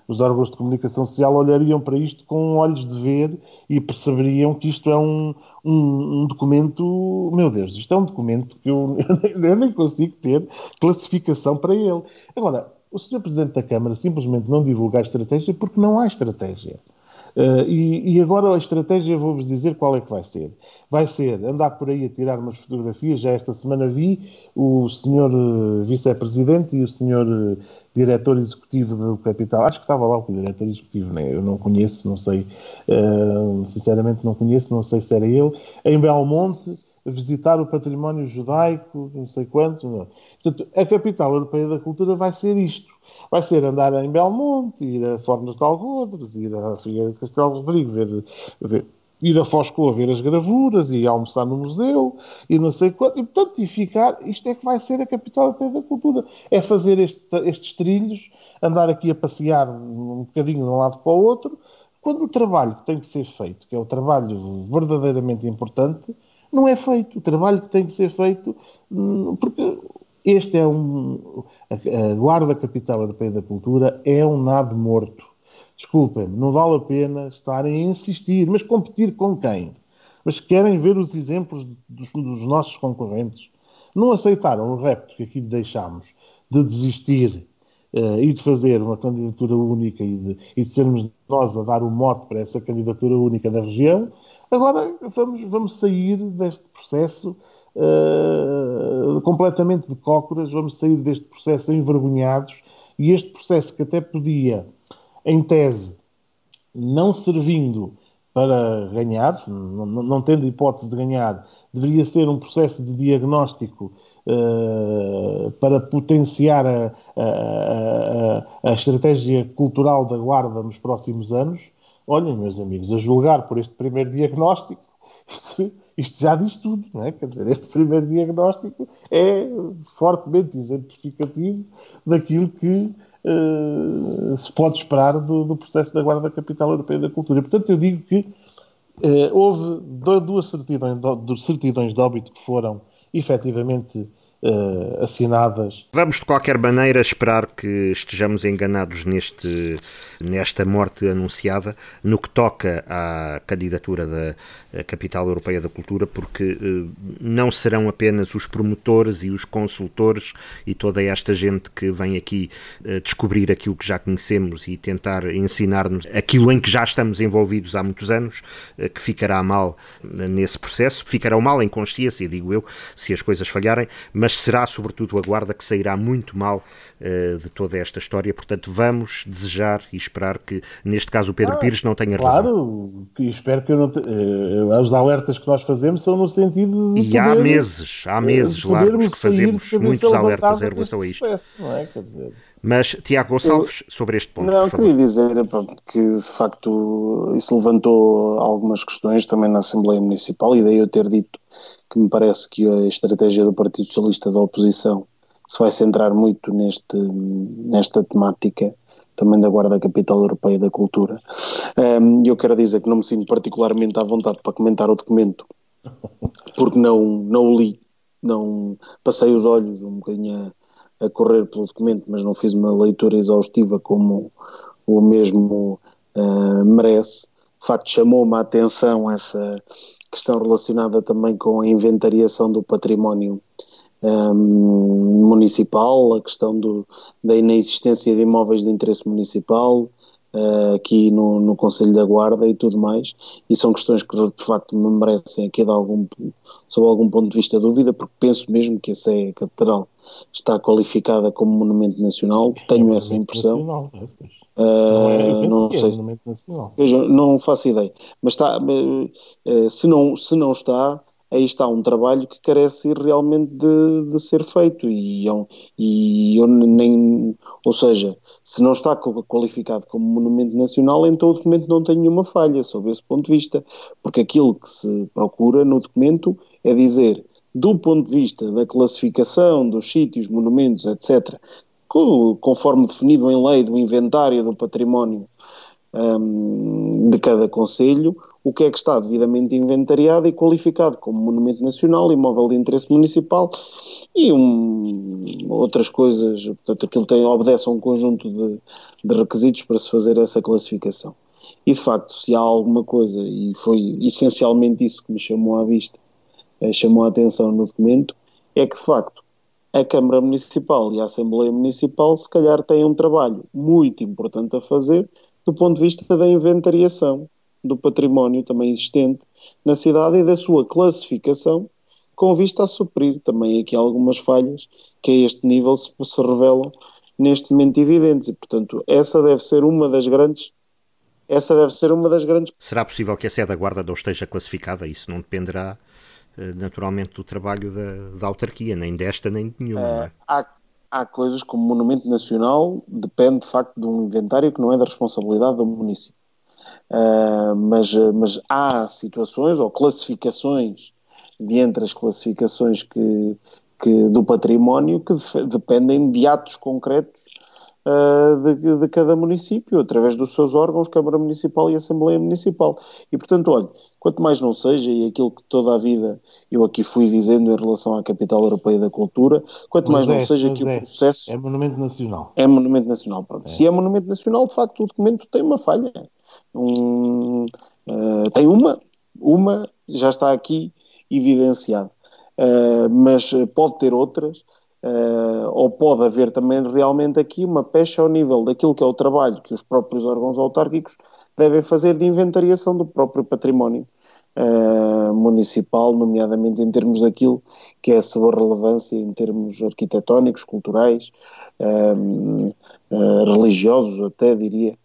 os órgãos de comunicação social olhariam para isto com olhos de ver e perceberiam que isto é um, um, um documento. Meu Deus, isto é um documento que eu, (laughs) eu nem consigo ter classificação para ele. Agora, o Sr. Presidente da Câmara simplesmente não divulga a estratégia porque não há estratégia. Uh, e, e, agora a estratégia, vou-vos dizer qual é que vai ser. Vai ser andar por aí a tirar umas fotografias. Já esta semana vi o senhor uh, vice-presidente e o senhor uh, diretor executivo do Capital. Acho que estava lá o diretor executivo, né? eu não conheço, não sei, sinceramente não conheço, não sei se era ele. Em Belmonte, visitar o património judaico, não sei quantos. Não. Portanto, a capital europeia da cultura vai ser isto vai ser andar em Belmonte, ir a Fornas de Algodres, ir a Figueira de Castelo Rodrigo, ver, ver, ir a Foscoa ver as gravuras e almoçar no museu e não sei quanto. E, portanto, e ficar, isto é que vai ser a capital da cultura. É fazer este, estes trilhos, andar aqui a passear um bocadinho de um lado para o outro, quando o trabalho que tem que ser feito, que é o trabalho verdadeiramente importante, não é feito. O trabalho que tem que ser feito, hum, porque este é um. A Guarda Capital Europeia da Cultura é um nado morto. Desculpem-me, não vale a pena estarem a insistir, mas competir com quem? Mas querem ver os exemplos dos, dos nossos concorrentes. Não aceitaram o repto que aqui deixámos de desistir uh, e de fazer uma candidatura única e de, e de sermos nós a dar o mote para essa candidatura única da região. Agora vamos, vamos sair deste processo uh, completamente de cócoras, vamos sair deste processo envergonhados e este processo que até podia, em tese, não servindo para ganhar, não, não tendo hipótese de ganhar, deveria ser um processo de diagnóstico uh, para potenciar a, a, a, a, estratégia cultural da Guarda nos próximos anos. Olhem, meus amigos, a julgar por este primeiro diagnóstico, isto, isto já diz tudo, não é? Quer dizer, este primeiro diagnóstico é fortemente exemplificativo daquilo que uh, se pode esperar do, do, processo da Guarda Capital Europeia da Cultura. Portanto, eu digo que uh, houve duas certidões certidões de óbito que foram efetivamente uh, assinadas. Vamos de qualquer maneira esperar que estejamos enganados neste, nesta morte anunciada no que toca à candidatura da Capital Europeia da Cultura, porque uh, não serão apenas os promotores e os consultores e toda esta gente que vem aqui uh, descobrir aquilo que já conhecemos e tentar ensinar-nos aquilo em que já estamos envolvidos há muitos anos, que ficará mal nesse processo, ficará mal em consciência, digo eu, se as coisas falharem, mas mas será sobretudo a Guarda que sairá muito mal uh, de toda esta história. Portanto, vamos desejar e esperar que, neste caso, o Pedro ah, Pires não tenha claro, razão. Claro, espero que eu não. Te... Uh, os alertas que nós fazemos são no sentido de. E poder, há meses, há meses largos que fazemos muitos alertas em relação a isto. Processo, não é? Quer dizer. Mas, Tiago Gonçalves, eu, sobre este ponto. Não, queria dizer que, de facto, isso levantou algumas questões também na Assembleia Municipal, e daí eu ter dito que me parece que a estratégia do Partido Socialista da oposição se vai centrar muito neste, nesta temática também da Guarda Capital Europeia da Cultura. Um, eu quero dizer que não me sinto particularmente à vontade para comentar o documento, porque não, não o li, não passei os olhos um bocadinho a, a correr pelo documento, mas não fiz uma leitura exaustiva como o mesmo uh, merece. De facto, chamou-me a atenção essa, questão relacionada também com a inventariação do património um, municipal, a questão do, da inexistência de imóveis de interesse municipal, uh, aqui no, no Conselho da Guarda e tudo mais, e são questões que de facto me merecem aqui de algum, sob algum ponto de vista dúvida, porque penso mesmo que essa é a Catedral está qualificada como Monumento Nacional, tenho é essa impressão. Nacional, é, Não, é, não sei. Não faço ideia. Mas está, uh, se, não, se não está, aí está um trabalho que carece realmente de, de ser feito e, é e eu nem, ou seja, se não está qualificado como monumento nacional, então o documento não tem nenhuma falha sob esse ponto de vista, porque aquilo que se procura no documento é dizer, do ponto de vista da classificação dos sítios, monumentos, etc., conforme definido em lei do inventário do património um, de cada Conselho, o que é que está devidamente inventariado e qualificado como monumento nacional, imóvel de interesse municipal e um, outras coisas, portanto aquilo tem, obedece a um conjunto de, de requisitos para se fazer essa classificação. E de facto, se há alguma coisa, e foi essencialmente isso que me chamou à vista, eh, chamou a atenção no documento, é que de facto a Câmara Municipal e a Assembleia Municipal se calhar têm um trabalho muito importante a fazer do ponto de vista da inventariação do património também existente na cidade e da sua classificação com vista a suprir também aqui algumas falhas que a este nível se, se revelam neste momento evidentes e portanto essa deve ser uma das grandes essa deve ser uma das grandes Será possível que a sede da guarda não esteja classificada? Isso não dependerá naturalmente do trabalho da, da autarquia, nem desta nem de nenhuma. É, é? Há, há coisas como Monumento Nacional, depende de facto de um inventário que não é da responsabilidade do município. Uh, mas, mas há situações ou classificações de entre as classificações que, que do património que dependem de atos concretos uh, de, de, cada município, através dos seus órgãos, Câmara Municipal e Assembleia Municipal. E, portanto, olha, quanto mais não seja, e aquilo que toda a vida eu aqui fui dizendo em relação à Capital Europeia da Cultura, quanto mas mais é, não seja que é, o processo... É Monumento Nacional. É Monumento Nacional, pronto. É. Se é Monumento Nacional, de facto, o documento tem uma falha. Um, uh, tem uma, uma já está aqui evidenciada. Uh, mas pode ter outras, Uh, ou pode haver também realmente aqui uma pecha ao nível daquilo que é o trabalho que os próprios órgãos autárquicos devem fazer de inventariação do próprio património uh, municipal, nomeadamente em termos daquilo que é a sua relevância em termos arquitetónicos, culturais, uh, religiosos até diria,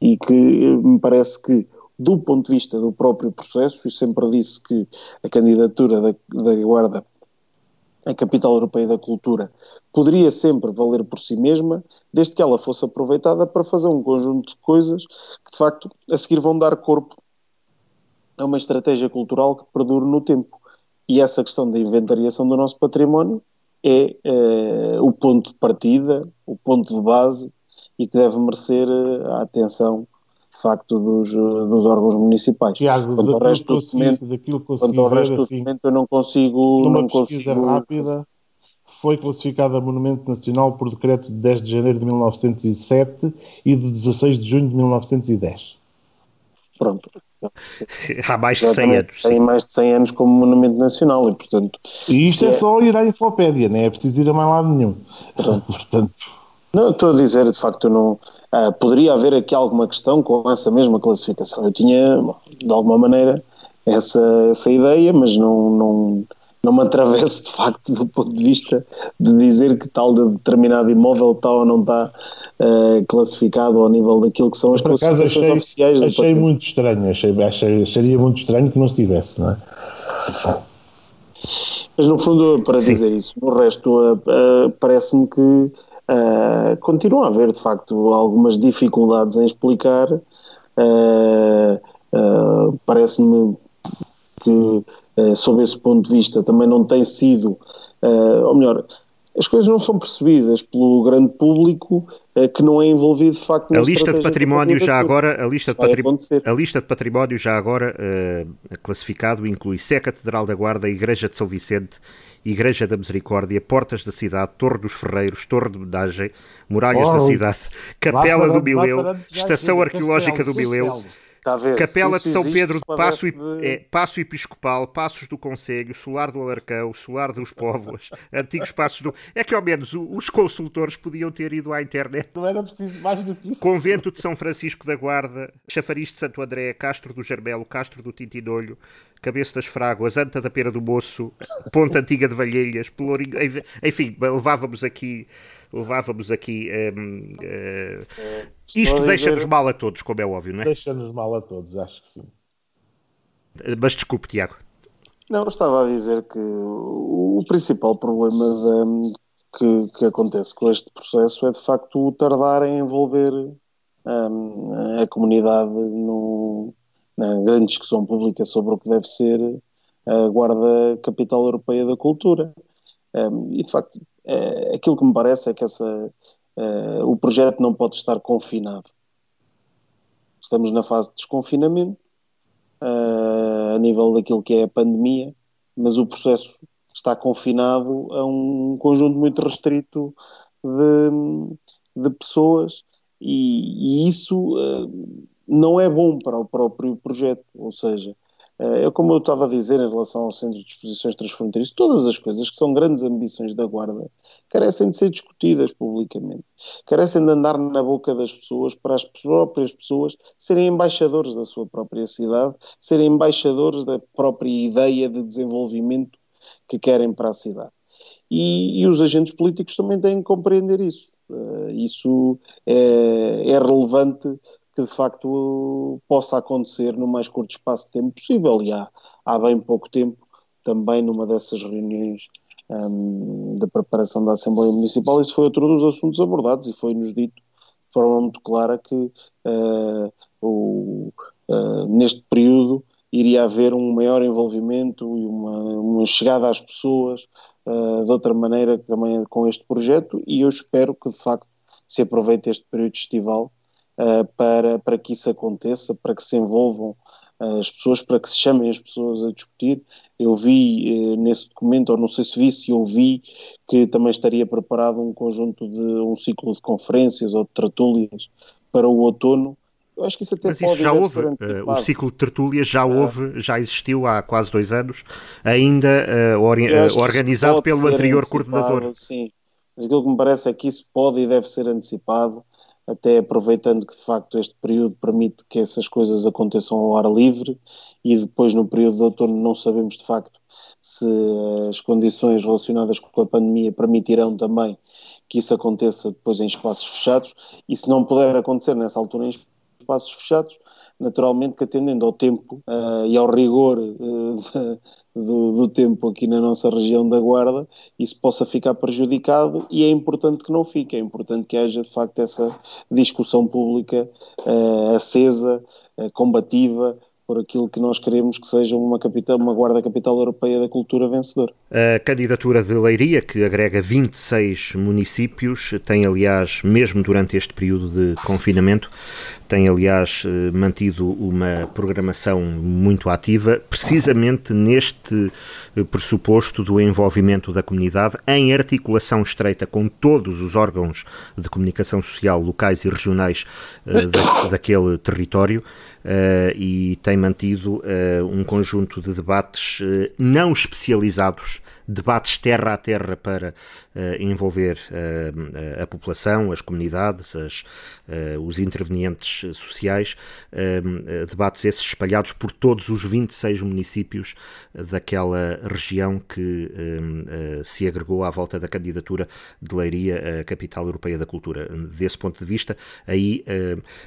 e que me parece que do ponto de vista do próprio processo, eu sempre disse que a candidatura da, da Guarda a capital europeia da cultura poderia sempre valer por si mesma, desde que ela fosse aproveitada para fazer um conjunto de coisas que, de facto, a seguir vão dar corpo a uma estratégia cultural que perdure no tempo. E essa questão da inventariação do nosso património é, é o ponto de partida, o ponto de base e que deve merecer eh, a atenção de facto dos, dos órgãos municipais. Tiago, quanto ao resto do documento, daquilo que quanto ao resto do assim, documento eu não consigo... Numa não pesquisa consigo... rápida, foi classificada Monumento Nacional por decreto de 10 de janeiro de 1907 e de 16 de junho de 1910. Pronto. (laughs) Há mais de 100 anos. Tem mais de 100 anos como Monumento Nacional e, portanto... E isto é, é, só ir à Infopédia, não é preciso ir a mais lado nenhum. Pronto. (laughs) portanto... Não, estou a dizer, de facto, não Uh, poderia haver aqui alguma questão com essa mesma classificação. Eu tinha, de alguma maneira, essa, essa ideia, mas não, não, não me atravesso de facto do ponto de vista de dizer que tal de determinado imóvel está ou não está uh, classificado ao nível daquilo que são as Por classificações achei, oficiais. Achei muito estranho, achei, achei, acharia muito estranho que não estivesse, não é? Mas no fundo, para Sim. dizer isso, no resto, uh, uh, parece-me que Uh, continua a haver, de facto, algumas dificuldades em explicar. Uh, uh, Parece-me que, sob esse ponto de vista, também não tem sido, ou melhor, as coisas não são percebidas pelo grande público que não é envolvido de facto na a lista de património já agora a lista de, património, a lista de património já agora classificado inclui Sé Catedral da Guarda, Igreja de São Vicente Igreja da Misericórdia, Portas da Cidade, Torre dos Ferreiros, Torre de Medagem, Muralhas oh, da Cidade, Capela do Bileu, Estação Arqueológica do Bileu, Tá ver, Capela de São Pedro de Passo, de... É, Passo Episcopal, Passos do Conselho, Solar do Alarcão, Solar dos Povos, (laughs) Antigos Passos do. É que ao menos os consultores podiam ter ido à internet. Não era preciso mais do que isso. Convento de São Francisco da Guarda, Chafariz de Santo André, Castro do Germelo, Castro do Tintinolho, Cabeça das Fráguas, Anta da Pera do Moço, Ponta Antiga de Valhelhas, Pelourinho. Enfim, levávamos aqui levávamos aqui. Um, uh, eh, isto deixa-nos mal a todos, como é óbvio, não é? Deixa-nos mal a todos, acho que sim. Mas desculpe, Tiago. Não, estava a dizer que o principal problema de, que, que, acontece com este processo é de facto o tardar em envolver um, a comunidade no, na grande discussão pública sobre o que deve ser a Guarda Capital Europeia da Cultura. E de facto, é, aquilo que me parece é que essa, é, o projeto não pode estar confinado. Estamos na fase de desconfinamento, é, a nível daquilo que é a pandemia, mas o processo está confinado a um conjunto muito restrito de, de pessoas e, e isso uh, não é bom para o próprio projeto, ou seja, é como eu estava a dizer em relação ao Centro de Exposições Transfronteiriças, todas as coisas que são grandes ambições da Guarda carecem de ser discutidas publicamente, carecem de andar na boca das pessoas para as próprias pessoas serem embaixadores da sua própria cidade, serem embaixadores da própria ideia de desenvolvimento que querem para a cidade. E, e os agentes políticos também têm que compreender isso. Uh, isso é, é relevante que de facto possa acontecer no mais curto espaço de tempo possível. E há, há bem pouco tempo, também numa dessas reuniões um, da preparação da Assembleia Municipal, isso foi outro dos assuntos abordados e foi-nos dito de forma muito clara que uh, o, uh, neste período iria haver um maior envolvimento e uma, uma chegada às pessoas uh, de outra maneira também com este projeto e eu espero que de facto se aproveite este período estival para, para que isso aconteça, para que se envolvam uh, as pessoas, para que se chamem as pessoas a discutir. Eu vi uh, nesse documento, ou não sei se vi, se ouvi, que também estaria preparado um conjunto de um ciclo de conferências ou de tertúlias para o outono. Eu acho que isso até Mas pode isso já houve. o ciclo de tertúlias já houve, já existiu há quase dois anos, ainda organizado pelo anterior coordenador. Sim, mas aquilo que me parece é que isso pode e deve ser antecipado até aproveitando que de facto este período permite que essas coisas aconteçam ao ar livre e depois no período de outono não sabemos de facto se as condições relacionadas com a pandemia permitirão também que isso aconteça depois em espaços fechados. E se não puder acontecer nessa altura em espaços fechados, naturalmente que atendendo ao tempo uh, e ao rigor uh, (laughs) do, do, tempo aqui na nossa região da Guarda, isso possa ficar prejudicado e é importante que não fique, é importante que haja de facto essa discussão pública uh, acesa, combativa, por aquilo que nós queremos que seja uma, capital, uma Guarda Capital Europeia da Cultura vencedora. A candidatura de Leiria, que agrega 26 municípios, tem aliás, mesmo durante este período de confinamento, tem aliás eh, mantido uma programação muito ativa, precisamente neste eh, pressuposto do envolvimento da comunidade, em articulação estreita com todos os órgãos de comunicação social locais e regionais eh, da, daquele território. Uh, e tem mantido uh, um conjunto de debates uh, não especializados debates terra a terra para uh, envolver uh, a população, as comunidades, as, uh, os intervenientes sociais, debates esses espalhados por todos os 26 municípios daquela região que se agregou à volta da candidatura de Leiria à Capital Europeia da Cultura. Desse ponto de vista, aí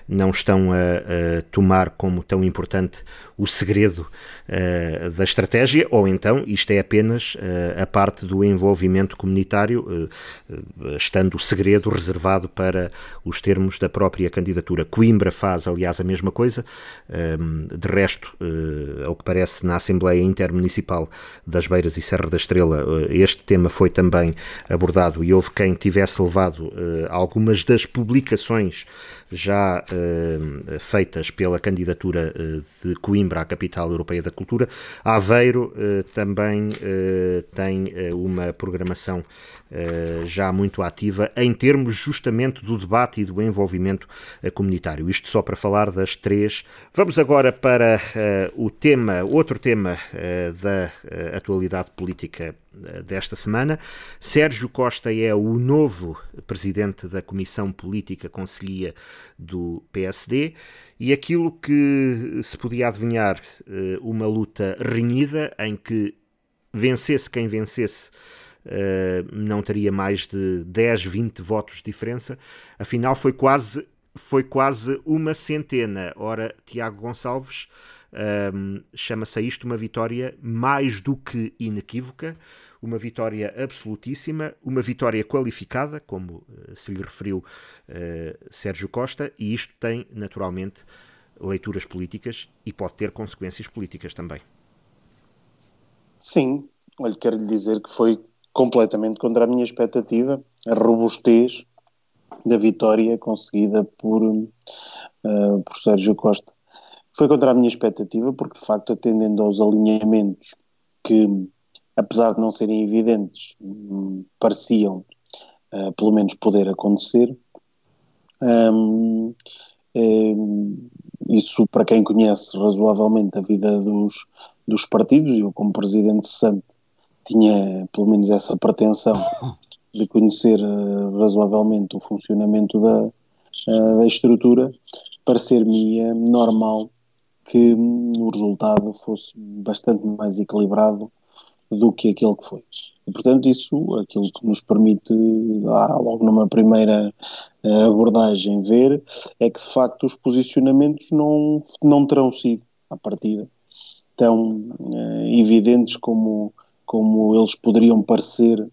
não estão a, a tomar como tão importante o segredo uh, da estratégia, ou então isto é apenas uh, a parte do envolvimento comunitário, uh, estando o segredo reservado para os termos da própria candidatura. Coimbra faz, aliás, a mesma coisa. de resto, ao que parece, na Assembleia Intermunicipal das Beiras e Serra da Estrela, este tema foi também abordado e houve quem tivesse levado algumas das publicações já feitas pela candidatura de Coimbra à capital europeia da cultura. Aveiro uh, também tem uma programação já muito ativa em termos justamente do debate e do envolvimento comunitário. Isto só para falar das três. Vamos agora para o tema, outro tema da atualidade política desta semana. Sérgio Costa é o novo presidente da Comissão Política Conselhia do PSD e aquilo que se podia adivinhar eh, uma luta renhida em que vencesse quem vencesse eh, não teria mais de 10, 20 votos de diferença, afinal foi quase foi quase uma centena. Ora, Tiago Gonçalves um, chama-se a isto uma vitória mais do que inequívoca uma vitória absolutíssima, uma vitória qualificada, como uh, se lhe referiu uh, Sérgio Costa, e isto tem, naturalmente, leituras políticas e pode ter consequências políticas também. Sim, olha, quero lhe dizer que foi completamente contra a minha expectativa, a robustez da vitória conseguida por, uh, por Sérgio Costa. Foi contra a minha expectativa, porque de facto, atendendo aos alinhamentos que apesar de não serem evidentes, hum, pareciam uh, pelo menos poder acontecer. Um, um, isso, para quem conhece razoavelmente a vida dos, dos partidos, eu, como presidente santo, tinha pelo menos essa pretensão de conhecer uh, razoavelmente o funcionamento da, uh, da estrutura, parecer-me normal que um, o resultado fosse bastante mais equilibrado do que aquele que foi. E, portanto, isso, aquilo que nos permite, ah, logo numa primeira uh, abordagem, ver é que, de facto, os posicionamentos não, não terão sido, à partida, tão uh, evidentes como, como eles poderiam parecer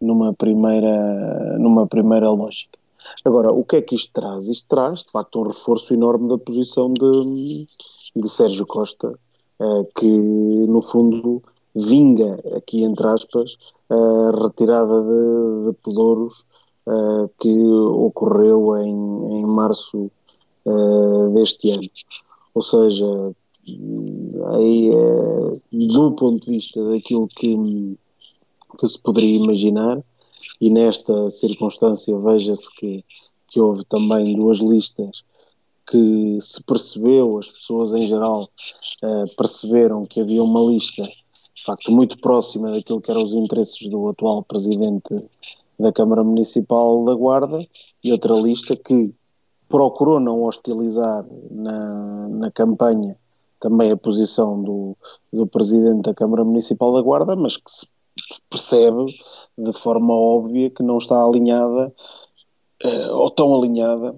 numa primeira, numa primeira lógica. Agora, o que é que isto traz? Isto traz, de facto, um reforço enorme da posição de, de Sérgio Costa, uh, que, no fundo, vinga, aqui entre aspas, a retirada de, de pelouros uh, que ocorreu em, em março uh, deste ano. Ou seja, aí, uh, do ponto de vista daquilo que, que se poderia imaginar, e nesta circunstância veja-se que, que houve também duas listas que se percebeu, as pessoas em geral uh, perceberam que havia uma lista de facto muito próxima daquilo que eram os interesses do atual presidente da Câmara Municipal da Guarda e outra lista que procurou não hostilizar na, na campanha também a posição do, do presidente da Câmara Municipal da Guarda, mas que se percebe de forma óbvia que não está alinhada eh, ou tão alinhada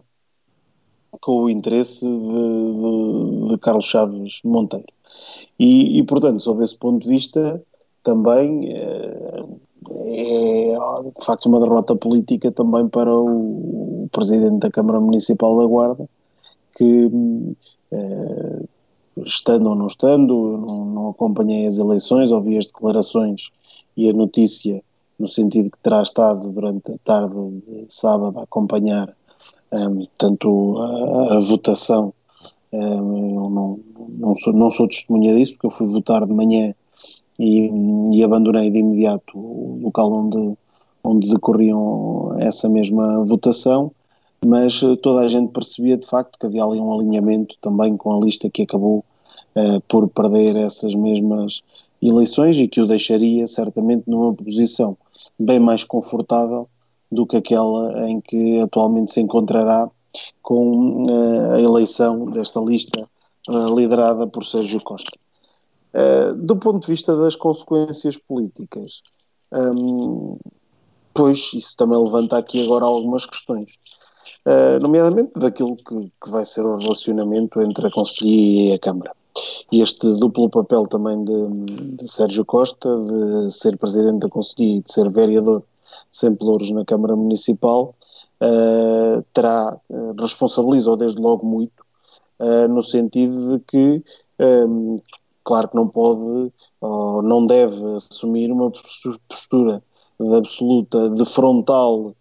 com o interesse de, de, de Carlos Chaves Monteiro. E, e, portanto, sob esse ponto de vista, também é, é de facto uma derrota política também para o, Presidente da Câmara Municipal da Guarda, que é, estando ou não estando, não, não acompanhei as eleições, ouvi as declarações e a notícia no sentido que terá estado durante a tarde de sábado a acompanhar um, tanto a, a votação eu não, não, sou, não sou testemunha disso, porque eu fui votar de manhã e, e abandonei de imediato o local onde, onde decorriam essa mesma votação, mas eh, toda a gente percebia de facto que havia ali um alinhamento também com a lista que acabou uh, por perder essas mesmas eleições e que o deixaria certamente numa posição bem mais confortável do que aquela em que atualmente se encontrará com uh, a eleição desta lista uh, liderada por Sérgio Costa. Uh, do ponto de vista das consequências políticas, um, pois isso também levanta aqui agora algumas questões, nomeadamente daquilo que, que, vai ser o relacionamento entre a Conselhia e a Câmara. E este duplo papel também de, de Sérgio Costa, de ser Presidente da Conselhia e de ser vereador sem pelouros na Câmara Municipal, uh, terá, uh, responsabiliza-o desde logo muito, uh, no sentido de que, um, claro que não pode ou não deve assumir uma postura de absoluta, de frontal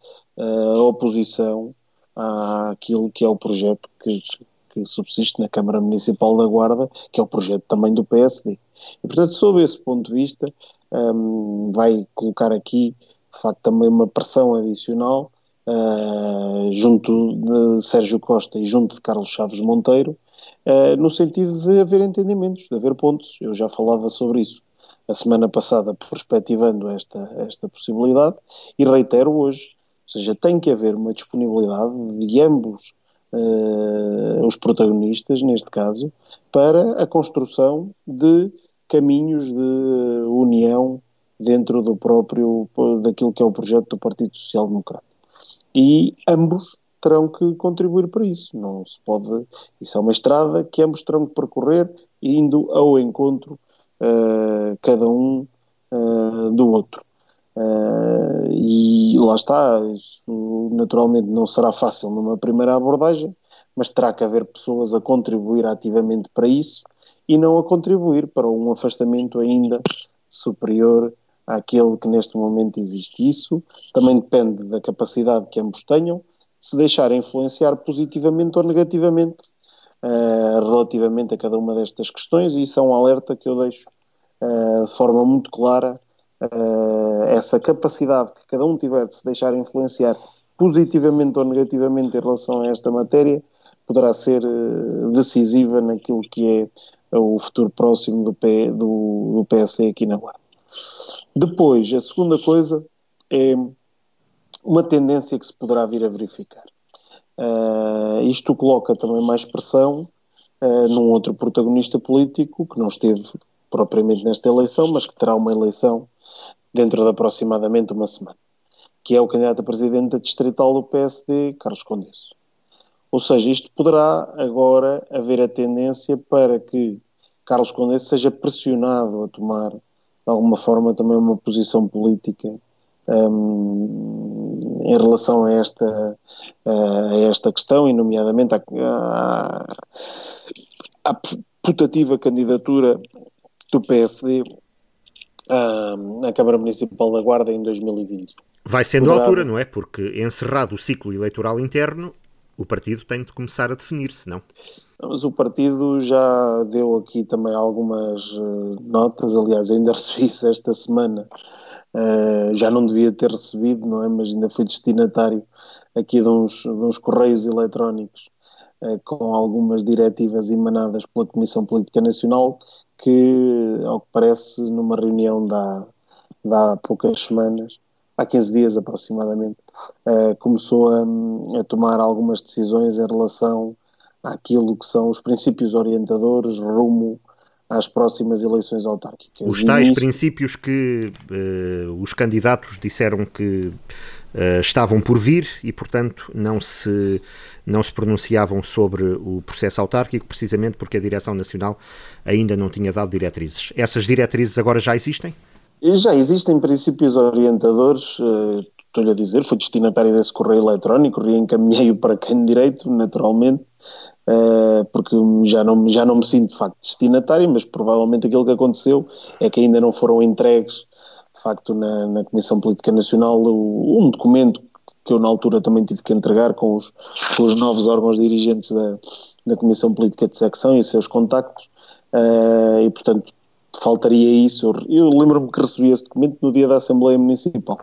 oposição àquilo que é o projeto que, que subsiste na Câmara Municipal da Guarda, que é o projeto também do PSD. E, portanto, sob esse ponto de vista, um, vai colocar aqui, de facto, também uma pressão adicional uh, junto de Sérgio Costa e junto de Carlos Chaves Monteiro, uh, no sentido de haver entendimentos, de haver pontos. Eu já falava sobre isso a semana passada, perspectivando esta, esta possibilidade, e reitero hoje. Ou seja, tem que haver uma disponibilidade de ambos uh, os protagonistas, neste caso, para a construção de caminhos de união dentro do próprio, daquilo que é o projeto do Partido Social Democrata. E ambos terão que contribuir para isso. Não se pode. Isso é uma estrada que ambos terão que percorrer indo ao encontro uh, cada um uh, do outro. Uh, e lá está, isso naturalmente não será fácil numa primeira abordagem, mas terá que haver pessoas a contribuir ativamente para isso e não a contribuir para um afastamento ainda superior àquele que neste momento existe. Isso também depende da capacidade que ambos tenham se deixar influenciar positivamente ou negativamente uh, relativamente a cada uma destas questões, e isso é um alerta que eu deixo uh, de forma muito clara. Uh, essa capacidade que cada um tiver de se deixar influenciar positivamente ou negativamente em relação a esta matéria poderá ser decisiva naquilo que é o futuro próximo do, P, do, do PSD aqui na Guarda. Depois, a segunda coisa é uma tendência que se poderá vir a verificar. Uh, isto coloca também mais pressão uh, num outro protagonista político que não esteve propriamente nesta eleição, mas que terá uma eleição dentro de aproximadamente uma semana, que é o candidato a presidente da distrital do PSD, Carlos Condesso. Ou seja, isto poderá agora haver a tendência para que Carlos Condesso seja pressionado a tomar, de alguma forma, também uma posição política um, em relação a esta, a esta questão, e nomeadamente à, à, putativa candidatura do PSD à, à Câmara Municipal da Guarda em 2020. Vai sendo Poderá... a altura, não é? Porque encerrado o ciclo eleitoral interno, o partido tem de começar a definir-se, não? Mas o partido já deu aqui também algumas uh, notas, aliás, ainda (laughs) recebi isso esta semana Uh, já não devia ter recebido, não é? Mas ainda fui destinatário aqui de uns, de uns correios eletrónicos uh, com algumas diretivas emanadas pela Comissão Política Nacional que, ao que parece, numa reunião da há poucas semanas, há 15 dias aproximadamente, uh, começou a, a, tomar algumas decisões em relação àquilo que são os princípios orientadores rumo às próximas eleições autárquicas. Os tais princípios que uh, os candidatos disseram que uh, estavam por vir e, portanto, não se, não se pronunciavam sobre o processo autárquico, precisamente porque a Direção Nacional ainda não tinha dado diretrizes. Essas diretrizes agora já existem? Já existem princípios orientadores, uh, estou-lhe a dizer, fui destinatário desse correio eletrónico, reencaminhei-o para quem direito, naturalmente, uh, porque já não, já não me sinto de facto destinatário, mas provavelmente aquilo que aconteceu é que ainda não foram entregues, de facto, na, na Comissão Política Nacional, um documento que eu na altura também tive que entregar com os, com os novos órgãos dirigentes da, da Comissão Política de Secção e seus contactos, uh, e portanto faltaria isso. Eu lembro-me que recebi esse documento no dia da Assembleia Municipal.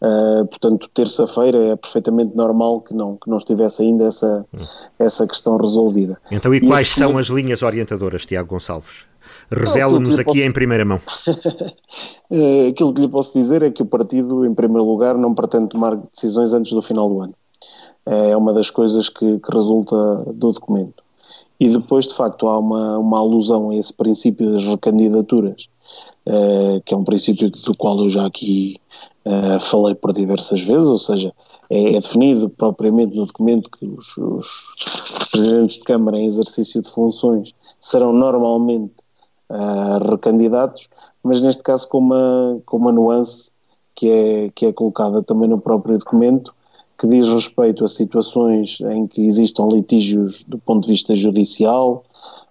Uh, portanto, terça-feira é perfeitamente normal que não, que não estivesse ainda essa, essa questão resolvida. Então, e, e quais são as linhas orientadoras, Tiago Gonçalves? Revela-nos aqui posso... em primeira mão. uh, (laughs) aquilo que lhe posso dizer é que o partido, em primeiro lugar, não pretende tomar decisões antes do final do ano. É uma das coisas que, que resulta do documento. E depois, de facto, há uma, uma alusão a esse princípio das recandidaturas, uh, que é um princípio do qual eu já aqui uh, falei por diversas vezes, ou seja, é, é definido propriamente no documento que os, os, presidentes de Câmara em exercício de funções serão normalmente uh, recandidatos, mas neste caso com uma, com uma nuance que é, que é colocada também no próprio documento, que diz respeito a situações em que existam litígios do ponto de vista judicial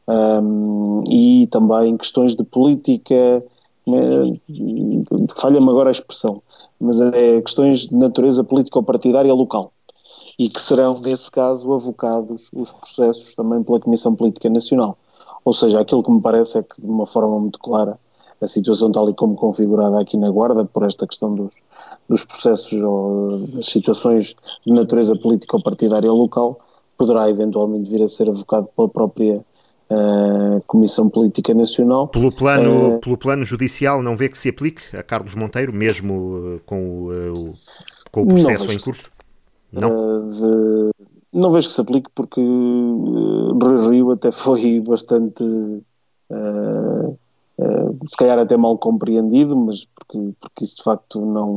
um, e também questões de política, né, falha-me agora a expressão, mas é questões de natureza político-partidária local e que serão, nesse caso, avocados os processos também pela Comissão Política Nacional. Ou seja, aquilo que me parece é que, de uma forma muito clara, a situação tal e como configurada aqui na Guarda, por esta questão dos, dos processos ou das situações de natureza política ou partidária local, poderá eventualmente vir a ser avocado pela própria uh, Comissão Política Nacional. Pelo plano, uh, pelo plano judicial, não vê que se aplique a Carlos Monteiro, mesmo com, o, com o processo em curso? Não? De, não vejo que se aplique porque uh, Rio até foi (laughs) bastante uh, uh, se calhar até mal compreendido, mas porque, porque isso de facto não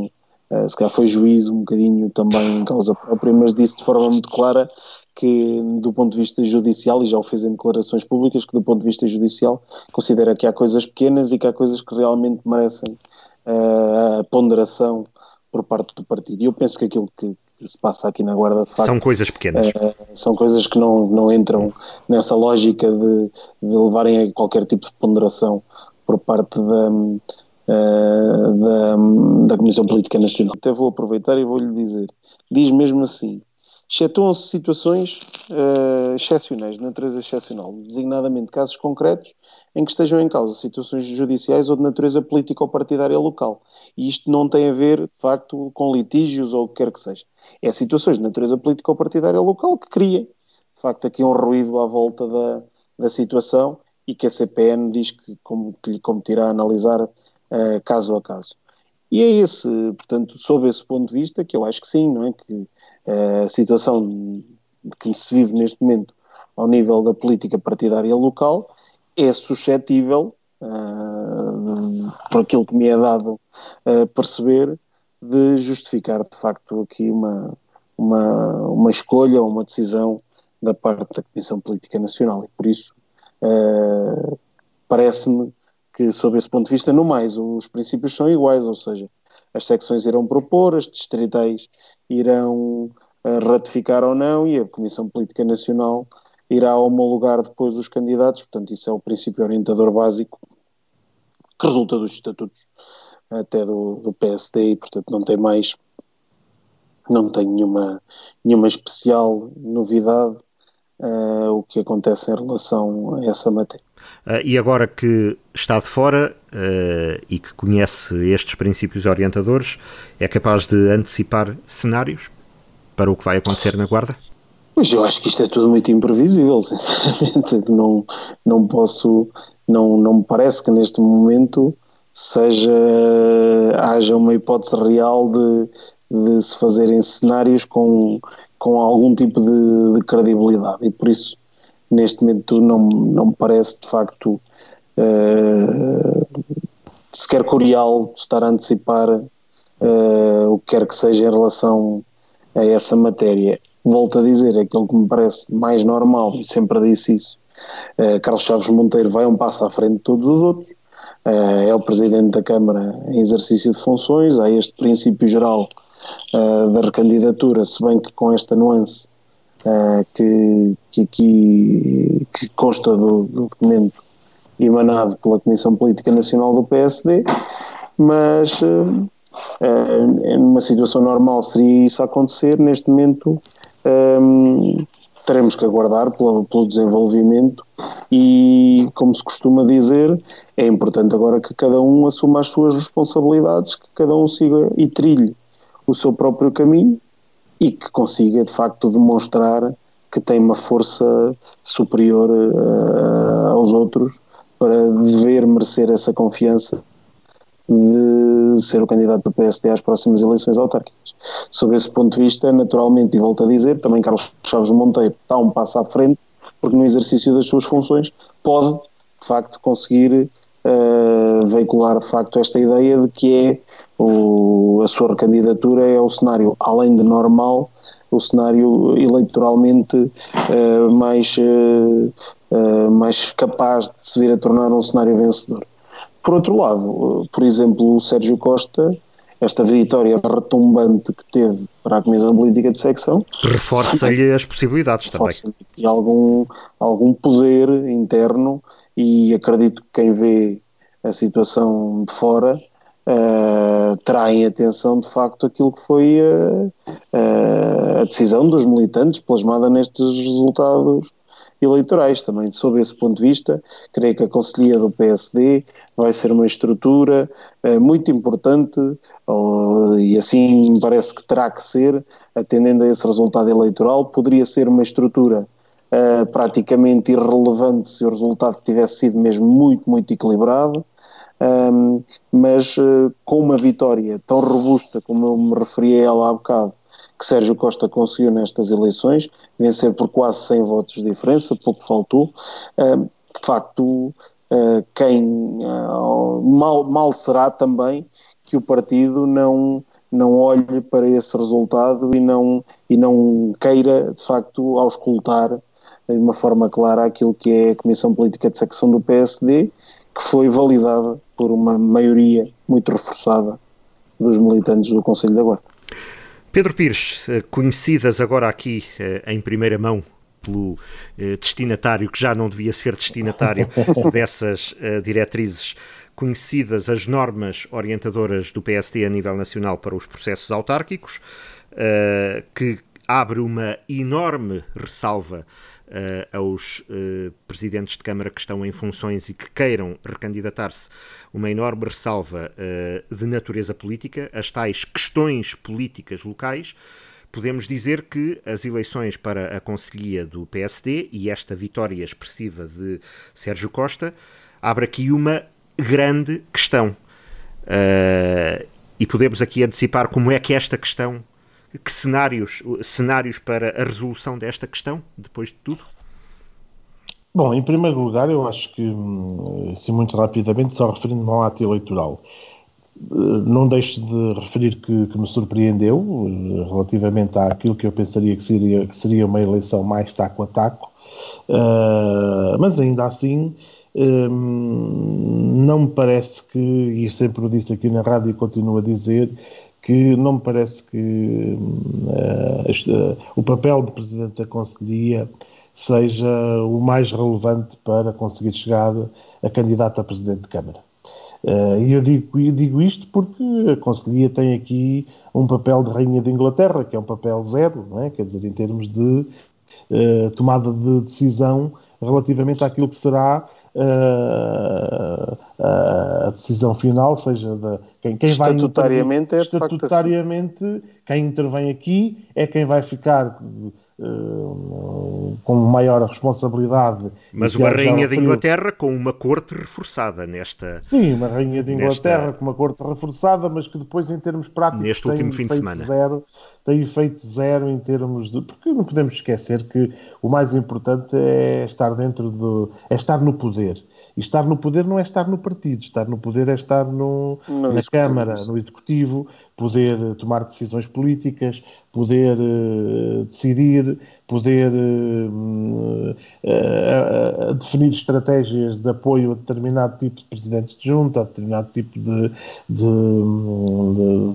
uh, se calhar foi juízo um bocadinho também em causa própria, mas disse de forma muito clara que do ponto de vista judicial, e já o fez em declarações públicas, que do ponto de vista judicial considera que há coisas pequenas e que há coisas que realmente merecem a ponderação por parte do partido. E eu penso que aquilo que, que se passa aqui na Guarda de facto. São coisas pequenas. Uh, são coisas que não, não entram nessa lógica de, de levarem a qualquer tipo de ponderação por parte da, uh, da, da Comissão Política Nacional. Até vou aproveitar e vou-lhe dizer: diz mesmo assim, excetuam-se situações uh, excepcionais, de natureza excepcional, designadamente casos concretos em que estejam em causa situações judiciais ou de natureza política ou partidária local. E isto não tem a ver, de facto, com litígios ou o que quer que seja. É situações de natureza política ou partidária local que cria, de facto, aqui um ruído à volta da, da situação e que a CPN diz que, como, que lhe competirá analisar uh, caso a caso. E é esse, portanto, sob esse ponto de vista, que eu acho que sim, não é? Que a situação que se vive neste momento ao nível da política partidária local é suscetível, uh, por aquilo que me é dado a perceber, de justificar de facto aqui uma, uma, uma escolha ou uma decisão da parte da Comissão Política Nacional e por isso uh, parece-me que sob esse ponto de vista, no mais, os princípios são iguais, ou seja, as secções irão propor, as distritais irão uh, ratificar ou não e a Comissão Política Nacional irá homologar depois os candidatos, portanto isso é o princípio orientador básico que resulta dos estatutos até do, do PSD e portanto não tem mais não tem nenhuma, nenhuma especial novidade uh, o que acontece em relação a essa matéria. Uh, e agora que está de fora uh, e que conhece estes princípios orientadores, é capaz de antecipar cenários para o que vai acontecer na Guarda? Pois eu acho que isto é tudo muito imprevisível, (laughs) sinceramente. Não, não posso, não, não me parece que neste momento seja haja uma hipótese real de, de se fazerem cenários com, com algum tipo de, de credibilidade e por isso neste momento não, não me parece de facto uh, sequer curial estar a antecipar uh, o que quer que seja em relação a essa matéria. Volto a dizer, aquilo que me parece mais normal, e sempre disse isso, uh, Carlos Chaves Monteiro vai um passo à frente de todos os outros, é o Presidente da Câmara em exercício de funções, há este princípio geral da recandidatura, se bem que com esta nuance uh, que, que aqui que consta do, do, documento emanado pela Comissão Política Nacional do PSD, mas uh, uh, numa situação normal seria isso acontecer, neste momento um, teremos que aguardar pelo desenvolvimento e, como se costuma dizer, é importante agora que cada um assuma as suas responsabilidades, que cada um siga e trilhe o seu próprio caminho e que consiga de facto demonstrar que tem uma força superior uh, aos outros para dever merecer essa confiança de ser o candidato do PSD às próximas eleições autárquicas. Sob esse ponto de vista, naturalmente, e volto a dizer, também Carlos Chaves Monteiro está um passo à frente, porque no exercício das suas funções pode, de facto, conseguir uh, veicular, de facto, esta ideia de que é o, a sua candidatura é o cenário, além de normal, o cenário eleitoralmente uh, mais, uh, uh, mais capaz de se vir a tornar um cenário vencedor. Por outro lado, por exemplo, o Sérgio Costa, esta vitória retumbante que teve para a Comissão Política de Secção reforça-lhe as possibilidades reforça também. E algum, algum poder interno, e acredito que quem vê a situação de fora uh, terá em atenção de facto aquilo que foi uh, uh, a decisão dos militantes plasmada nestes resultados eleitorais. Também, sob esse ponto de vista, creio que a Conselhia do PSD vai ser uma estrutura muito importante uh, e assim parece que terá que ser, atendendo a esse resultado eleitoral, poderia ser uma estrutura uh, praticamente irrelevante se o resultado tivesse sido mesmo muito, muito equilibrado. Um, mas uh, com uma vitória tão robusta como eu me referi a ela há bocado, que Sérgio Costa conseguiu nestas eleições, vencer por quase 100 votos de diferença, pouco faltou. Uh, de facto, uh, quem mal, mal será também que o partido não não olhe para esse resultado e não e não queira de facto auscultar de uma forma clara aquilo que é a Comissão Política de Secção do PSD, que foi validada por uma maioria muito reforçada dos militantes do Conselho da Guarda. Pedro Pires, eh, conhecidas agora aqui eh, em primeira mão pelo eh, destinatário, que já não devia ser destinatário (laughs) dessas diretrizes, conhecidas as normas orientadoras do PSD a nível nacional para os processos autárquicos, que abre uma enorme ressalva uh, aos uh, presidentes de Câmara que estão em funções e que queiram recandidatar-se uma enorme ressalva uh, de natureza política, as tais questões políticas locais. Podemos dizer que as eleições para a Conselhia do PSD e esta vitória expressiva de Sérgio Costa abre aqui uma grande questão. E podemos aqui antecipar como é que esta questão que cenários, cenários para a resolução desta questão, depois de tudo? Bom, em primeiro lugar, eu acho que, hum, assim, muito rapidamente, só referindo-me ao ato eleitoral, eh, não deixo de referir que, que, me surpreendeu eh, relativamente àquilo que eu pensaria que seria, que seria uma eleição mais taco a taco, uh, mas ainda assim um, não me parece que, e sempre o disse aqui na rádio e continuo a dizer, que não me parece que uh, o papel de Presidente da Conselhia seja o mais relevante para conseguir chegar a candidato a Presidente de Câmara. Uh, e eu digo, eu digo isto porque a Conselhia tem aqui um papel de Rainha de Inglaterra, que é um papel zero, não é? quer dizer, em termos de uh, tomada de decisão relativamente àquilo que será uh, a decisão final, seja da quem, quem estatutariamente vai é estatutariamente assim. quem intervém aqui é quem vai ficar uh, com maior responsabilidade. Mas uma rainha de Inglaterra com uma corte reforçada nesta. Sim, uma rainha de Inglaterra nesta... com uma corte reforçada, mas que depois, em termos práticos, neste último fim de semana. Zero, tem efeito zero em termos de. Porque não podemos esquecer que o mais importante é estar dentro do. é estar no poder. E estar no poder não é estar no partido, estar no poder é estar no, no na Câmara, no Executivo, poder tomar decisões políticas, poder uh, decidir, poder uh, uh, definir estratégias de apoio a determinado tipo de presidentes de junta, a determinado tipo de, de,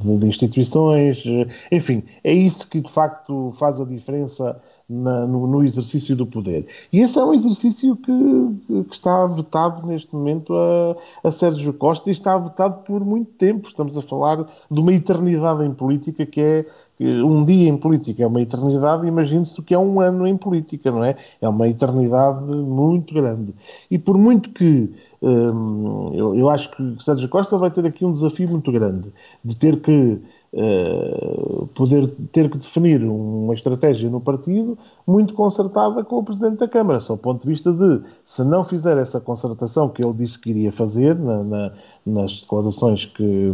de, de instituições, enfim, é isso que de facto faz a diferença na, no, no, exercício do poder. E esse é um exercício que, que está vetado neste momento a, a, Sérgio Costa e está vetado por muito tempo. Estamos a falar de uma eternidade em política que é um dia em política é uma eternidade, imagine-se o que é um ano em política, não é? É uma eternidade muito grande. E por muito que hum, eu, eu acho que Sérgio Costa vai ter aqui um desafio muito grande de ter que Uh, poder ter que definir uma estratégia no partido muito concertada com o Presidente da Câmara, só do ponto de vista de, se não fizer essa concertação que ele disse que iria fazer na, na, nas declarações que,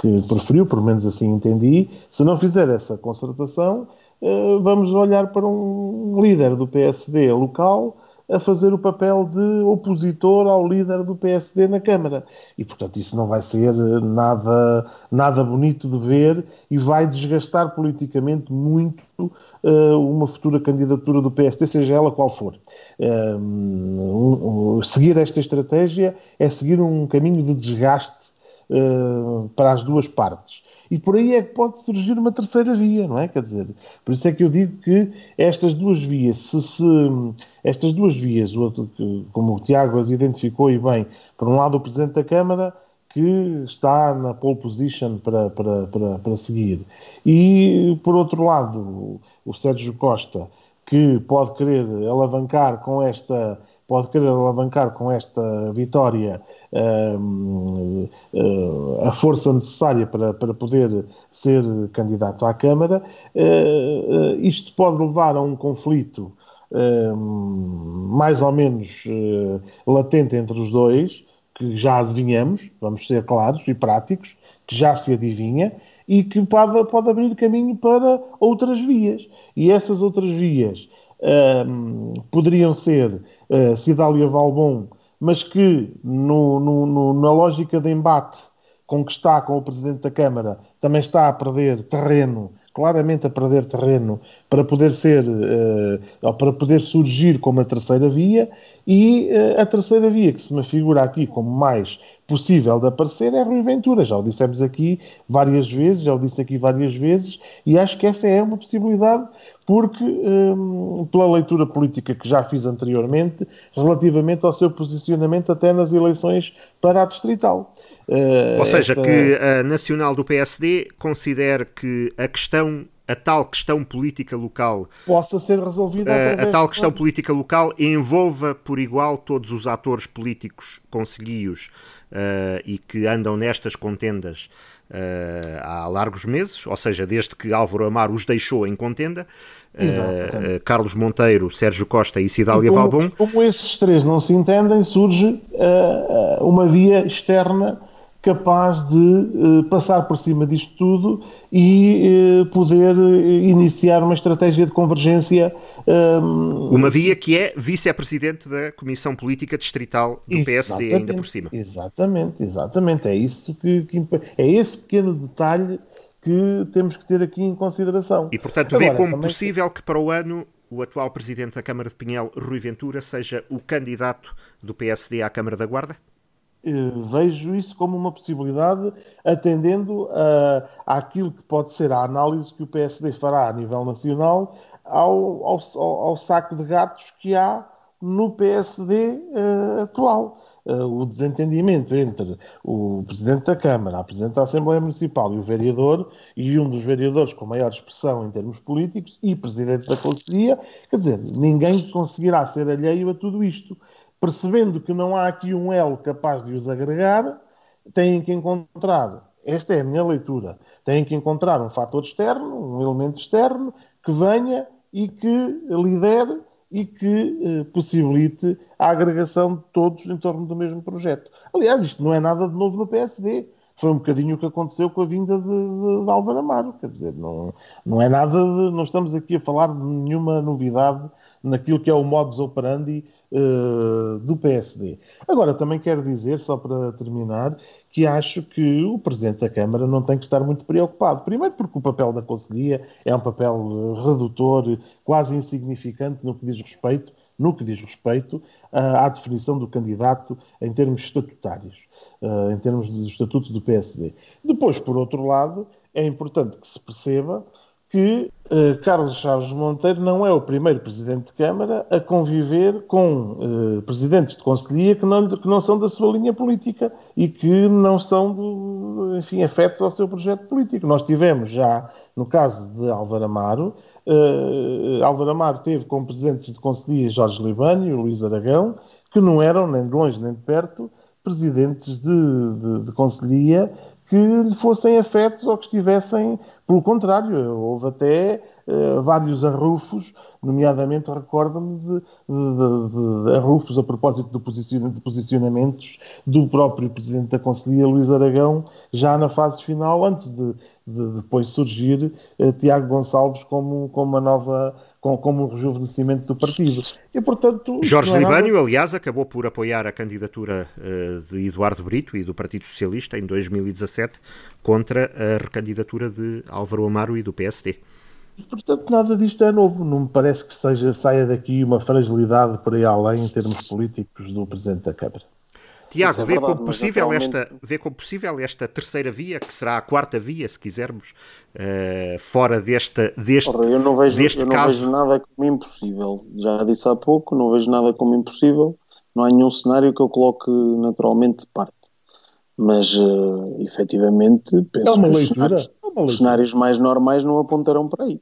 que preferiu, pelo menos assim entendi, se não fizer essa concertação, uh, vamos olhar para um líder do PSD local a fazer o papel de opositor ao líder do PSD na Câmara. E, portanto, isso não vai ser nada, nada bonito de ver e vai desgastar politicamente muito uh, uma futura candidatura do PSD, seja ela qual for. Um, um, seguir esta estratégia é seguir um caminho de desgaste uh, para as duas partes. E por aí é que pode surgir uma terceira via, não é? Quer dizer, por isso é que eu digo que estas duas vias, se, se estas duas vias, como o Tiago as identificou e bem, por um lado o Presidente da Câmara, que está na pole position para, para, para, para seguir, e por outro lado o Sérgio Costa, que pode querer alavancar com esta pode querer alavancar com esta vitória uh, uh, a força necessária para, para poder ser candidato à Câmara, uh, isto pode levar a um conflito mais ou menos latente entre os dois, que já adivinhamos, vamos ser claros e práticos, que já se adivinha e que pode, pode abrir caminho para outras vias. E essas outras vias poderiam ser uh, Cidália Valbon, mas que no, no, no, na lógica de embate com que está com o Presidente da Câmara também está a perder terreno claramente a perder terreno para poder ser, uh, para poder surgir como a terceira via, e uh, a terceira via que se me figura aqui como mais possível de aparecer é Rui Ventura. Já o dissemos aqui várias vezes, já o disse aqui várias vezes, e acho que essa é uma possibilidade, porque, um, pela leitura política que já fiz anteriormente, relativamente ao seu posicionamento até nas eleições para a distrital. Uh, Ou seja, esta... que a nacional do PSD considera que a questão a tal questão política local possa ser resolvida a, a tal questão de... política local envolva por igual todos os atores políticos conselhios uh, e que andam nestas contendas uh, há largos meses, ou seja, desde que Álvaro Amaro os deixou em contenda, uh, Carlos Monteiro, Sérgio Costa e Cidália Valbon. Como esses três não se entendem, surge uma via externa capaz de uh, passar por cima disto tudo e uh, poder iniciar uma estratégia de convergência. Uma via que é vice-presidente da Comissão Política Distrital do PSD, ainda por cima. Exatamente, exatamente. É, isso que, que, é esse pequeno detalhe que temos que ter aqui em consideração. E, portanto, Agora, vê como possível que para o ano o atual presidente da Câmara de Pinhel, Rui Ventura, seja o candidato do PSD à Câmara da Guarda? Eh, vejo isso como uma possibilidade, atendendo a, àquilo que pode ser a análise que o PSD fará a nível nacional ao, ao, ao saco de gatos que há no PSD uh, eh, atual. Uh, o desentendimento entre o Presidente da Câmara, a Presidente da Assembleia Municipal e o vereador, e um dos vereadores com maior expressão em termos políticos, e Presidente da Conselhia, quer dizer, ninguém conseguirá ser alheio a tudo isto percebendo que não há aqui um elo capaz de os agregar, têm que encontrar, esta é a minha leitura, têm que encontrar um fator externo, um elemento externo, que venha e que lidere e que eh, possibilite a agregação de todos em torno do mesmo projeto. Aliás, isto não é nada de novo no PSD. Foi um bocadinho o que aconteceu com a vinda de, de, de Álvaro Amaro. Quer dizer, não, não é nada, de, não estamos aqui a falar de nenhuma novidade naquilo que é o modus operandi uh, do PSD. Agora, também quero dizer, só para terminar, que acho que o Presidente da Câmara não tem que estar muito preocupado. Primeiro porque o papel da Conselhia é um papel eh, redutor, quase insignificante no que diz respeito no que diz respeito à definição do candidato em termos estatutários, eh, em termos dos estatutos do PSD. Depois, por outro lado, é importante que se perceba que uh, Carlos Chaves Monteiro não é o primeiro presidente de Câmara a conviver com presidentes de Conselhia que não, que não são da sua linha política e que não são, do, enfim, afetos ao seu projeto político. Nós tivemos já, no caso de Álvaro Amaro, uh, Álvaro Amaro teve como presidentes de Conselhia Jorge Libânio e Luís Aragão, que não eram, nem de longe nem de perto, presidentes de, de, de Conselhia que lhe fossem afetos ou que estivessem, pelo contrário, houve até uh, vários arrufos, nomeadamente recordo-me de, de, de, de, arrufos a propósito de posicionamentos do próprio Presidente da Conselhia, Luís Aragão, já na fase final, antes de, depois surgir uh, Tiago Gonçalves como, como nova com, como um rejuvenescimento do partido. E, portanto, Jorge é Libânio, nada... aliás, acabou por apoiar a candidatura uh, de Eduardo Brito e do Partido Socialista em 2017 contra a recandidatura de Álvaro Amaro e do PSD. Portanto, nada disto é novo. Não me parece que seja, saia daqui uma fragilidade por aí além em termos políticos do Presidente da Câmara. Tiago, é vê, como possível atualmente... esta, vê como possível esta terceira via, que será a quarta via, se quisermos, uh, fora desta, deste, Ora, eu não vejo, deste eu não vejo nada como impossível. Já disse há pouco, não vejo nada como impossível. Não há nenhum cenário que eu coloque naturalmente de parte. Mas, uh, efetivamente, penso é que os cenários, é os cenários, mais normais não apontarão para aí.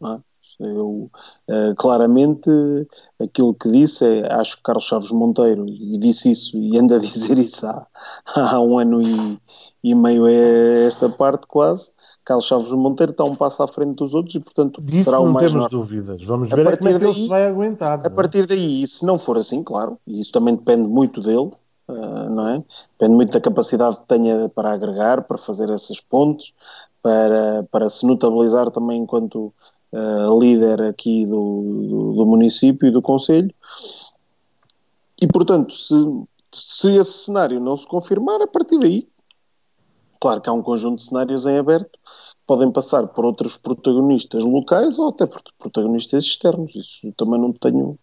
Não é? Eu, uh, claramente, aquilo que disse é, acho que Carlos Chaves Monteiro, e disse isso, e anda a (laughs) dizer isso há, há um ano e, e meio é esta parte quase, Carlos Chaves Monteiro está um passo à frente dos outros e, portanto, Disso será o mais temos dúvidas. Vamos ver a como é que daí, ele se vai aguentar. A é? partir daí, e se não for assim, claro, e isso também depende muito dele, uh, não é? Depende muito da capacidade que tenha para agregar, para fazer esses pontos, para, para se notabilizar também enquanto uh, líder aqui do, do, do, município e do Conselho. E, portanto, se, se esse cenário não se confirmar, a partir daí Claro que há um conjunto de cenários em aberto, podem passar por outros protagonistas locais ou até por protagonistas externos. Isso também não tenho,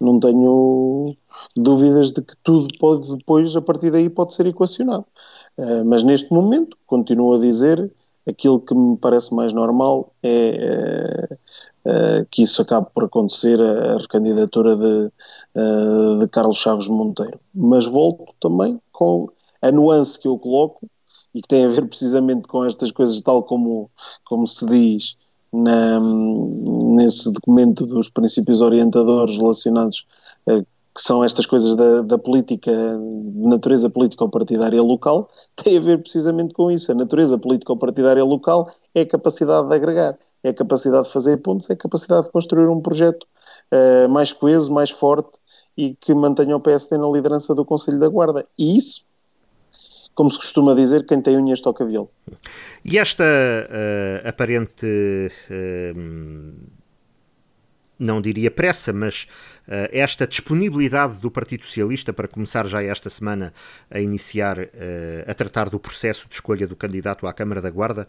não tenho dúvidas de que tudo pode depois, a partir daí, pode ser equacionado. Uh, mas neste momento, continuo a dizer, aquilo que me parece mais normal é uh, uh, que isso acabe por acontecer, a, a recandidatura de, de Carlos Chaves Monteiro. Mas volto também com a nuance que eu coloco, e que tem a ver precisamente com estas coisas, tal como, como se diz na, nesse documento dos princípios orientadores relacionados, eh, que são estas coisas da, da política, de natureza político-partidária local, (laughs) tem a ver precisamente com isso. A natureza político-partidária local é a capacidade de agregar, é a capacidade de fazer pontos, é a capacidade de construir um projeto uh, mais coeso, mais forte e que mantenha o PSD na liderança do Conselho da Guarda. E isso como se costuma dizer, quem tem unhas toca viola. E esta uh, aparente, uh, não diria pressa, mas uh, esta disponibilidade do Partido Socialista para começar já esta semana a iniciar, uh, a tratar do processo de escolha do candidato à Câmara da Guarda,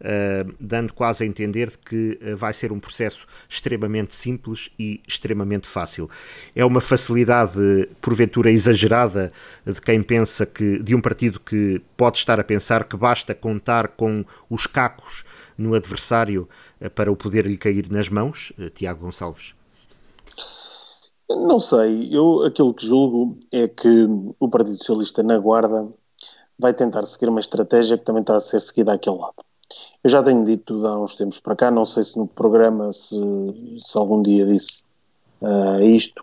uh, dando quase a entender que vai ser um processo extremamente simples e extremamente fácil. É uma facilidade, porventura exagerada, de quem pensa que, de um partido que pode estar a pensar que basta contar com os cacos no adversário para o poder lhe cair nas mãos, Tiago Gonçalves? Não sei, eu aquilo que julgo é que o Partido Socialista na Guarda vai tentar seguir uma estratégia que também está a ser seguida àquele lado. Eu já tenho dito há uns tempos para cá, não sei se no programa, se, se algum dia disse uh, isto,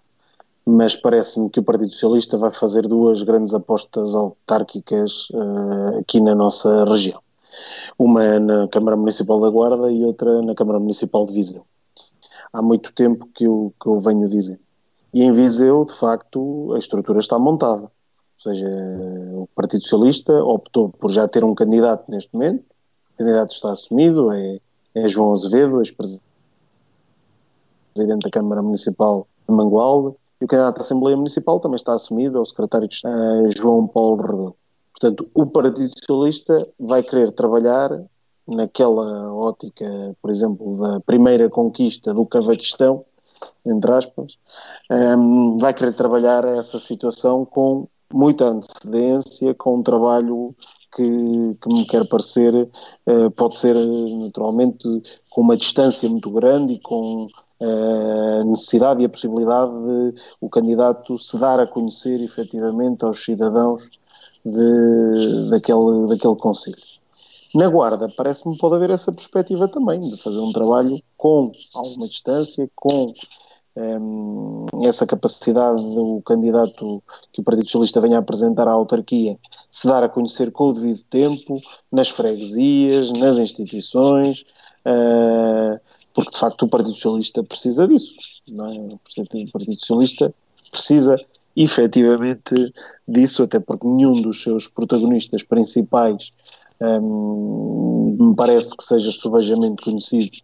mas parece-me que o Partido Socialista vai fazer duas grandes apostas autárquicas uh, aqui na nossa região. Uma na Câmara Municipal da Guarda e outra na Câmara Municipal de Viseu. Há muito tempo que eu, que eu venho dizendo. E em Viseu, de facto, a estrutura está montada. Ou seja, o Partido Socialista optou por já ter um candidato neste momento, o candidato está assumido, é, é João Azevedo, ex-presidente da Câmara Municipal de Mangualde, e o candidato à Assembleia Municipal também está assumido, é o secretário de Estado, João Paulo Rebelo. Portanto, o Partido Socialista vai querer trabalhar naquela ótica, por exemplo, da primeira conquista do Cavaquistão, entre aspas, um, vai querer trabalhar essa situação com muita antecedência, com um trabalho que, que me quer parecer, uh, pode ser naturalmente com uma distância muito grande e com eh, a necessidade e a possibilidade de o candidato se dar a conhecer efetivamente aos cidadãos de, daquele, daquele Conselho. Na Guarda, parece-me pode haver essa perspectiva também, de fazer um trabalho com alguma distância, com um, ehm, essa capacidade do candidato que o Partido Socialista venha a apresentar à autarquia se dar a conhecer com o devido tempo, nas freguesias, nas instituições, uh, porque de facto o Partido Socialista precisa disso, não é? O Partido Socialista precisa efetivamente disso, até porque nenhum dos seus protagonistas principais um, me parece que seja sobejamente conhecido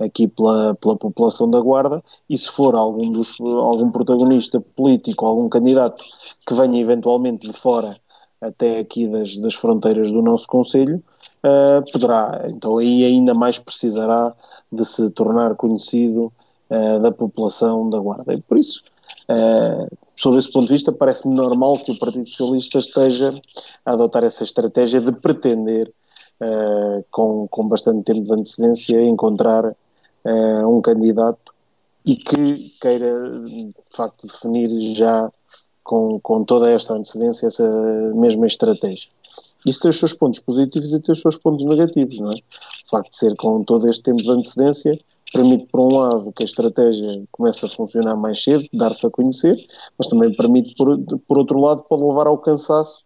aqui pela, pela população da Guarda, e se for algum, dos, algum protagonista político, algum candidato que venha eventualmente de fora até aqui das, das fronteiras do nosso Conselho, uh, poderá, então aí ainda mais precisará de se tornar conhecido uh, da população da Guarda. E por isso, uh, sob esse ponto de vista, parece-me normal que o Partido Socialista esteja a adotar essa estratégia de pretender, uh, com, com bastante tempo de antecedência, encontrar uh, um candidato e que queira, de facto, definir já com, com toda esta antecedência essa mesma estratégia. Isso tem os seus pontos positivos e tem os seus pontos negativos, não é? O facto de ser com todo este tempo de antecedência permite, por um lado, que a estratégia comece a funcionar mais cedo, dar-se a conhecer, mas também permite, por, por outro lado, pode levar ao cansaço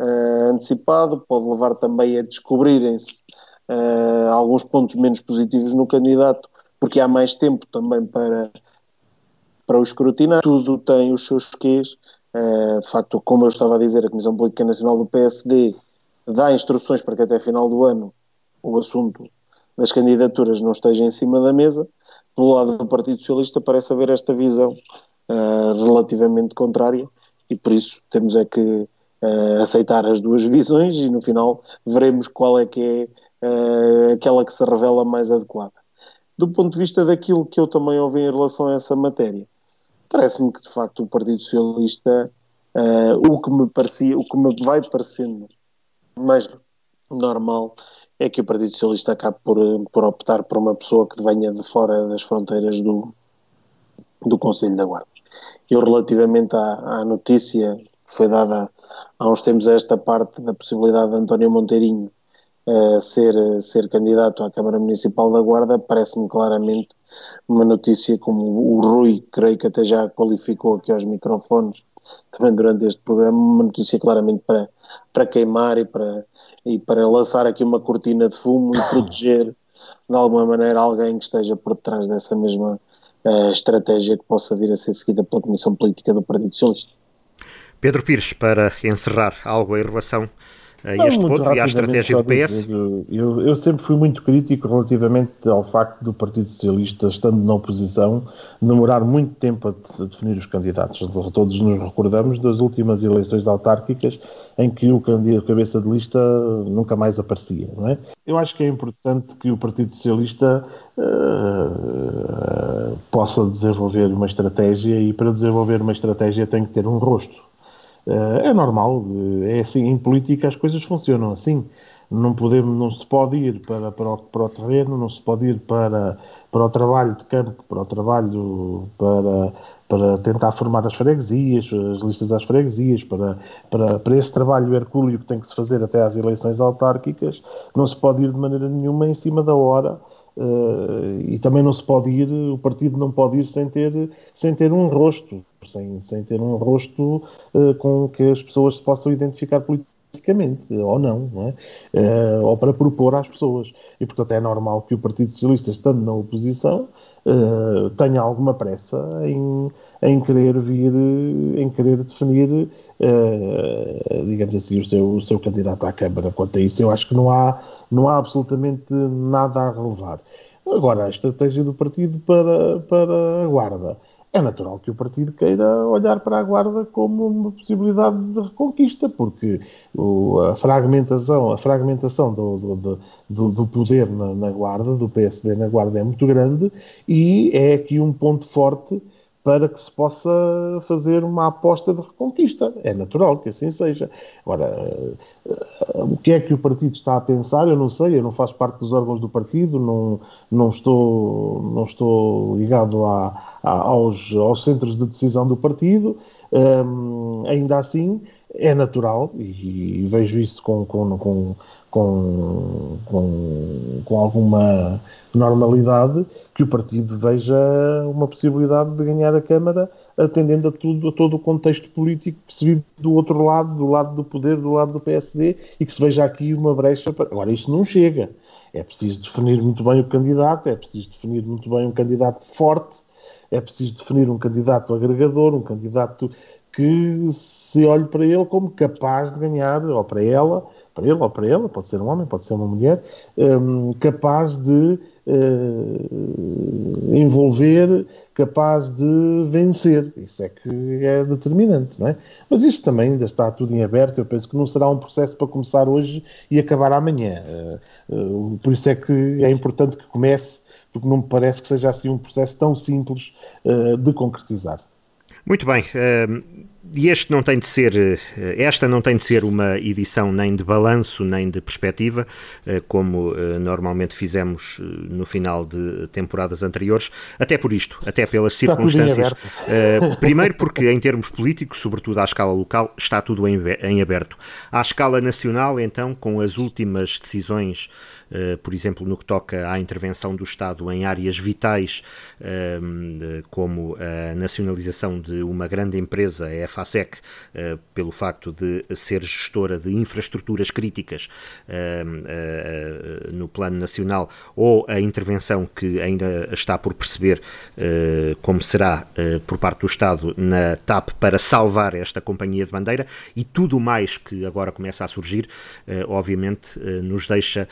uh, antecipado, pode levar também a descobrirem-se uh, alguns pontos menos positivos no candidato, porque há mais tempo também para, para o escrutinar. Tudo tem os seus quês. Uh, de facto, como eu estava a dizer, a Comissão Política Nacional do PSD dá instruções para que até final do ano o assunto das candidaturas não esteja em cima da mesa. Do lado do Partido Socialista parece haver esta visão uh, relativamente contrária e por isso temos é que uh, aceitar as duas visões e no final veremos qual é que é uh, aquela que se revela mais adequada. Do ponto de vista daquilo que eu também ouvi em relação a essa matéria, parece-me que de facto o Partido Socialista, o que me parecia, o que me vai parecendo mais normal é que o Partido Socialista acabe por, por optar por uma pessoa que venha de fora das fronteiras do, do Conselho da Guarda. Eu, relativamente à, à notícia que foi dada há uns tempos a esta parte da possibilidade de António Monteirinho uh, ser, ser candidato à Câmara Municipal da Guarda, parece-me claramente uma notícia como o Rui, creio que até já qualificou aqui aos microfones, também durante este programa, uma notícia claramente para, para queimar e para, e para lançar aqui uma cortina de fumo e proteger de alguma maneira alguém que esteja por detrás dessa mesma uh, estratégia que possa vir a ser seguida pela Comissão Política do Partido Socialista. Pedro Pires, para encerrar algo em relação a este ponto e à estratégia do PS? Eu, eu, sempre fui muito crítico relativamente ao facto do Partido Socialista, estando na oposição, demorar muito tempo a, definir os candidatos. Todos nos recordamos das últimas eleições autárquicas em que o candidato cabeça de lista nunca mais aparecia. Não é? Eu acho que é importante que o Partido Socialista uh, possa desenvolver uma estratégia e para desenvolver uma estratégia tem que ter um rosto. Eh, é normal, é assim, em política as coisas funcionam assim. Não, podemos, não se pode ir para, para, o, para o terreno, não se pode ir para, para o trabalho de campo, para o trabalho para, para tentar formar as freguesias, as listas às freguesias, para, para, para esse trabalho hercúleo que tem que se fazer até às eleições autárquicas, não se pode ir de maneira nenhuma em cima da hora uh, e também não se pode ir, o partido não pode ir sem ter, sem ter um rosto sem, sem ter um rosto uh, com que as pessoas se possam identificar politicamente, ou não, não é? Uh, ou para propor às pessoas. E, portanto, é normal que o Partido Socialista, estando na oposição, uh, tenha alguma pressa em, em querer vir, em querer definir, digamos assim, o seu, o seu candidato à Câmara. Quanto a isso, eu acho que não há, não há absolutamente nada a relevar. Agora, a estratégia do partido para, para a Guarda é natural que o partido queira olhar para a Guarda como uma possibilidade de reconquista, porque a fragmentação, a fragmentação do, do, do, do poder na, na, Guarda, do PSD na Guarda, é muito grande e é aqui um ponto forte para que se possa fazer uma aposta de reconquista. É natural que assim seja. Agora, eh, o que é que o partido está a pensar, eu não sei, eu não faço parte dos órgãos do partido, não, não, estou, não estou ligado a, a, aos, aos centros de decisão do partido, um, ainda assim é natural, e, e vejo isso com, com, com, com, com, com alguma normalidade que o partido veja uma possibilidade de ganhar a Câmara atendendo a, tudo, a todo o contexto político que se vive do outro lado, do lado do poder, do lado do PSD e que se veja aqui uma brecha. Para... Agora, isto não chega. É preciso definir muito bem o candidato, é preciso definir muito bem um candidato forte, é preciso definir um candidato agregador, um candidato que se olhe para ele como capaz de ganhar, ou para ela, para ele ou para ela, pode ser um homem, pode ser uma mulher, um, capaz de uh, envolver, capaz de vencer. Isso é que é determinante, não é? Mas isto também ainda está tudo em aberto. Eu penso que não será um processo para começar hoje e acabar amanhã. Uh, uh, por isso é que é importante que comece, porque não me parece que seja assim um processo tão simples de concretizar. Muito bem. E este não tem de ser, eh, esta não tem de ser uma edição nem de balanço nem de perspectiva, eh, como eh, normalmente fizemos no final de temporadas anteriores, até por isto, até pelas está circunstâncias. Primeiro porque em termos políticos, sobretudo à escala local, está tudo em aberto. À escala nacional, então, com as últimas decisões por exemplo, no que toca à intervenção do Estado em áreas vitais, eh, como a nacionalização de uma grande empresa, a EFASEC, eh, pelo facto de ser gestora de infraestruturas críticas no plano nacional, ou a intervenção que ainda está por perceber como será por parte do Estado na TAP para salvar esta companhia de bandeira e tudo mais que agora começa a surgir, obviamente, nos deixa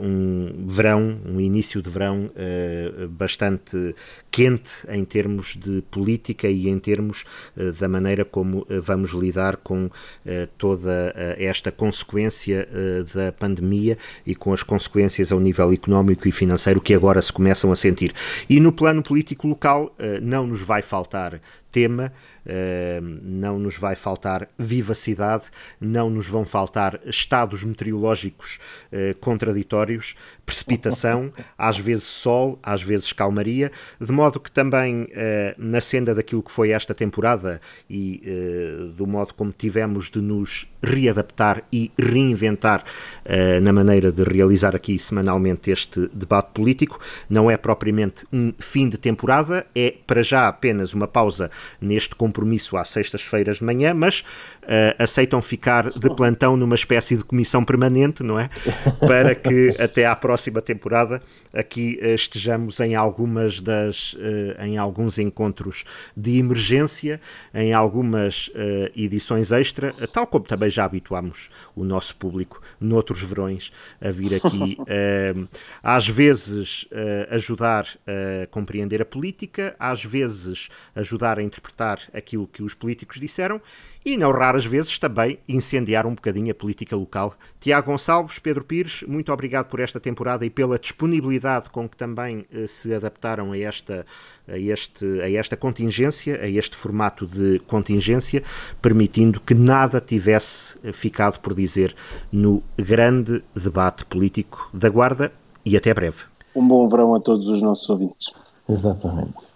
um verão, um início de verão uh, bastante quente em termos de política e em termos uh, da maneira como vamos lidar com toda esta consequência da pandemia e com as consequências ao nível económico e financeiro que agora se começam a sentir. E no plano político local não nos vai faltar tema não nos vai faltar vivacidade, não nos vão faltar estados meteorológicos uh, contraditórios, precipitação, às vezes sol, às vezes calmaria, de modo que também uh, na senda daquilo que foi esta temporada e uh, do modo como tivemos de nos readaptar e reinventar na maneira de realizar aqui semanalmente este debate político, não é propriamente um fim de temporada, é para já apenas uma pausa neste compromisso às sextas-feiras de manhã, mas aceitam ficar de plantão numa espécie de comissão permanente, não é? Para que (laughs) até à próxima temporada aqui uh, estejamos em algumas das uh, em alguns encontros de emergência, em algumas edições extra, tal como também já habituámos o nosso público noutros verões a vir aqui (laughs) às vezes ajudar a compreender a política, às vezes ajudar a interpretar aquilo que os políticos disseram e, não raras vezes, também incendiar um bocadinho a política local. Tiago Gonçalves, Pedro Pires, muito obrigado por esta temporada e pela disponibilidade com que também eh, se adaptaram a esta, a, este, a esta contingência, a este formato de contingência, permitindo que nada tivesse eh, ficado por dizer no grande debate político da Guarda e até breve. Um bom verão a todos os nossos ouvintes. Exatamente.